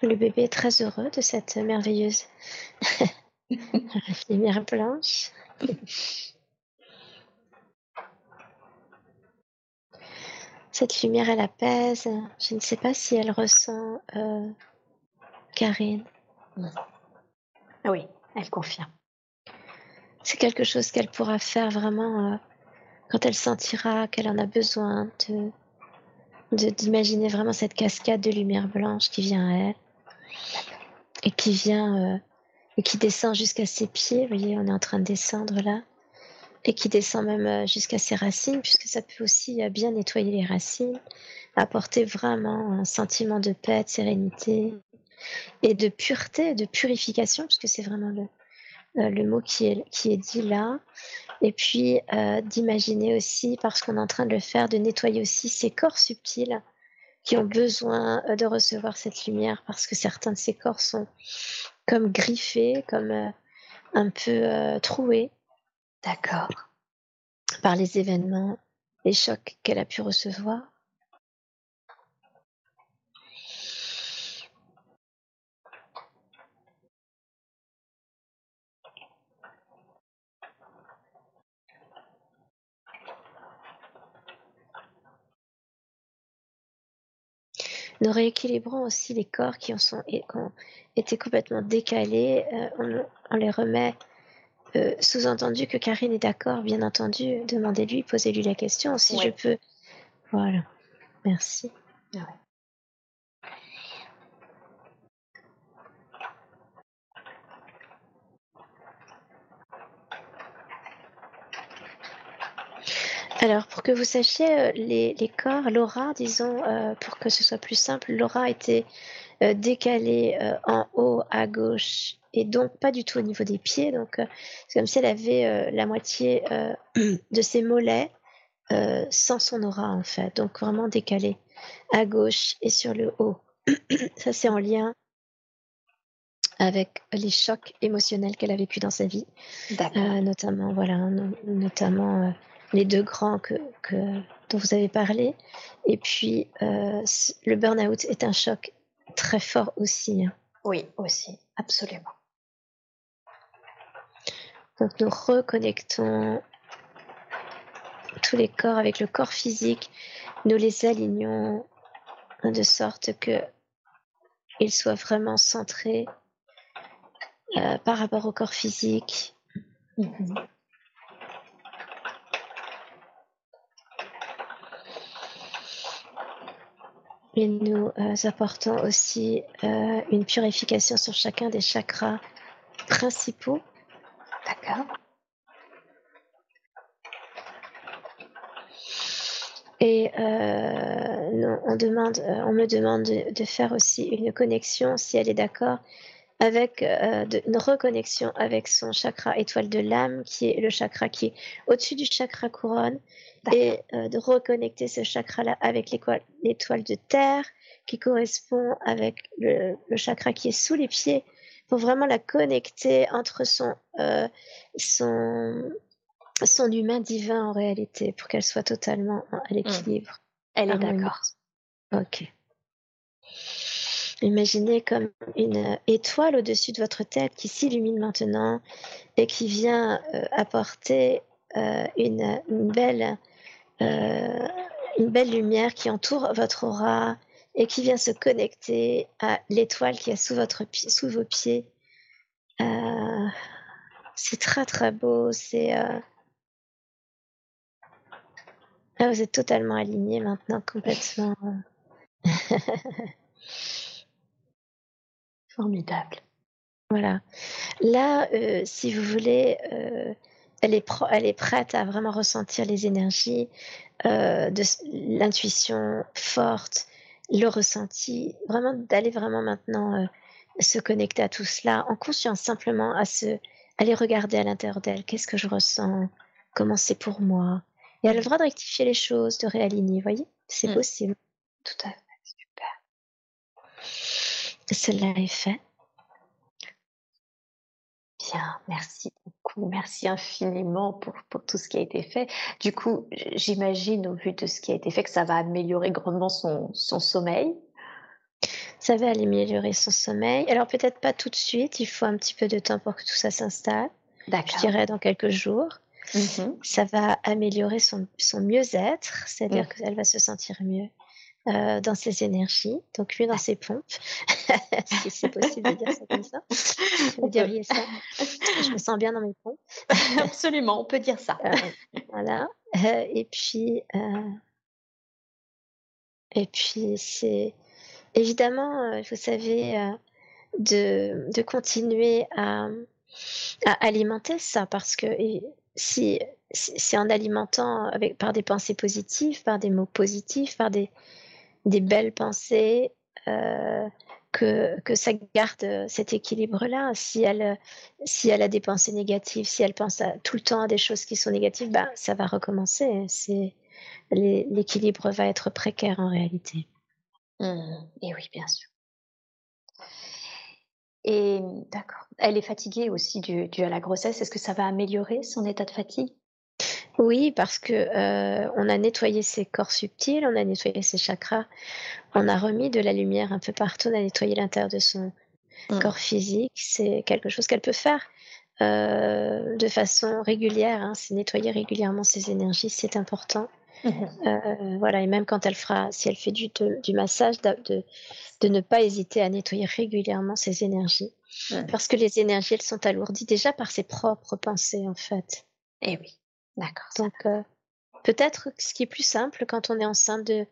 Le bébé est très heureux de cette merveilleuse lumière blanche. Cette lumière, elle apaise. Je ne sais pas si elle ressent euh, Karine. Ah oui, elle confirme. C'est quelque chose qu'elle pourra faire vraiment euh, quand elle sentira qu'elle en a besoin de d'imaginer vraiment cette cascade de lumière blanche qui vient à elle et qui vient euh, et qui descend jusqu'à ses pieds. Vous voyez, on est en train de descendre là et qui descend même euh, jusqu'à ses racines, puisque ça peut aussi euh, bien nettoyer les racines, apporter vraiment un sentiment de paix, de sérénité et de pureté, de purification, puisque c'est vraiment le, mot qui est, qui est dit là. Et puis d'imaginer aussi, parce qu'on est en train de le faire, de nettoyer aussi ses corps subtils qui ont besoin euh, de recevoir cette lumière parce que certains de ces corps sont comme griffés, comme euh, un peu euh, troués. D'accord. Par les événements, les chocs qu'elle a pu recevoir. Nous rééquilibrons aussi les corps qui, ont été complètement décalés. On, on, les remet sous-entendu que Karine est d'accord, bien entendu. Demandez-lui, posez-lui la question si je peux. Voilà. Merci. Alors, pour que vous sachiez, euh, les, corps, l'aura, disons, euh, pour que ce soit plus simple, l'aura été euh, décalée en haut à gauche et donc pas du tout au niveau des pieds. Donc, c'est comme si elle avait la moitié de ses mollets sans son aura, en fait. Donc, vraiment décalée à gauche et sur le haut. Ça, c'est en lien avec les chocs émotionnels qu'elle a vécu dans sa vie, notamment voilà, notamment les deux grands que, dont vous avez parlé. Et puis, euh, le burn-out est un choc très fort aussi. Hein. Oui, aussi, absolument. Donc, nous reconnectons tous les corps avec le corps physique. Nous les alignons de sorte que ils soient vraiment centrés euh, par rapport au corps physique. Mm-hmm. Et nous euh, apportons aussi euh, une purification sur chacun des chakras principaux. D'accord. Et euh, on, me demande de, faire aussi une connexion, si elle est d'accord, avec une reconnexion avec son chakra étoile de l'âme, qui est le chakra qui est au-dessus du chakra couronne, et euh, de reconnecter ce chakra-là avec l'étoile de terre qui correspond avec le, chakra qui est sous les pieds pour vraiment la connecter entre son, euh, son, son humain divin en réalité pour qu'elle soit totalement à l'équilibre. Mmh. Elle est d'accord. Ok. Imaginez comme une étoile au-dessus de votre tête qui s'illumine maintenant et qui vient euh, apporter une, une, belle euh, une belle lumière qui entoure votre aura et qui vient se connecter à l'étoile qui est sous, votre, sous vos pieds. Euh, c'est très très beau. C'est euh, vous êtes totalement aligné maintenant, complètement. Formidable. Voilà. Là, si vous voulez, elle est, elle est prête à vraiment ressentir les énergies, euh, de l'intuition forte, le ressenti, vraiment d'aller vraiment maintenant euh, se connecter à tout cela en conscience simplement à se aller regarder à l'intérieur d'elle qu'est-ce que je ressens, comment c'est pour moi? Et elle a le droit de rectifier les choses, de réaligner, voyez? C'est mmh. possible. Tout à fait, super. Cela est fait. Bien, merci beaucoup, merci infiniment pour, pour, tout ce qui a été fait. Du coup, j'imagine au vu de ce qui a été fait que ça va améliorer grandement son, son sommeil. Ça va améliorer son sommeil. Alors peut-être pas tout de suite, il faut un petit peu de temps pour que tout ça s'installe. Je dirais dans quelques jours. Mmh ça va améliorer son, son mieux-être, c'est-à-dire mmh. qu'elle va se sentir mieux. Euh, dans ses énergies, donc mieux dans ses pompes, si c'est possible de dire ça comme ça? Vous diriez ça. Je me sens bien dans mes pompes. Absolument, on peut dire ça. Euh, voilà. Euh, et puis, et puis c'est évidemment, vous savez, de, de, continuer à, à, alimenter ça parce que si c'est en alimentant avec, par des pensées positives, par des mots positifs, par des, des belles pensées, euh, que, que ça garde cet équilibre-là. Si elle, si elle a des pensées négatives, si elle pense tout le temps à des choses qui sont négatives, bah, ça va recommencer. C'est, l'équilibre va être précaire en réalité. Mmh. et oui, bien sûr. Et d'accord. Elle est fatiguée aussi dû à la grossesse. Est-ce que ça va améliorer son état de fatigue? Oui, parce que euh, on a nettoyé ses corps subtils, on a nettoyé ses chakras, on a remis de la lumière un peu partout, on a nettoyé l'intérieur de son mmh. corps physique. C'est quelque chose qu'elle peut faire euh, de façon régulière. Hein, c'est nettoyer régulièrement ses énergies, c'est important. Mmh voilà, et même quand elle fera, si elle fait du, du massage, de, de, ne pas hésiter à nettoyer régulièrement ses énergies. Parce que les énergies, elles sont alourdies déjà par ses propres pensées, en fait. Eh oui, d'accord. Donc, peut-être ce qui est plus simple quand on est enceinte de,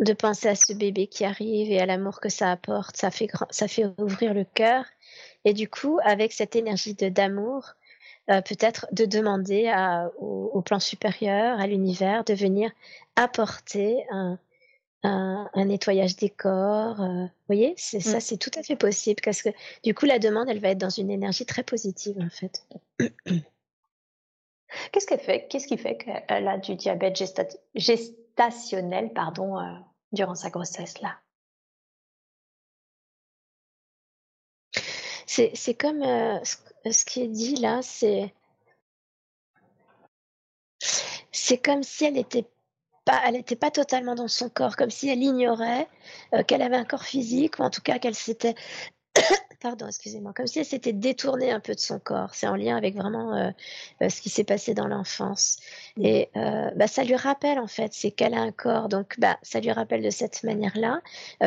de penser à ce bébé qui arrive et à l'amour que ça apporte, ça fait, ça fait ouvrir le cœur. Et du coup, avec cette énergie de d'amour, euh, peut-être de demander à, au, plan supérieur, à l'univers, de venir apporter un, un, un nettoyage des corps. Euh, vous voyez, c'est, ça, c'est tout à fait possible parce que du coup, la demande, elle va être dans une énergie très positive en fait. Qu'est-ce qu'elle fait? Qu'est-ce qui fait qu'elle a du diabète gestationnel, pardon, euh, durant sa grossesse là? C'est comme euh, ce, qui est dit là, c'est c'est comme si elle n'était pas, elle n'était pas totalement dans son corps, comme si elle ignorait euh, qu'elle avait un corps physique, ou en tout cas qu'elle s'était pardon, excusez-moi, comme si elle s'était détournée un peu de son corps. C'est en lien avec vraiment euh, euh, ce qui s'est passé dans l'enfance. Et euh, bah, ça lui rappelle en fait, c'est qu'elle a un corps, donc bah, ça lui rappelle de cette manière-là,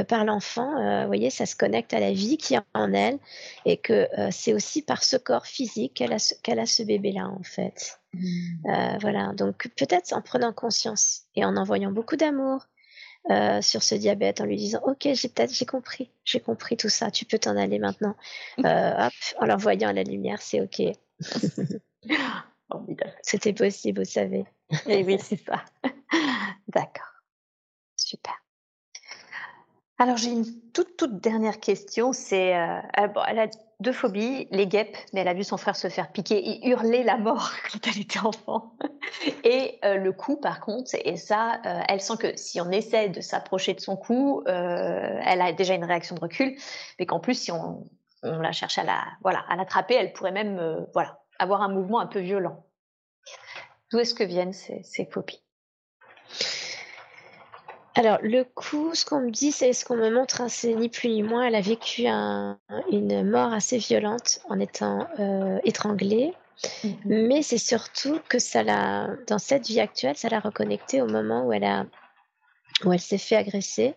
par l'enfant, vous voyez, ça se connecte à la vie qui est en elle, et que c'est aussi par ce corps physique qu'elle a ce, qu'elle a ce bébé-là en fait. Mmh. voilà, donc peut-être en prenant conscience et en envoyant beaucoup d'amour, euh, sur ce diabète en lui disant ok j'ai peut-être j'ai compris j'ai compris tout ça tu peux t'en aller maintenant. Euh, hop en l'envoyant à la lumière c'est ok. C'était possible vous savez. Et eh oui c'est ça. D'accord. Super. Alors j'ai une toute toute dernière question c'est euh, bon, elle a deux phobies, les guêpes, mais elle a vu son frère se faire piquer et hurler la mort quand elle était enfant. Et euh, le cou, par contre, et ça, euh, elle sent que si on essaie de s'approcher de son cou, euh, elle a déjà une réaction de recul, mais qu'en plus, si on, la cherche à la, voilà, à l'attraper, elle pourrait même, voilà, avoir un mouvement un peu violent. D'où est-ce que viennent ces phobies? Alors, le coup, ce qu'on me dit, c'est ce qu'on me montre, hein, c'est ni plus ni moins. Elle a vécu une mort assez violente en étant euh, étranglée. Mmh Mais c'est surtout que ça l'a, dans cette vie actuelle, ça l'a reconnectée au moment où elle a, où elle s'est fait agresser.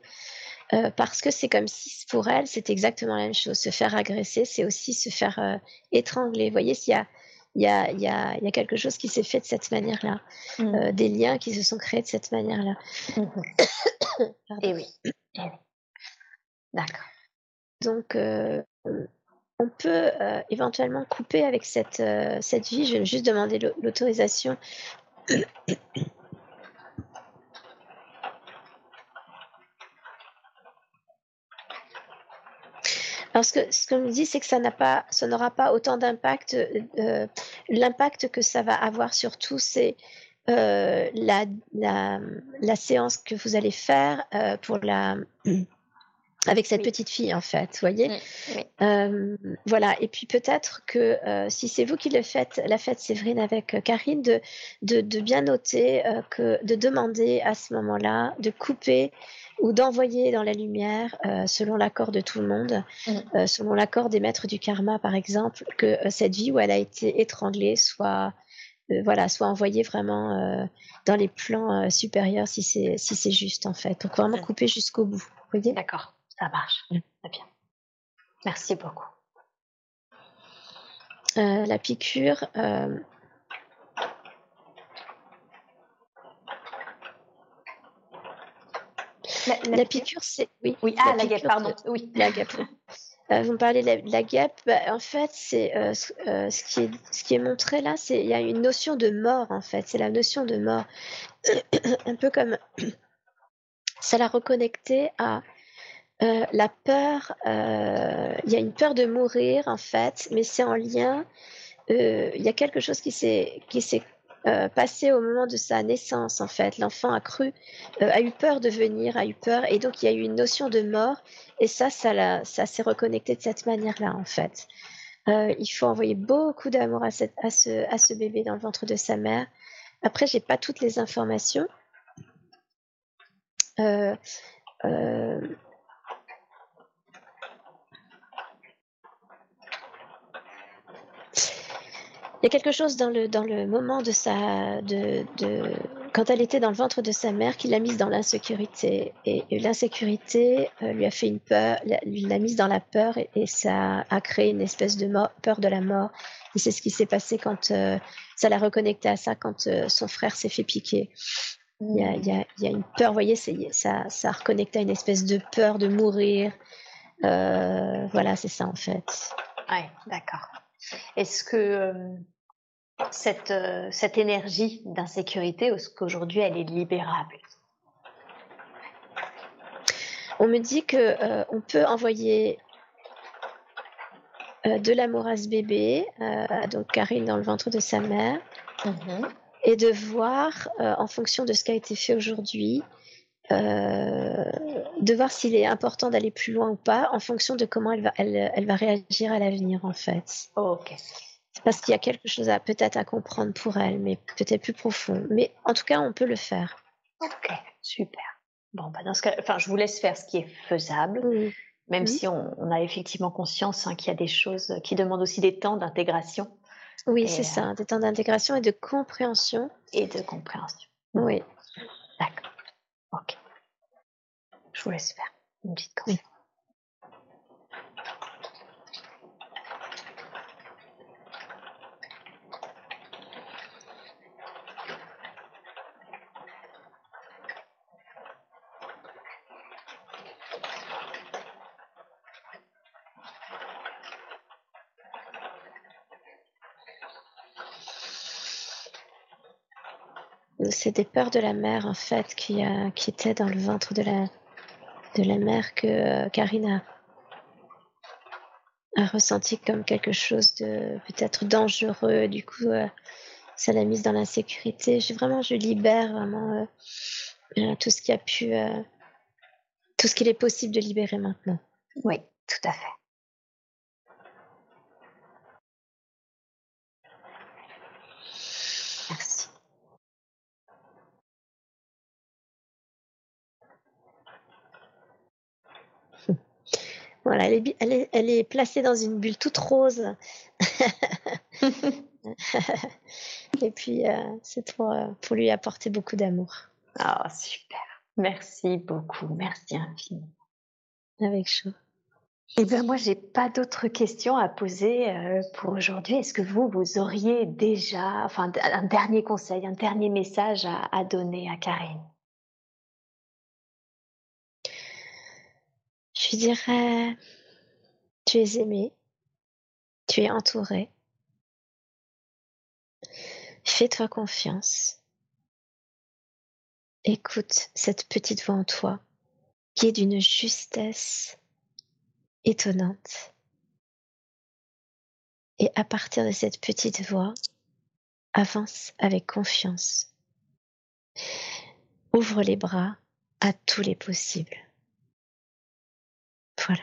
Euh, parce que c'est comme si pour elle, c'est exactement la même chose. Se faire agresser, c'est aussi se faire euh, étrangler. Vous voyez, s'il y a il y a, y, a, y a, quelque chose qui s'est fait de cette manière-là, mmh. euh, des liens qui se sont créés de cette manière-là. Mmh. Et eh oui. D'accord. Donc, euh, on peut euh, éventuellement couper avec cette, cette vie. Je vais juste demander l'autorisation Alors, ce que ce qu'on me dit, c'est que ça n'a pas, ça n'aura pas autant d'impact. Euh, l'impact que ça va avoir surtout, c'est euh, la, la, la, séance que vous allez faire euh, pour la avec cette petite fille en fait, vous voyez? Euh, voilà. Et puis peut-être que euh, si c'est vous qui le faites, la fête Séverine avec Karine, de, de, de bien noter que de demander à ce moment-là de couper ou d'envoyer dans la lumière, euh, selon l'accord de tout le monde, mm. euh, selon l'accord des maîtres du karma, par exemple, que euh, cette vie où elle a été étranglée soit, voilà, soit envoyée vraiment dans les plans supérieurs, si c'est si c'est juste en fait. Donc vraiment couper jusqu'au bout. Vous voyez? D'accord, ça marche. Mm. Très bien. Merci beaucoup. la piqûre, La, piqûre, c'est. Oui, oui. Ah, la, guêpe, pardon. Oui. La guêpe. Euh, vous me parlez de la, guêpe. Bah, en fait, c'est euh, euh, ce, qui est, ce qui est montré là, c'est il y a une notion de mort, en fait. C'est la notion de mort. Un peu comme. Ça l'a reconnecté à la peur. Il y a une peur de mourir, en fait, mais c'est en lien. Il y a quelque chose qui s'est euh, passé au moment de sa naissance, en fait. L'enfant a cru, euh, a eu peur de venir, a eu peur, et donc il y a eu une notion de mort, et ça, ça, ça s'est reconnecté de cette manière-là, en fait. Euh, il faut envoyer beaucoup d'amour à, à, ce, à ce bébé dans le ventre de sa mère. Après, j'ai pas toutes les informations. Euh, il y a quelque chose dans le, dans le moment de sa, de, de, quand elle était dans le ventre de sa mère, qu'il l'a mise dans l'insécurité. Et, l'insécurité euh, lui a fait une peur, l'a mise dans la peur et, ça a créé une espèce de peur de la mort. Et c'est ce qui s'est passé quand euh, ça l'a reconnecté à ça quand euh, son frère s'est fait piquer. Il y, a, il, y a, une peur, vous voyez, ça, ça a reconnecté à une espèce de peur de mourir. voilà, c'est ça en fait. Ouais, d'accord. Est-ce que cette, euh, cette énergie d'insécurité, est-ce qu'aujourd'hui elle est libérable On me dit que euh, on peut envoyer euh, de l'amour à ce bébé, donc Karine dans le ventre de sa mère, mhm. et de voir en fonction de ce qui a été fait aujourd'hui, de voir s'il est important d'aller plus loin ou pas, en fonction de comment elle va, elle, va réagir à l'avenir en fait. ok parce qu'il y a quelque chose à peut-être à comprendre pour elle, mais peut-être plus profond. Mais en tout cas, on peut le faire. Ok, super. Bon, bah dans ce cas, enfin, je vous laisse faire ce qui est faisable, même si on, a effectivement conscience hein, qu'il y a des choses qui demandent aussi des temps d'intégration. Oui, c'est ça, euh, des temps d'intégration et de compréhension. Et de compréhension. Oui. D'accord. Ok. Je vous laisse faire une petite conférence. C'est des peurs de la mère en fait qui, qui étaient dans le ventre de la, de mère que euh, Karina a ressenti comme quelque chose de peut-être dangereux. Du coup, euh, ça l'a mise dans l'insécurité. Je, vraiment, je libère vraiment euh, tout ce qui a pu, tout ce qu'il est possible de libérer maintenant. Oui, tout à fait. Voilà, elle est, elle, est, elle est, placée dans une bulle toute rose. Et puis, euh, c'est pour, euh, pour lui apporter beaucoup d'amour. Oh, super. Merci beaucoup. Merci infiniment. Avec chaud. Eh bien, moi, j'ai pas d'autres questions à poser euh, pour aujourd'hui. Est-ce que vous, vous auriez déjà, enfin, un dernier conseil, un dernier message à, à donner à Karine? Je dirais, tu es aimé, tu es entouré. Fais-toi confiance. Écoute cette petite voix en toi qui est d'une justesse étonnante. Et à partir de cette petite voix, avance avec confiance. Ouvre les bras à tous les possibles. Voilà.